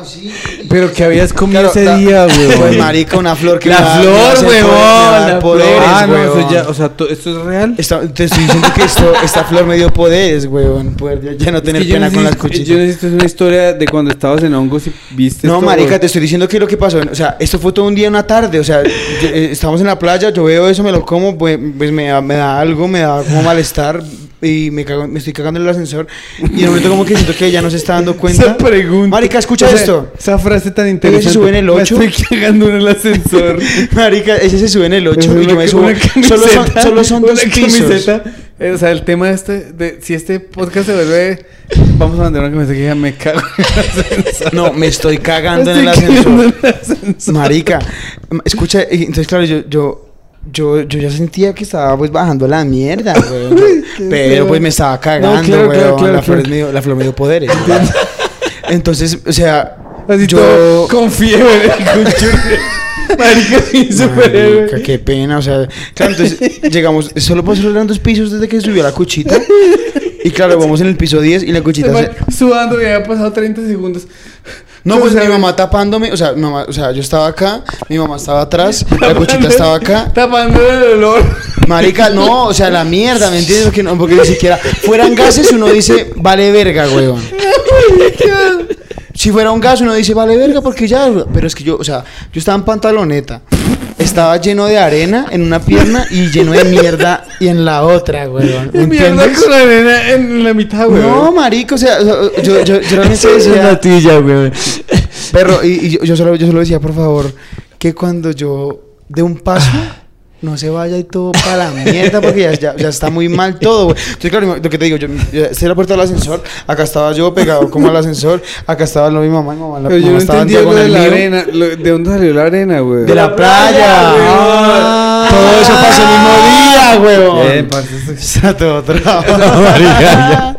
Estaba como así. Pero que habías comido Claro, ese la- día, güey. Pues marica, una flor que La da- flor, la poderes, flor. Ah, no, huevón. eso ya, o sea, to- ¿esto es real? Esta- te estoy diciendo que esto, esta flor me dio poderes, weón. Poder ya, ya no Es tener que pena con las cuchillas. Yo necesito una historia de cuando estabas en hongos y viste No, esto, marica, te estoy diciendo que lo que pasó, o sea, esto fue todo un día, una tarde, o sea, yo- eh, estamos en la playa, yo veo eso, me lo como, pues, pues me, da, me da algo, me da como malestar y me, cago- me estoy cagando en el ascensor y de momento como que siento que ella no se está dando cuenta. Esa pregunta. Marica, escucha O sea, esto. Esa frase tan Ella interesante. se sube en el Me 8. estoy cagando en el ascensor. Marica, ese se sube en el 8 y yo me subo. Solo son, camiseta, solo son dos una pisos. camiseta. Eh, O sea, el tema de este, de, si este podcast se vuelve, vamos a mandar una camiseta que diga me cago en el ascensor. No, me estoy cagando en el Me estoy cagando ascensor. en el ascensor. Marica, escucha, entonces claro, yo, yo, yo, yo ya sentía que estaba pues bajando la mierda, qué Pero pues me estaba cagando, No, claro, claro, weón. claro, la, flor claro. es medio- la flor me dio poderes. Entonces, o sea, Así yo... todo con fiebre, con. Marica, Marica, qué pena, o sea, claro, entonces llegamos, solo pasó eran dos pisos desde que subió la cuchita. Y claro, vamos en el piso 10 y la cuchita se... Sudando y había pasado 30 segundos. No, pues O sea, mi mamá tapándome, o sea, mi mamá, o sea, yo estaba acá, mi mamá estaba atrás, la cuchita estaba acá. Tapando el olor. Marica, no, o sea, la mierda, ¿me entiendes? Porque, no, porque ni siquiera fueran gases uno dice, vale verga, weón. Si fuera un gas uno dice, vale verga, porque ya, pero es que yo, o sea, yo estaba en pantaloneta, estaba lleno de arena en una pierna y lleno de mierda y en la otra. ¿me Mierda con arena en la mitad, güey. No, marico, o sea, o sea, yo, yo, yo realmente Es una decía, tilla, weón. perro, y, y yo, yo solo, yo solo decía, por favor, que cuando yo dé un paso, no se vaya y todo para la mierda, porque ya, ya, ya está muy mal todo, güey. Entonces, claro, lo que te digo, yo, yo es la puerta del ascensor, acá estaba yo pegado como al ascensor, acá estaba lo mi mamá, mi mamá, la Pero yo mamá no estaba en entendí lo de la mío. arena. Lo- ¿De dónde salió la arena, güey? De la playa. Ah. Todo eso pasó el mismo día, huevón. Bien, parce, todo trabado.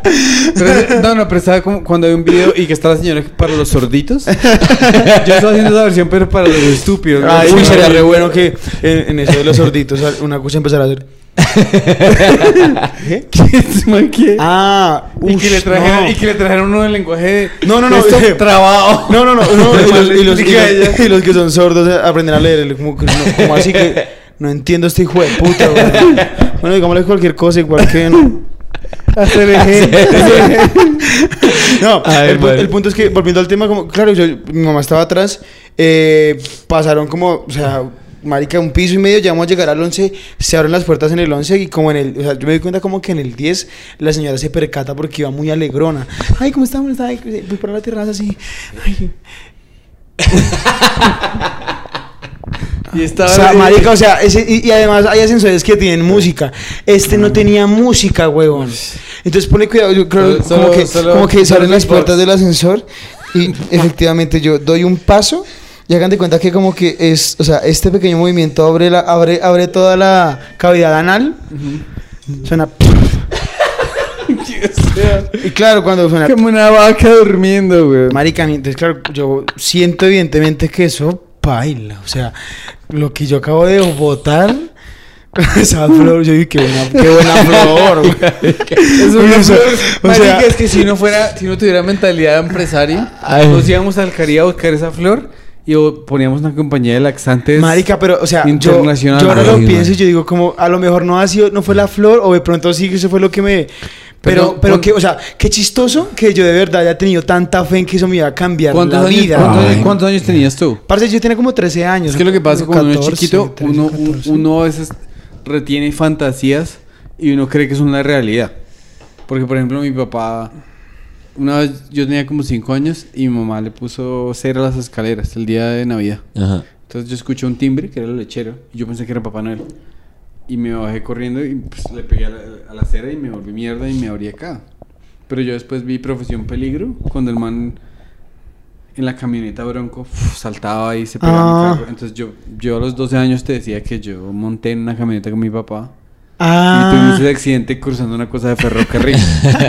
Pero, no, no, pero estaba como cuando hay un video y que está la señora para los sorditos. Yo estaba haciendo esa versión, pero para los estúpidos. ¿no? Ay, uy, sería re bueno que en, en eso de los sorditos una cucha empezara a hacer. ¿Qué? ¿Quién es man, quién? Ah, y, que le ush, trajeron, no. y que le trajeron uno del lenguaje de No, no, no, esto eh, trabado. No, no, no, no, y, los, y, los, y, los- y los que son sordos eh, aprenden a leer, como, no- como así que no entiendo este hijo de puta, güey. Bueno, digámosle cualquier cosa, igual que no. No, Ay, el, pu- el punto es que, volviendo al tema, como, claro, yo, mi mamá estaba atrás, eh, pasaron como, o sea, marica, un piso y medio, ya vamos a llegar al 11, se abren las puertas en el 11 y como en el, o sea, yo me di cuenta como que en el 10 la señora se percata porque iba muy alegrona. Ay, ¿cómo estamos? Ay, voy para la terraza así. Ay. Y O estaba. sea, marica, o sea, ese- y, y además hay ascensores que tienen música. Este no tenía música, huevón. Entonces pone cuidado, yo creo Solo- como, que, solo- como que solo las puertas del ascensor y efectivamente yo doy un paso y hagan de cuenta que como que es, o sea, este pequeño movimiento abre la, abre, abre toda la cavidad anal. Suena. O Y claro, cuando suena. como una vaca durmiendo, güey. Marica, entonces claro, yo siento evidentemente que eso baila. O sea, lo que yo acabo de botar, esa flor, yo dije, qué buena, qué buena flor. Es una O sea, flor. o Marica, sea- es que si no fuera, si no tuviera mentalidad de empresario, Ay. nos íbamos al Caribe a buscar esa flor y poníamos una compañía de laxantes. Marica, pero, o sea, yo, yo ahora lo pienso y yo digo, como, a lo mejor no ha sido, no fue la flor, o de pronto sí que eso fue lo que me. Pero, Pero, pero que, o sea, qué chistoso que yo de verdad haya tenido tanta fe en que eso me iba a cambiar ¿Cuántos la años, vida. cuántos, Ay. cuando años tenías tú? Parce, yo tenía como 13 años. Es que lo que pasa es que cuando uno es 14, chiquito, 13, uno, 14. uno a veces retiene fantasías y uno cree que son la realidad. Porque, por ejemplo, mi papá, una vez yo tenía como 5 años y mi mamá le puso cera a las escaleras el día de Navidad. Ajá. Entonces yo escuché un timbre que era el lechero y yo pensé que era Papá Noel. Y me bajé corriendo y pues, le pegué a la, a la acera y me volví mierda y me abrí acá. Pero yo después vi Profesión Peligro cuando el man en la camioneta bronco uf, saltaba y se pegaba Ah. mi carro. Entonces yo, yo a los 12 años te decía que yo monté en una camioneta con mi papá. Y Ah. tuvimos ese accidente cruzando una cosa de ferrocarril.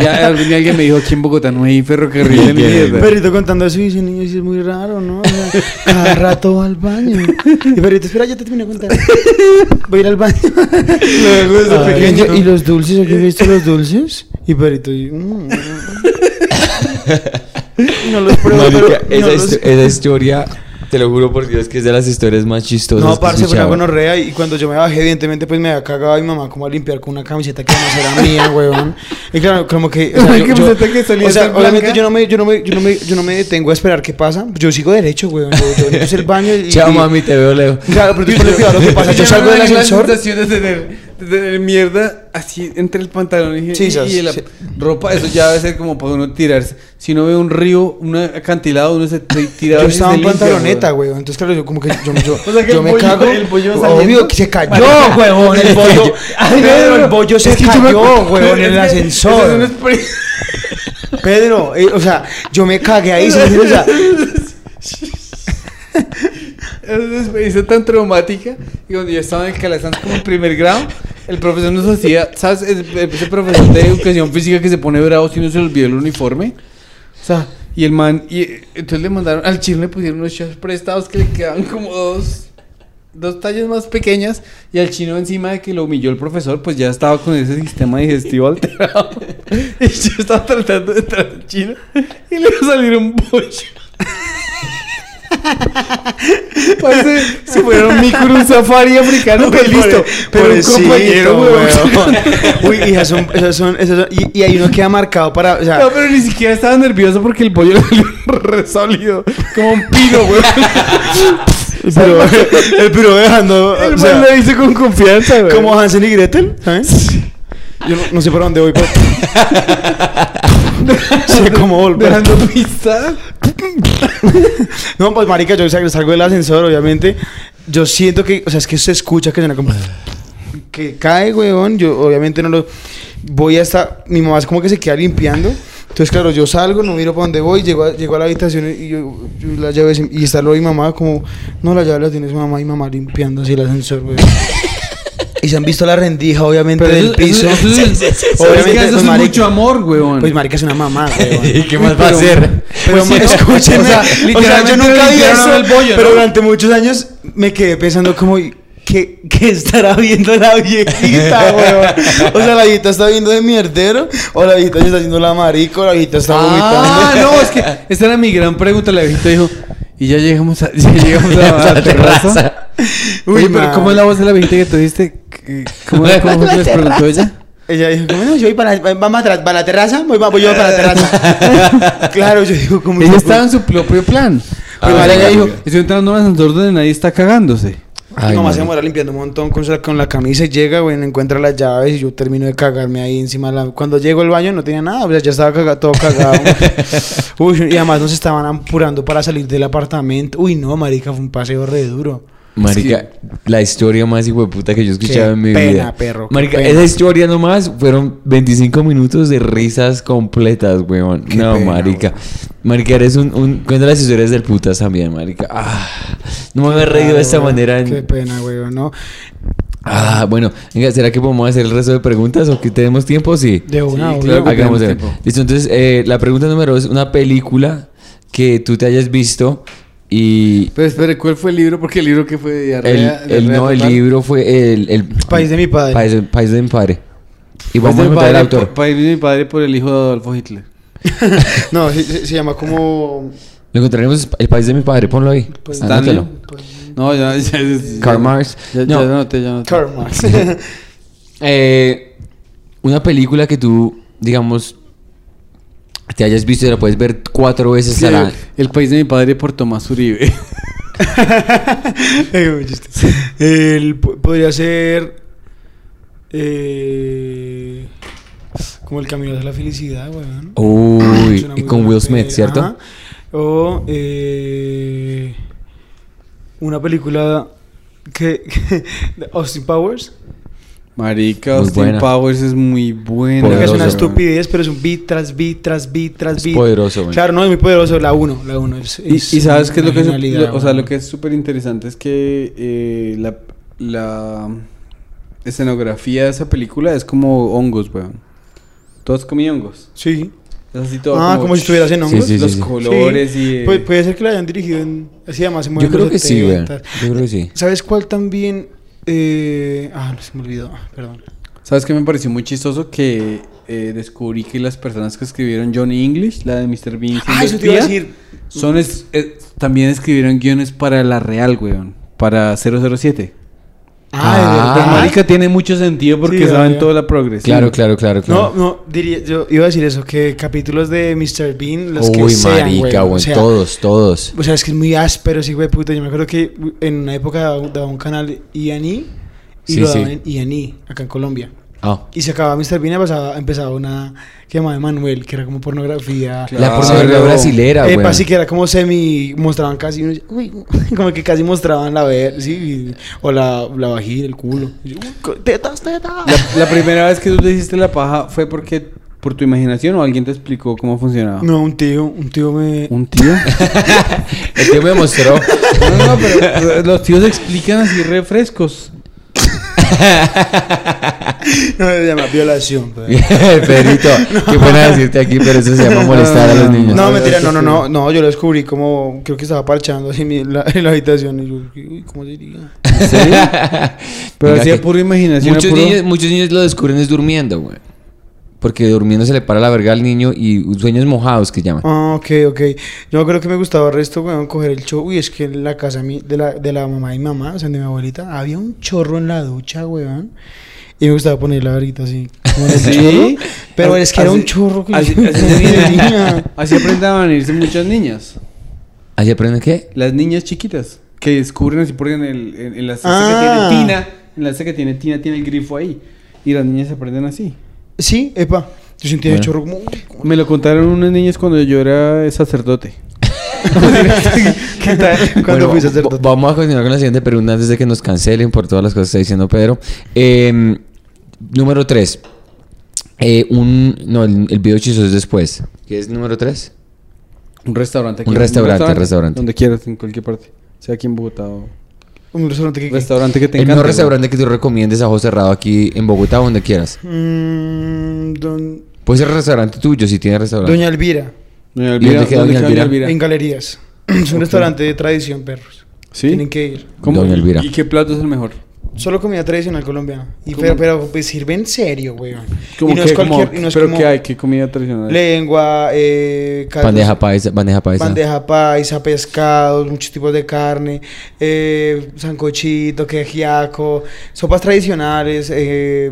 y a- al fin alguien me dijo, aquí en Bogotá no hay ferrocarril en Qué mierda. Perrito contando eso y dice, niño, es muy raro, ¿no? O sea, cada rato va al baño. Y Perrito, espera, ya te terminé de contar. Voy a ir al baño. Luego pequeño. ¿Y los dulces? ¿Aquí has visto los dulces? Y Perrito, y, mm. no los pruebo, Marica, pero no esa, los- histo- esa historia, te lo juro por Dios, que es de las historias más chistosas. No, parce, fue una gonorrea y cuando yo me bajé, evidentemente, pues me había cagado a mi mamá como a limpiar con una camiseta que además era mía, weón. Y claro, como que... O sea, yo, yo- camiseta que solía o sea, ser obviamente yo no, me, yo, no me, yo, no me, yo no me detengo a esperar qué pasa. Yo sigo derecho, weón. Yo, yo puse el baño y... Chao, mami, te veo lejos. Claro, pero tú cuidado lo que pasa. Yo salgo del ascensor... De mierda así entre el pantalón y, Sí, y- la sí. ropa. Eso ya debe ser como para uno tirarse. Si uno ve un río, un acantilado, uno se tira. Yo estaba en pantaloneta, güey. Entonces, claro, yo como que yo, yo, O sea, que yo el me bollo- cago. el bollo Obvio que se cayó, weón. El bollo. Pedro, el bollo se cayó, weón, en el ascensor. Pedro, eh, o sea, yo me cagué ahí, ¿sí? O sea, una experiencia tan traumática. Y cuando yo estaba en el Calasanz como en primer grado, el profesor nos hacía, ¿sabes? Ese profesor de educación física que se pone bravo si no se olvidó el uniforme. O sea, y el man, y entonces le mandaron al chino, le pusieron unos shorts prestados que le quedaban como dos, dos tallas más pequeñas. Y al chino, encima de que lo humilló el profesor, pues ya estaba con ese sistema digestivo alterado. y yo estaba tratando de entrar al chino y le iba a salir un bollo. Parece si fuera un micro un safari africano, pues listo. Pero un compañero, weón. Uy, y esas son, esas son, esas son- y, y hay uno que ha marcado para, o sea, No, pero ni siquiera estaba nervioso porque el pollo salió re sólido. Como un pino, weón. el piro, el piro dejando, El o sea, lo hizo con confianza, weón. como Hansen y Gretel, ¿sabes? Yo no, no sé por dónde voy, pero... sé cómo volver. Dejando pista. No, pues marica, yo sal- salgo del ascensor, obviamente. Yo siento que, o sea, es que se escucha que suena como que cae, weón. Yo obviamente no lo voy hasta mi mamá es como que se queda limpiando. Entonces, claro, yo salgo, no miro para dónde voy, llego a, llego a la habitación y yo, yo la llave y está lo mi mamá como, no, la llave la tiene su mamá y mamá limpiando así el ascensor, weón. Y se han visto la rendija, obviamente, Pero del eso, piso. eso, eso, es- Obviamente, obviamente, eso es marica- mucho amor, weón. Pues marica es una mamá, weón. ¿Y qué más Uy, va a hacer? Pero Pues sí, escúchenme, o sea, literalmente yo nunca vi limpiaron eso, el bollo, pero ¿no? durante muchos años me quedé pensando como, ¿qué, qué estará viendo la viejita, weón? O sea, la viejita está viendo de mierdero, o la viejita se está haciendo la marica, o la viejita está Ah, vomitando. no, es que esa era mi gran pregunta. La viejita dijo, y ya llegamos a, ya llegamos a la terraza. Oye, pero. ¿cómo es la voz de la viejita que tú dijiste? ¿Qué- ¿Cómo, cómo fue que les preguntó ella? Ella dijo, como, no, yo voy para, vamos atrás, para la terraza, voy, voy yo para la terraza. claro, yo digo, como... Ella estaba en su propio plan. Pero Ah, ella dijo, estoy entrando a un ascensor donde nadie está cagándose. Mi Ay, mamá se marica. demora limpiando un montón con, con la camisa y llega, güey, no encuentra las llaves y yo termino de cagarme ahí encima. de La... Cuando llego al baño no tenía nada, o sea, ya estaba caga- todo cagado. Uy, y además nos estaban apurando para salir del apartamento. Uy, no, marica, fue un paseo re duro. Marica, la historia más hijueputa que yo he escuchado Qué en mi pena, vida. perro, qué Marica, pena. esa historia nomás fueron 25 minutos de risas completas, weón. Qué no, pena, marica. Marica, eres un, un... Cuenta las historias del putas también, marica. Ah, no me había reído de esta manera. en- Qué pena, güey, ¿no? Ah, bueno. Venga, ¿será que podemos hacer el resto de preguntas o que tenemos tiempo? Sí. De una, Sí, claro que Hagamos tenemos de- tiempo. Listo, entonces eh, la pregunta número dos, una película que tú te hayas visto y Pero espere, ¿cuál fue el libro? Porque el libro que fue de el, diarrea. el- diarrea no, el libro fue el, el País de mi padre. País, País de mi padre. Y País vamos de a mi encontrar el padre, autor. pa- País de mi padre por el hijo de Adolfo Hitler. No, se, llama como... Lo encontraremos el país de mi padre, ponlo ahí. Pues, Anótalo. No, ya, ya, ya, ya- Karl Marx. Ya, No. ya noté, ya noté. Karl Marx. Eh, una película que tú, digamos, te hayas visto y la puedes ver cuatro veces Sí, a la... el país de mi padre por Tomás Uribe. Eh. El, po- podría ser. Eh, como el camino hacia la felicidad, weón. Uy, y con Will Smith. ¿cierto? Ajá. O eh, una película que, de Austin Powers. Marica, Muy Austin buena. Powers es muy buena. Porque es una Poderoso, estupidez, pero es un beat tras beat tras beat tras Es beat. poderoso, güey. Claro, no, es muy poderoso. La 1, la 1. Es, Y, es y sabes qué es lo que es, lo- o sea, weón. lo que es súper interesante es que eh, la, la escenografía de esa película es como hongos, weón. Todos comían hongos. Sí. Es así todo Ah, como si estuvieras en hongos. sí, los sí. colores Sí. y... eh, Pu- puede ser que la hayan dirigido en. Así además se Yo mueven creo que sí, güey. 70. Yo creo que sí. ¿Sabes cuál también? Eh, ah, no se me olvidó. Ah, Perdón. ¿Sabes qué me pareció muy chistoso? Que eh, descubrí que las personas que escribieron Johnny English, la de Mr. Bean, Ah, eso te iba a decir. son es- eh, también escribieron guiones para la Real, weón. Para 007. Ah, de verdad. marica tiene mucho sentido porque Sí, saben toda la progresión. Claro, claro, claro, No, claro. no, diría, yo iba a decir eso, que capítulos de Mr. Bean, los que Uy, sean, marica, güey, o sea, todos, todos. O sea, es que es muy áspero, sí, güey, puta. Yo me acuerdo que en una época daba, un canal E&E y Sí, lo sí. daban en E&E, acá en Colombia. Ah. Y se acababa Mr. Bean pasaba, empezaba una que llamaba Manuel, que era como pornografía. Claro. La pornografía brasilera, güey. Epa, sí que era como semi, mostraban casi, uy, como que casi mostraban la ver, sí, o la, la vagina, el culo. Yo, tetas, tetas. La, la primera vez que tú te hiciste la paja fue porque por tu imaginación o alguien te explicó cómo funcionaba. No, un tío, un tío me... ¿Un tío? El tío me mostró. no, no, pero los tíos explican así refrescos. No, se llama violación. pues. Pedrito, qué pena decirte aquí, pero eso se llama molestar a los niños. No, mentira, no, no, no, no, yo lo descubrí como, creo que estaba parchando así en, mi- la, en la habitación y yo, uy, ¿cómo se diría? Pero Venga, hacía que pura imaginación. Muchos puro- niños, muchos niños lo descubren es durmiendo, güey. porque durmiendo se le para la verga al niño y sueños mojados que llaman. Ah, ok, ok. Yo creo que me gustaba el resto, weón, coger el show. Uy, es que en la casa de, la, de la mamá mi mamá, o sea, de mi abuelita, había un chorro en la ducha, weón. Y me gustaba poner la verita así. como en el ¿Sí? chorro. Pero es que era Así- un chorro que así, yo así, así aprendaban a irse muchas niñas. ¿Allí aprenden qué? Las niñas chiquitas que descubren así porque en, el, en, en la cesta Ah. que tiene tina, en la cesta que tiene tina tiene el grifo ahí. Y las niñas aprenden así. Sí, epa. Yo sentía el Bueno. chorro como... Me lo contaron unas niñas cuando yo era sacerdote. ¿Qué tal? Cuando Bueno, fui sacerdote. Vamos a continuar con la siguiente pregunta antes de que nos cancelen por todas las cosas que está diciendo Pedro. Eh, número 3. un, no, el, el video chistoso es después. ¿Qué es número 3? Un restaurante. Un restaurante, restaurante. Donde quieras, en cualquier parte. Sea aquí en Bogotá o... Un restaurante que... Restaurante que te El encante. mejor restaurante que tú recomiendes a ojo cerrado aquí en Bogotá o donde quieras. Mm, don- Puede ser restaurante tuyo si tienes restaurante. Doña Elvira, Doña ¿Y dónde queda ¿dónde Doña Elvira? en Galerías. Es un restaurante de tradición, perros. ¿Sí? Tienen que ir. ¿Cómo? Doña Elvira. ¿Y qué plato es el mejor? Solo comida tradicional colombiana. Y pero, pero pues sirve en serio, weón. ¿Cómo y no que, es cualquier... cómo- y no es ¿Pero como qué hay? ¿Qué comida tradicional? Lengua, eh... caldos- Bandeja paisa, bandeja paisa. Bandeja paisa, pescados, muchos tipos de carne, eh, sancochito, quejiaco, sopas tradicionales, eh,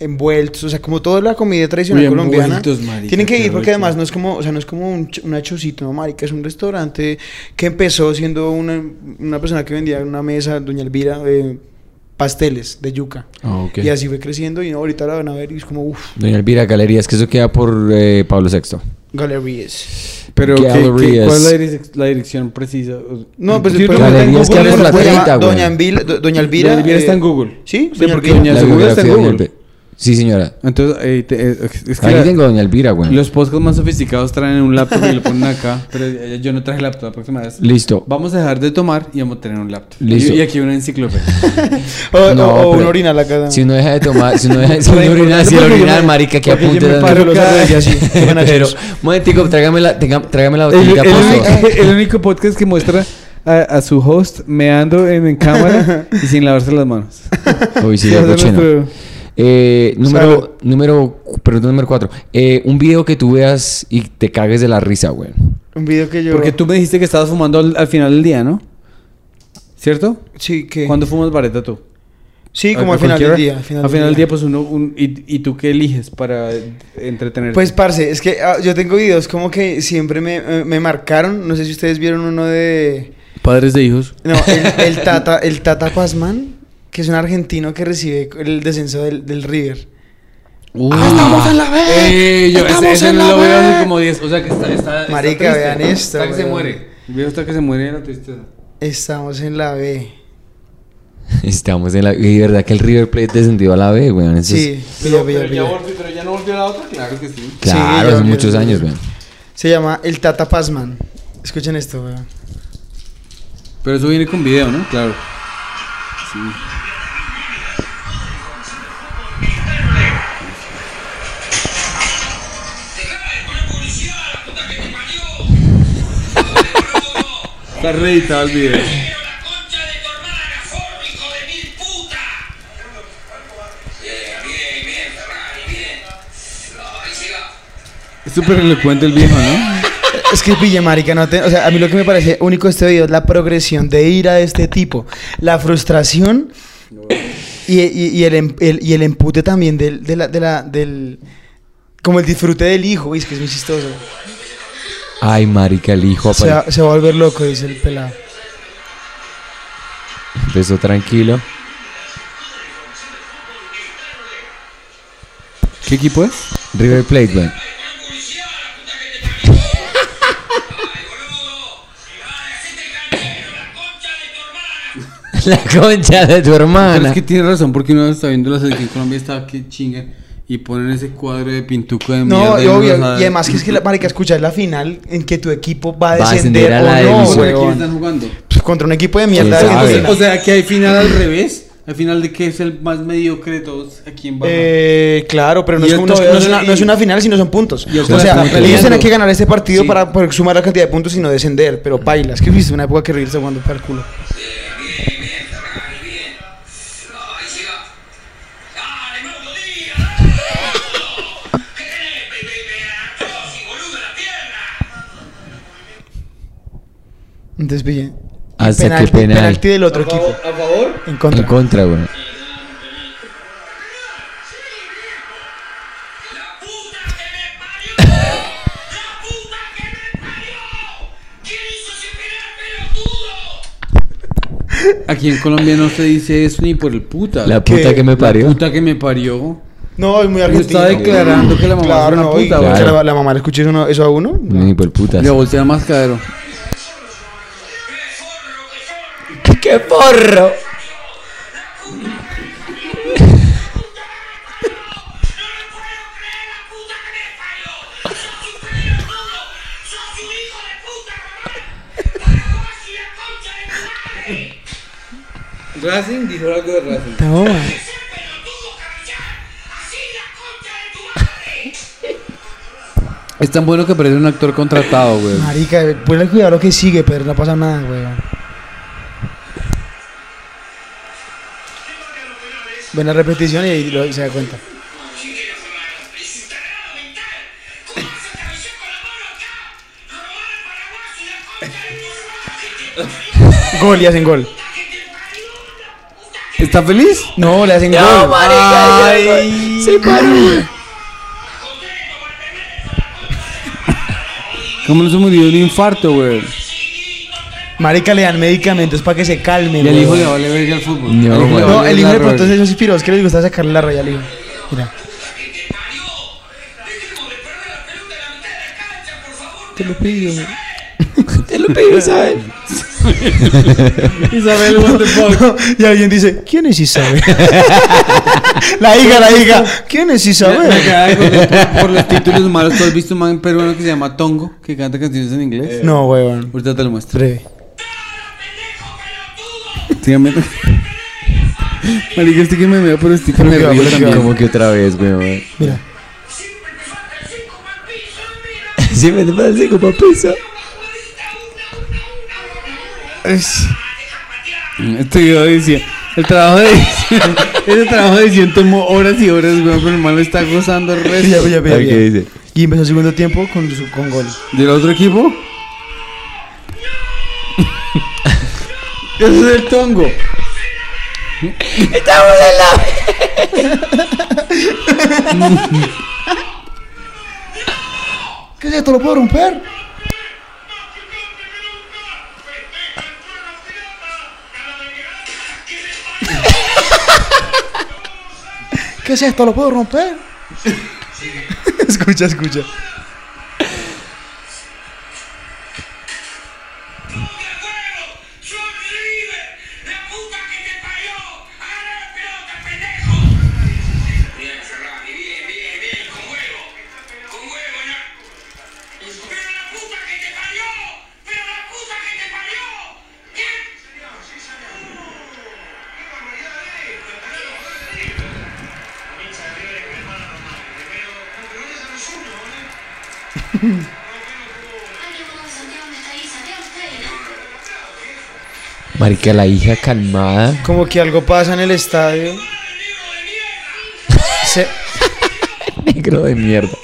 envueltos, o sea, como toda la comida tradicional Uy, colombiana. marica, Tienen que ir porque rico. además no es como, o sea, no es como un, ch- una chocito, no, marica, es un restaurante que empezó siendo una, una persona que vendía en una mesa, doña Elvira, eh, pasteles de yuca. Ah, ok. Y así fue creciendo y ahorita la van a ver y es como, uff, Doña Elvira, Galerías, que eso queda por eh, Pablo VI. galerías. Pero, ¿qué- qué-. ¿cuál es la, direc- la dirección precisa? No, pues Sí, Galerías por la se llama 30, güey. Doña Elvira, Do- Doña Elvira. Doña Elvira está eh, en Google. Sí, Sí, Doña porque Elvira. Doña biografía está en Google. Sí, señora. Entonces, eh, te- eh, es que Ahí la- tengo Doña Elvira, güey. los podcasts más sofisticados traen un laptop y lo ponen acá. Pero eh, yo no traje laptop la próxima vez. Listo. Vamos a dejar de tomar y vamos a tener un laptop. Listo. Y, y aquí una enciclopedia. O, No, o- o pero- una orina a la cara. Si uno deja de tomar, si uno deja si uno orina, si el me- marica, que porque yo apunte. me buena Pero, momentico, trágame la, tenga- trágame la el, botellita, el favor. el único podcast que muestra a, a su host meando en, en cámara y sin lavarse las manos. Uy, sí, Va a algo ser chino. nuestro- Eh, Salud. número, número, pregunta número cuatro. Eh, un video que tú veas y te cagues de la risa, güey. Un video que yo. Porque tú me dijiste que estabas fumando al, al final del día, ¿no? ¿Cierto? Sí, que. ¿Cuándo fumas vareta tú? Sí, ¿A- como al final del día. Al final, Al final del día, pues uno. un- y, ¿Y tú qué eliges para entretenerte? Pues, parce, es que ah, yo tengo videos como que siempre me, eh, me marcaron. No sé si ustedes vieron uno de. Padres de hijos. No, el, el Tata, el Tata Pazman, que es un argentino que recibe el descenso del, del River. estamos en la B. Eh, yo Estamos ese, ese en la lo veo hace como 10. O sea que está. está está Marica, triste. vean esto, Está que se weón. muere. Viejo está que se muere de la tristeza. Estamos en la B. Estamos en la... Y verdad que el River Plate descendió a la B. Eso es- Sí, pilla, pilla, pilla. volvió, pero ya no volvió a la otra, claro que sí. Claro, Sí, hace muchos yo- años, güey. Se llama el Tata Pazman. Escuchen esto, weón. Pero eso viene con video, ¿no? Claro. Sí. Bien. Ay, siga. Es súper elocuente el viejo, ¿no? Es que pille, marica, no te- o sea, a mí lo que me parece único de este video es la progresión de ira de este tipo, la frustración y, y- y el, em- el- y el empute también del, de la, de la- del, como el disfrute del hijo, es que es muy chistoso. Ay, marica, el hijo Se va, se va a volver loco, dice el pelado. empezó tranquilo. ¿Qué equipo es? River Plate, güey. La concha de tu Pero hermana. es que tiene razón, porque uno está viendo la selección Colombia está que chinga y ponen ese cuadro de pintuco de No, mierda. obvio, no sabe- y además que es que la marica escucha es la final en que tu equipo va a Va a descender, ascender a la o no. ¿Contra quién están jugando? Pues contra un equipo de mierda. O sea, que hay final al revés. Al final de que es el más mediocre de todos aquí en Baja. Eh, claro, pero no es, como- no es- una, no es una final, sino son puntos. O sea, ellos tienen que ganar este partido Sí. para, para sumar la cantidad de puntos y no descender. Pero paila, es que viste una época que reírse jugando para el culo. Entonces, pille. Hace penalti, que penal. penalti del otro equipo. ¿A favor? En contra. En contra, güey. La puta que me parió. La puta que me parió. ¿Quién hizo ese penal pelotudo? Aquí en Colombia no se dice eso ni por el puta. La puta ¿Qué? que me La parió. puta que me parió. No, es muy argentino. está declarando que la mamá Claro, es una no, puta, güey. la, la mamá le escuche eso, a uno. Ni por putas. Le voltea el mascadero. Tu madre! Racing dijo algo de Racing. No, man. ¡Ese pelotudo cabezal! ¡Así la concha de tu madre! Es tan bueno que parece un actor contratado, güey. Marica, ponle cuidado lo que sigue, pero no pasa nada, weón. La concha de tu hermano que te parió. Gol y hacen gol. ¿Está feliz? No, le hacen No, gol. marica. Ay. Se paró. ¿Cómo no se murió de un infarto, güey? Marica, le dan medicamentos para que se calme, Y el hijo le vale verga al fútbol. No, Al hijo le. No, el hijo de pronto al es esos inspirados que les gusta sacarle la raya al hijo. Mira. Te lo pido. Te lo pido, ¿sabes? Isabel, what the fuck. y alguien dice, ¿quién es Isabel? la hija, la hija. ¿Quién es Me- me Isabel? por, por los títulos malos. ¿Tú has visto un man peruano que se llama Tongo? Que canta canciones en inglés. No, weón. Ahorita te lo muestro. Breve. Síganme. Marica, este que me veo, pero este que me río también. Como que otra vez, güey. Mira. Sí, me parece como piso. Es- Este video decía, el trabajo de edición, ese trabajo de edición tomó horas y horas, weón, pero el man lo está gozando el resto. Pilla, pilla, pilla, A ver, ¿Qué dice? Y empezó el segundo tiempo con, su, con gol. ¿Del otro equipo? Ese es el tongo. ¿Qué es esto? ¿Lo puedo romper? ¿Qué es esto? ¿Lo puedo romper? escucha, escucha. Marica, la hija calmada. Como que algo pasa en el estadio. Se- Negro de mierda.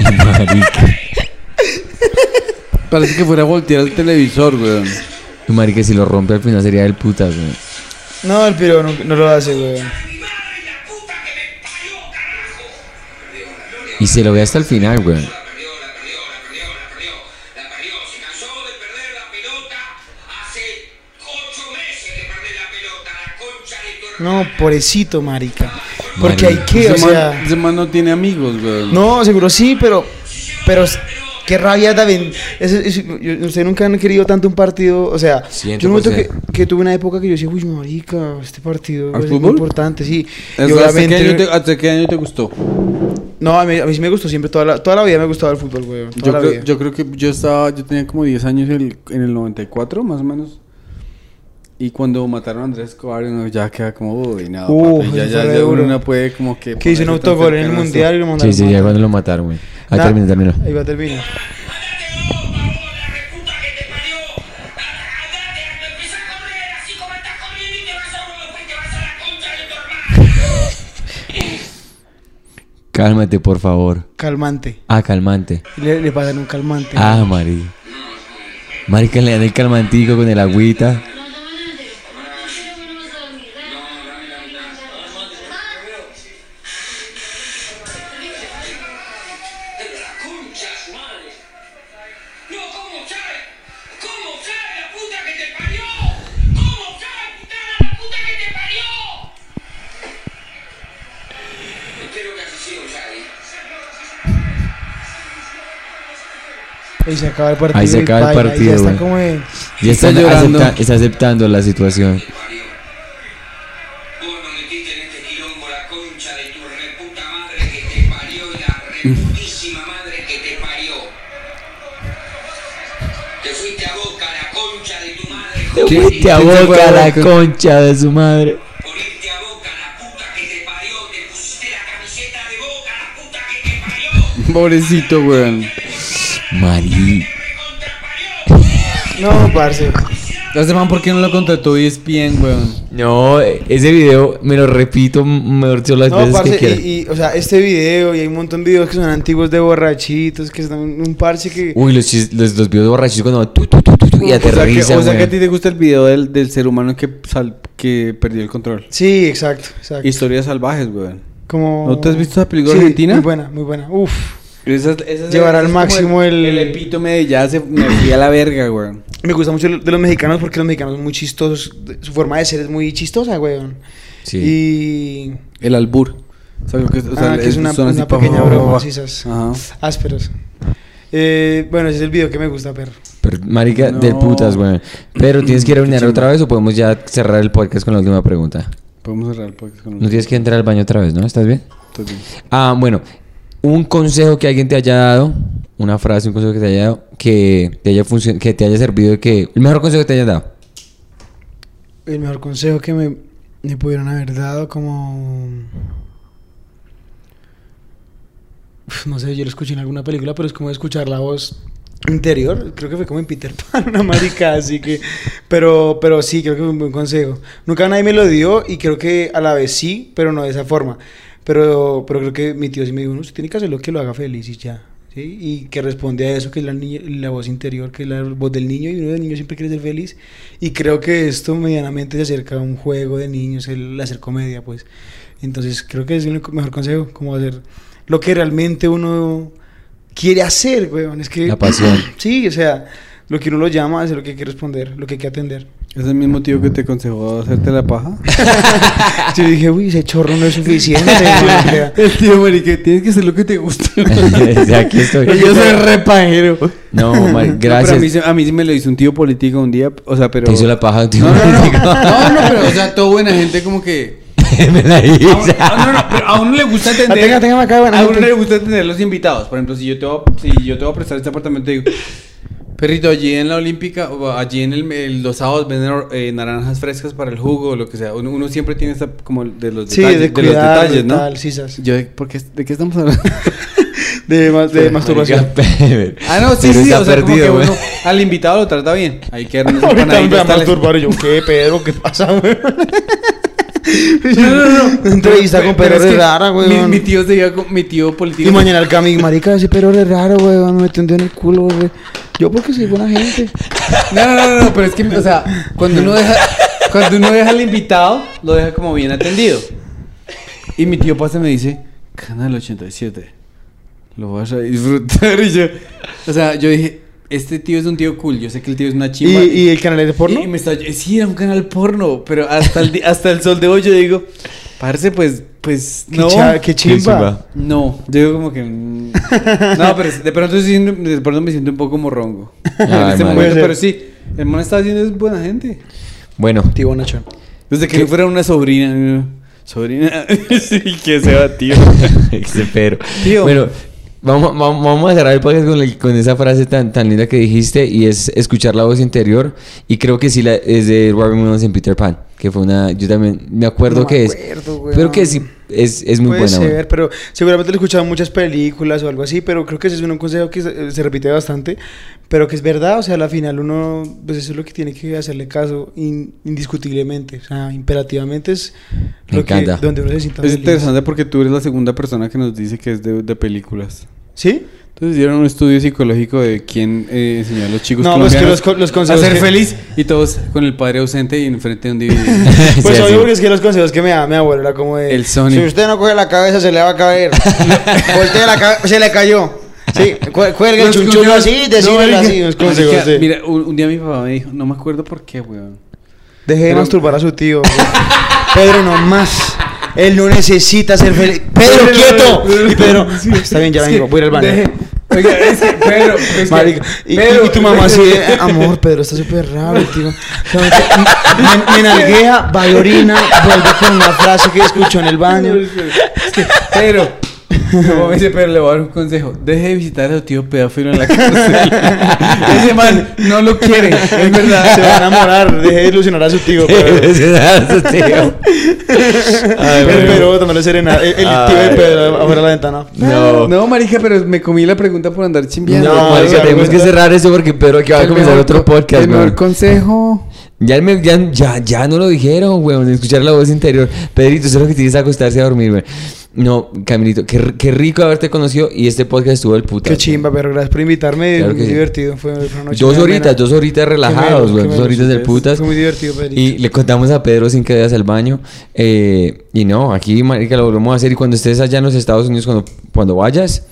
Marica. Parece que fuera a voltear el televisor, weón. Tu marica, si lo rompe al final sería del putas, güey. No, el piro no, no lo hace, güey. Y se lo ve hasta el final, güey. No, pobrecito, marica. Porque hay que, o ese, man, sea. ese man no tiene amigos, weón. No, seguro sí, pero. Pero. Qué rabia también. ese- yo- Ustedes nunca han querido tanto un partido. O sea, yo me acuerdo que, 100%. que tuve una época que yo decía, uy, marica, este partido ¿Al es muy importante, sí. Y ¿Hasta, hasta qué te, hasta qué año te gustó? No, a mí, a mí sí me gustó siempre. Toda la, toda la vida me gustaba el fútbol, güey. Yo creo, yo creo que yo estaba, yo tenía como 10 años en el, en el 94, más o menos. Y cuando mataron a Andrés Escobar, uno ya queda como, uy, no, Uh, papi, ya, ya, ya uno puede como que... Que hizo un autogol en el mundial y lo Sí, mandaron. sí, ya matar. cuando lo mataron, güey. Ahí Nah, terminó, terminó. Ahí va a terminar. puta que te parió. Andate, empieza a correr así como estás corriendo y te vas a después te vas a la concha de tu hermano. Cálmate, por favor. calmante. Ah, calmante. Le, le pasan un calmante. Ah, Mari. Marica, le dan el calmantico con el agüita. Ahí se acaba el partido. Ahí se y acaba el baila, y partido, Ya está güey. como de- Y está, Está llorando. acepta- está aceptando la situación. parió. Vos no metiste en este quilombo la concha de tu reputa madre que te parió y la reputísima madre que te parió. Te fuiste a boca la concha de tu madre. Te fuiste a ¿Quién se fue boca la concha de su madre. Por irte a boca la puta que te parió. Te pusiste la camiseta de boca la puta que te parió. Pobrecito, weón. Mari. No, parce. Este man, ¿por qué no lo contrató ESPN, weón? No, ese video me lo repito mejor dicho las No, veces que quiera. y, y, o sea, este video y hay un montón de videos que son antiguos de borrachitos, que son un parche que... Uy, los, chis- los, los videos borrachos cuando tu, tu, tu, tu, tu, y O sea, que, o sea que a ti te gusta el video del, del ser humano que, sal- que perdió el control. Sí, exacto, exacto. Historias salvajes, weón. Como... ¿No te has visto esa película Sí, argentina? Muy buena, muy buena. Uf. Esa, esa es- Llevar esa al máximo el- El epítome de ya se me fui a la verga, weón. Me gusta mucho de los mexicanos porque los mexicanos son muy chistosos. Su forma de ser es muy chistosa, weón. Sí. Y... El albur. O sea, que, o sea, ah, que es una, una pequeña broma, Ajá. ásperos. Eh, bueno, ese es el video que me gusta, perro. Pero, marica, No. del putas, güey. Pero tienes que ir a orinar otra vez o podemos ya cerrar el podcast con la última pregunta. Podemos cerrar el podcast con No tienes que entrar al baño otra vez, ¿no? ¿Estás bien? Entonces, Ah, bueno. Un consejo que alguien te haya dado, una frase, un consejo que te haya dado, que te haya, que te haya servido, que el mejor consejo que te hayas dado. El mejor consejo que me, me pudieron haber dado como... No sé, yo lo escuché en alguna película, pero es como escuchar la voz interior. Creo que fue como en Peter Pan, una marica, así que... Pero, pero sí, creo que fue un buen consejo. Nunca nadie me lo dio y creo que a la vez sí, pero no de esa forma. Pero, pero creo que mi tío sí me dijo, no, usted tiene que hacer lo que lo haga feliz y ya. ¿sí? Y que responde a eso, que es la, niña- la voz interior, que es la voz del niño, y uno del niño siempre quiere ser feliz. Y creo que esto medianamente se acerca a un juego de niños, el hacer comedia, pues. Entonces creo que es el mejor consejo, como hacer lo que realmente uno quiere hacer, weón. Es que... La pasión. Sí, o sea, lo que uno lo llama, hacer lo que hay que responder, lo que hay que atender. ¿Es el mismo tío que te aconsejó hacerte la paja? Yo dije, uy, ese chorro no es suficiente. weón". el tío, marica, tienes que hacer lo que te gusta. Aquí estoy. Yo soy re pajero. No, gracias. a, mí, se- a mí sí me lo hizo un tío político un día, o sea, pero... Te hizo la paja, tío. No, no, no, no, no, pero, o sea, todo buena gente como que... Me la hice. A no, no, pero a uno le gusta atender... Ah, tenga, tenga acá, buena a uno gente. le gusta atender los invitados. Por ejemplo, si yo te voy a, si yo te voy a prestar este apartamento, digo... Perrito, allí en la Olímpica, o allí en el, el- los sábados venden eh, naranjas frescas para el jugo o lo que sea. Uno, uno siempre tiene esta, como de los Sí, detalles, de, de, cuidar, los detalles, ¿no? tal. Yo, ¿por qué, ¿de qué estamos hablando? De, ma- de masturbación. Ah, no, sí, pero sí, o sea, como perdido, que uno al invitado lo trata bien. Hay que Ahorita masturbar y yo, ¿qué, Pedro? ¿Qué pasa, güey? No, no, no. Entrevista con Pedro es rara, güey. Mi, mi tío se iba con mi tío político. Y mañana el Cami, marica, ese Pedro es raro, güey. Me dedo en el culo, güey. Yo porque soy buena gente. No, no, no, no, pero es que, o sea, cuando uno deja, cuando uno deja al invitado, lo deja como bien atendido. Y mi tío pasa y me dice, Canal 87, lo vas a disfrutar. Y yo, o sea, yo dije, este tío es un tío cool, yo sé que el tío es una ¿Y, chimba. y el canal es de porno? Y me está, sí, era un canal porno, pero hasta el, hasta el sol de hoy yo digo, parce, pues, pues, Qué no. cha- qué chimba. No, yo digo como que. mm, No, pero de pronto, de pronto me siento un poco morrongo. en Ay, este madre. momento, pero sí, el man está haciendo es buena gente. Bueno, Tío Bonachón. Desde que fuera una sobrina. Sobrina. sí, que sea tío. ese pero. Tío. Bueno, vamos, vamos, vamos a cerrar el podcast con, el- con esa frase tan, tan linda que dijiste y es escuchar la voz interior. Y creo que sí la, es de Robin Williams en Peter Pan. Que fue una, yo también me acuerdo No me que acuerdo, es, weón. pero que sí, es, es muy Puede buena. ser, pero seguramente lo he escuchado en muchas películas o algo así, pero creo que ese es un consejo que se, repite bastante, pero que es verdad, o sea, al final uno, pues eso es lo que tiene que hacerle caso in- indiscutiblemente, o sea, imperativamente es Me lo que, encanta. donde uno se sienta Es feliz. interesante porque tú eres la segunda persona que nos dice que es de, de películas. ¿Sí? Entonces hicieron un estudio psicológico de quién eh, enseñó a los chicos No, pues que los los a ser que- feliz y todos con el padre ausente y enfrente de un DVD. Pues Sí, obvio porque es que los consejos que me da mi abuelo era como de... el Sony. Si usted no coge la cabeza, se le va a caer. Voltea la cabeza, se le cayó. Sí, cu- cuelga el consejos- así, No, decídelo así. consejos, sí. Mira, un, un día mi papá me dijo, no me acuerdo por qué, weón. Deje de masturbar a su tío. Pedro, no más. Él no necesita ser feliz. Pedro, quieto. Y Pedro, está bien, ya vengo, voy al baño. Deje- Oiga, es que, Pedro, es que- Marica, y, Pedro, y tu mamá así, de, amor, Pedro, está súper raro, tío. Me, me nalguea, va y orina, vuelve con una frase que escuchó en el baño. Es que, Pedro, mamá me dice, pero le voy a dar un consejo. Deje de visitar a su tío pedófilo en la cárcel. Ese man no lo quiere, es verdad. Se va a enamorar, deje de ilusionar a su tío. Ay, El bueno. Pedro tomando serenata, el, el tío de. Pedro afuera de la ventana. No. No, marica, pero me comí la pregunta por andar chimbiando. No, marica, tenemos que cerrar eso porque Pedro aquí va a comenzar otro podcast, El mejor consejo. Ya, me- ya, ya, ya no lo dijeron, weón, escuchar la voz interior. Pedrito, eso es lo que tienes que acostarse a dormir, weón. No, Camilito, qué, qué rico haberte conocido y este podcast estuvo del puta. Qué chimba, pero gracias por invitarme, Claro muy que sí. divertido. Fue, una noche Dos horitas, dos horitas relajados, Qué weón, dos horitas del putas. Fue muy divertido, Pedrito. Y le contamos a Pedro sin que vayas al baño. eh, y no, aquí, marica, lo volvemos a hacer. Y cuando estés allá en los Estados Unidos, cuando, cuando vayas,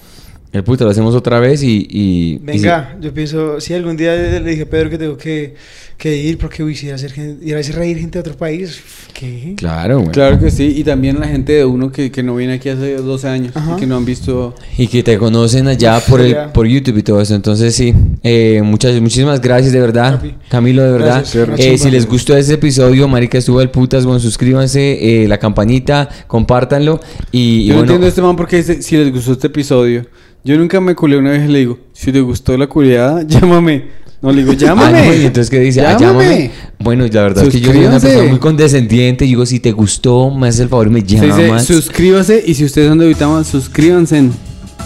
el puta, lo hacemos otra vez y... y y Venga, yo pienso, si algún día le dije a Pedro que tengo que, que ir, porque uy, si ir a hacer gente, ir a hacer reír gente de otro país, ¿qué? sí- claro, weón. Claro que sí, y también la gente de uno que, que no viene aquí hace 12 años Ajá. y que no han visto. Y que te conocen allá por el por YouTube y todo eso. Entonces sí, eh, muchas muchísimas gracias de verdad, Papi. Camilo de verdad. Gracias, Eh, si les gustó este episodio, marica estuvo el putas, bueno suscríbanse, eh, la campanita, compártanlo y, y Yo no bueno. entiendo este man porque dice, si les gustó este episodio. Yo nunca me culé una vez y le digo, si te gustó la culiada, llámame. No le digo, Ah, llámame. no, y entonces qué dice, Ah, Llámame. Bueno, la verdad es que yo soy una persona muy condescendiente. Digo, si te gustó, me haces el favor y me llamas. suscríbase y si ustedes son de Vitama, suscríbanse.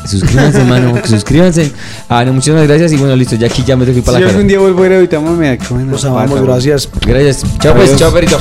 Suscríbanse, mano, suscríbanse. Ah, no, muchísimas gracias y bueno, listo, ya aquí ya me tengo que ir Si para yo la algún cara. día vuelvo a ir a Vitama, me da Los amamos, pata, gracias. Gracias. Chao pues, chao perito.